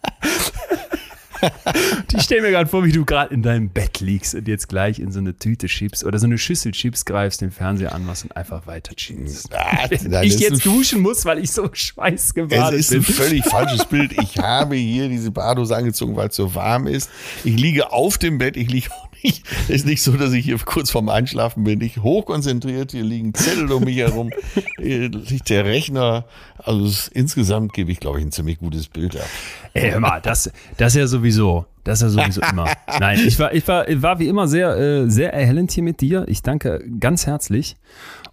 ich stelle mir gerade vor, wie du gerade in deinem Bett liegst und jetzt gleich in so eine Tüte Chips oder so eine Schüssel Chips greifst, den Fernseher anmachst und einfach weiter chillst. Ah, ich jetzt duschen muss, weil ich so schweißgebadet bin. Es ist ein völlig falsches Bild. Ich habe hier diese Badose angezogen, weil es so warm ist. Ich liege auf dem Bett, ich liege Es ist nicht so, dass ich hier kurz vorm Einschlafen bin. Ich hochkonzentriert, hier liegen Zettel um mich herum, hier liegt der Rechner. Also insgesamt gebe ich, glaube ich, ein ziemlich gutes Bild ab. Ey, hör mal, das, das ja sowieso. Das ja sowieso immer. Nein, ich war, ich war, war wie immer sehr, äh, sehr erhellend hier mit dir. Ich danke ganz herzlich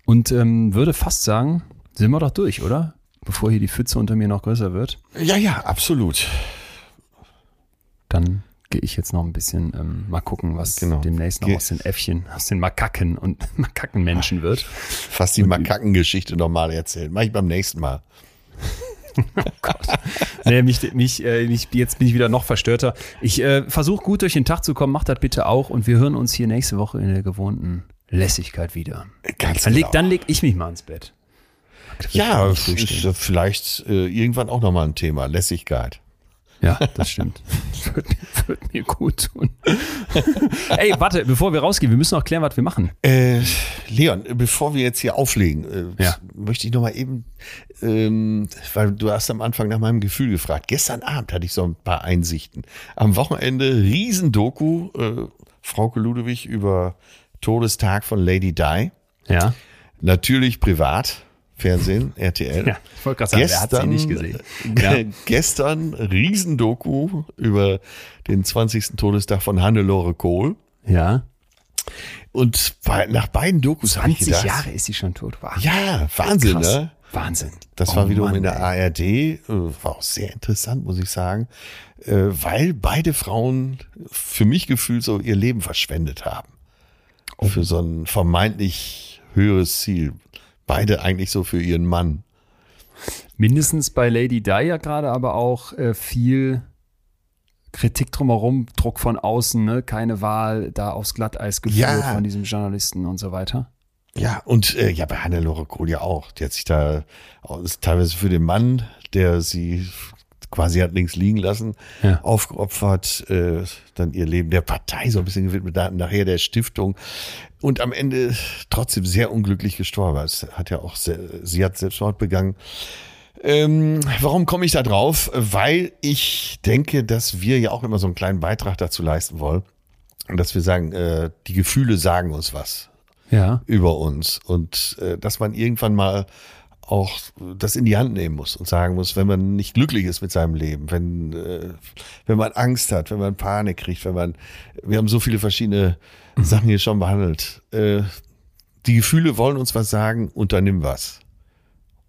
und ähm, würde fast sagen, sind wir doch durch, oder? Bevor hier die Pfütze unter mir noch größer wird. Ja, ja, absolut. Dann gehe ich jetzt noch ein bisschen ähm, mal gucken, was genau. demnächst noch Ge aus den Äffchen, aus den Makaken und Makakenmenschen wird. Fast die Makakengeschichte nochmal erzählen. Mach ich beim nächsten Mal. oh Gott. Nee, mich, mich, äh, mich, jetzt bin ich wieder noch verstörter. Ich äh, versuche gut durch den Tag zu kommen, macht das bitte auch und wir hören uns hier nächste Woche in der gewohnten Lässigkeit wieder. Ganz dann, genau. leg, dann leg ich mich mal ins Bett. Ja, vielleicht äh, irgendwann auch nochmal ein Thema, Lässigkeit. Ja, das stimmt. wird, wird, mir gut tun. Ey, warte, bevor wir rausgehen, wir müssen noch klären, was wir machen. Äh, Leon, bevor wir jetzt hier auflegen, äh, ja. möchte ich noch mal eben, ähm, weil du hast am Anfang nach meinem Gefühl gefragt. Gestern Abend hatte ich so ein paar Einsichten. Am Wochenende Riesendoku, äh, Frauke Ludewig über Todestag von Lady Di. Ja. Natürlich privat. Fernsehen, RTL. Ja, ich wollte gerade sagen, gestern, wer hat sie nicht gesehen? Ja. Gestern Riesendoku über den 20. Todestag von Hannelore Kohl. Ja. Und nach beiden Dokus 20 gedacht, Jahre ist sie schon tot. Wow. Ja, Wahnsinn, Krass. ne? Wahnsinn. Das oh, war wiederum Mann, in der. ARD, äh, war auch sehr interessant, muss ich sagen, äh, weil beide Frauen für mich gefühlt so ihr Leben verschwendet haben. Oh. Für so ein vermeintlich höheres Ziel beide eigentlich so für ihren Mann. Mindestens bei Lady Di ja gerade, aber auch äh, viel Kritik drumherum, Druck von außen, ne? keine Wahl, da aufs Glatteis geführt ja. von diesem Journalisten und so weiter. Ja, und äh, ja, bei Hannelore Kohl ja auch. Die hat sich da teilweise für den Mann, der sie quasi hat links liegen lassen, ja. aufgeopfert, äh, dann ihr Leben der Partei so ein bisschen gewidmet, nachher der Stiftung und am Ende trotzdem sehr unglücklich gestorben. Es hat ja auch, sehr, sie hat Selbstmord begangen. Ähm, warum komme ich da drauf? Weil ich denke, dass wir ja auch immer so einen kleinen Beitrag dazu leisten wollen. Und dass wir sagen, äh, die Gefühle sagen uns was ja. über uns. Und äh, dass man irgendwann mal auch das in die Hand nehmen muss und sagen muss, wenn man nicht glücklich ist mit seinem Leben, wenn, äh, wenn man Angst hat, wenn man Panik kriegt, wenn man, wir haben so viele verschiedene mhm. Sachen hier schon behandelt. Äh, die Gefühle wollen uns was sagen, unternimm was.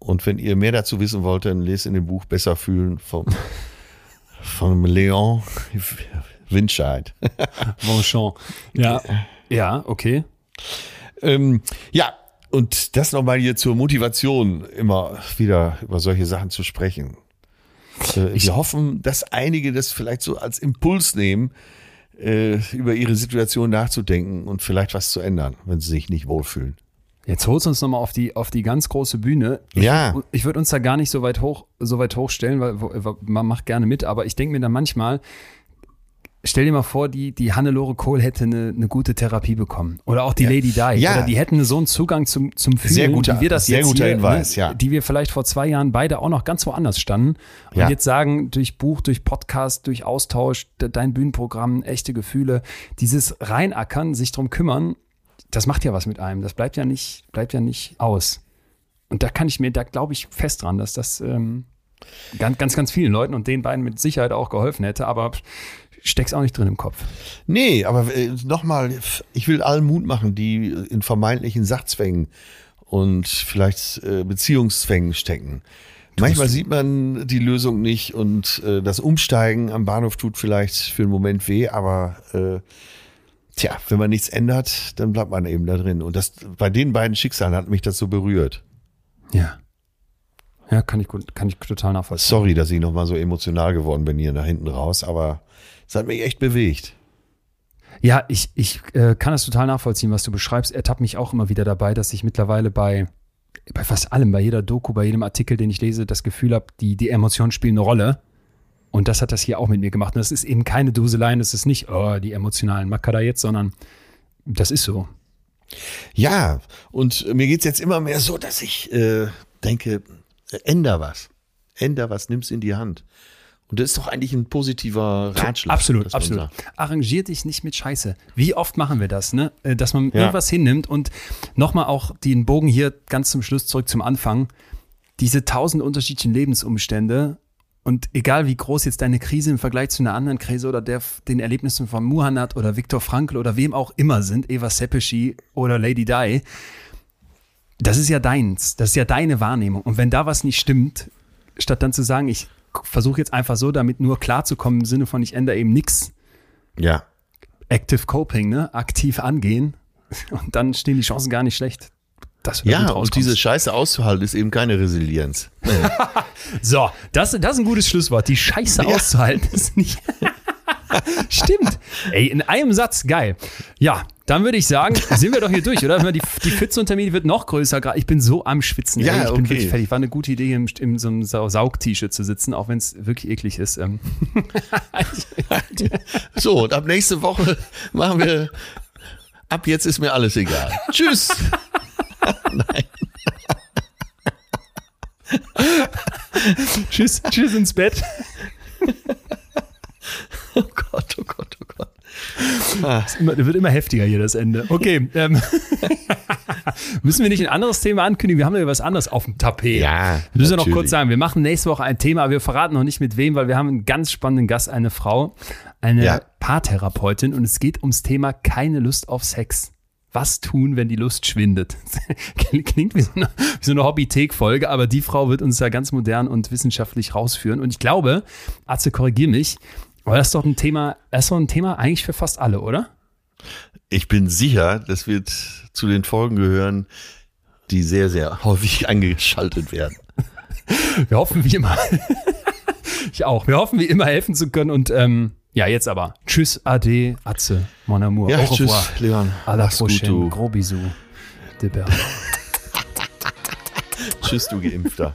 Und wenn ihr mehr dazu wissen wollt, dann lest in dem Buch Besser fühlen vom Von Leon Windscheid. Bonchon. Ja, ja, okay. Ähm, ja, und das nochmal hier zur Motivation, immer wieder über solche Sachen zu sprechen. Äh, wir hoffen, dass einige das vielleicht so als Impuls nehmen, äh, über ihre Situation nachzudenken und vielleicht was zu ändern, wenn sie sich nicht wohlfühlen. Jetzt holst du uns nochmal auf die, auf die ganz große Bühne. Ich, ja. Ich würde uns da gar nicht so weit hoch, so weit hochstellen, weil man macht gerne mit, aber ich denke mir dann manchmal, Stell dir mal vor, die, die Hannelore Kohl hätte eine, eine gute Therapie bekommen. Oder auch die ja. Lady Di. Ja. Oder die hätten so einen Zugang zum, zum Fühlen, sehr guter, wie wir das sehr jetzt guter hier, Hinweis, ne, ja. die wir vielleicht vor zwei Jahren beide auch noch ganz woanders standen. Und ja. jetzt sagen, durch Buch, durch Podcast, durch Austausch, dein Bühnenprogramm, echte Gefühle, dieses Reinackern, sich drum kümmern, das macht ja was mit einem. Das bleibt ja nicht, bleibt ja nicht aus. Und da kann ich mir, da glaube ich fest dran, dass das ähm, ganz, ganz, ganz vielen Leuten und den beiden mit Sicherheit auch geholfen hätte. Aber steck's auch nicht drin im Kopf. Nee, aber äh, nochmal, ich will allen Mut machen, die in vermeintlichen Sachzwängen und vielleicht äh, Beziehungszwängen stecken. Manchmal sieht man die Lösung nicht und äh, das Umsteigen am Bahnhof tut vielleicht für einen Moment weh, aber äh, tja, wenn man nichts ändert, dann bleibt man eben da drin. Und das bei den beiden Schicksalen hat mich das so berührt. Ja. Ja, kann ich gut, kann ich total nachvollziehen. Sorry, dass ich nochmal so emotional geworden bin hier nach hinten raus, aber es hat mich echt bewegt. Ja, ich, ich äh, kann das total nachvollziehen, was du beschreibst. Er tappt mich auch immer wieder dabei, dass ich mittlerweile bei, bei fast allem, bei jeder Doku, bei jedem Artikel, den ich lese, das Gefühl habe, die, die Emotionen spielen eine Rolle. Und das hat das hier auch mit mir gemacht. Und das ist eben keine Duseleien, das ist nicht, oh, die emotionalen Macker da jetzt, sondern das ist so. Ja, und mir geht es jetzt immer mehr so, dass ich äh, denke, äh, änder was. Änder was, nimm's in die Hand. Und das ist doch eigentlich ein positiver Ratschlag. Absolut, absolut. Arrangier dich nicht mit Scheiße. Wie oft machen wir das, ne? Äh, dass man ja. irgendwas hinnimmt und nochmal auch den Bogen hier ganz zum Schluss zurück zum Anfang. Diese tausend unterschiedlichen Lebensumstände und egal wie groß jetzt deine Krise im Vergleich zu einer anderen Krise oder der, den Erlebnissen von Muhannad oder Viktor Frankl oder wem auch immer sind, Eva Sepeschi oder Lady Di, das ist ja deins, das ist ja deine Wahrnehmung. Und wenn da was nicht stimmt, statt dann zu sagen, ich versuche jetzt einfach so damit nur klarzukommen im Sinne von ich ändere eben nichts. Ja. Active Coping, ne? Aktiv angehen. Und dann stehen die Chancen gar nicht schlecht. ja, und diese Scheiße auszuhalten ist eben keine Resilienz. so, das, das ist ein gutes Schlusswort. Die Scheiße ja. auszuhalten ist nicht. Stimmt. Ey, in einem Satz, geil. Ja, dann würde ich sagen, sind wir doch hier durch, oder? Die, die Pfütze unter mir wird noch größer. Ich bin so am Schwitzen. Ja, ey. ich okay. bin wirklich fertig. War eine gute Idee, in, in so einem Saug-T-Shirt zu sitzen, auch wenn es wirklich eklig ist. Ähm. so, und ab nächste Woche machen wir. Ab jetzt ist mir alles egal. Tschüss. Nein. tschüss, tschüss ins Bett. Oh Gott, oh Gott, oh Gott. Ah. Immer, wird immer heftiger hier das Ende. Okay. Ähm, müssen wir nicht ein anderes Thema ankündigen? Wir haben ja was anderes auf dem Tapet. Ja. Müssen wir noch kurz sagen, wir machen nächste Woche ein Thema, aber wir verraten noch nicht mit wem, weil wir haben einen ganz spannenden Gast, eine Frau, eine ja. Paartherapeutin und es geht ums Thema keine Lust auf Sex. Was tun, wenn die Lust schwindet? Klingt wie so eine, wie so eine Hobbythek-Folge, aber die Frau wird uns da ganz modern und wissenschaftlich rausführen. Und ich glaube, Atze, korrigier mich, aber das ist doch ein Thema, das ist doch ein Thema eigentlich für fast alle, oder? Ich bin sicher, das wird zu den Folgen gehören, die sehr, sehr häufig eingeschaltet werden. Wir hoffen wie immer. ich auch. Wir hoffen wie immer helfen zu können und ähm, ja, jetzt aber. Tschüss, Ade, Atze, mon amour. Ja, Au tschüss, Leon. À la prochaine. Gros bisous. De Bern. tschüss, du Geimpfter.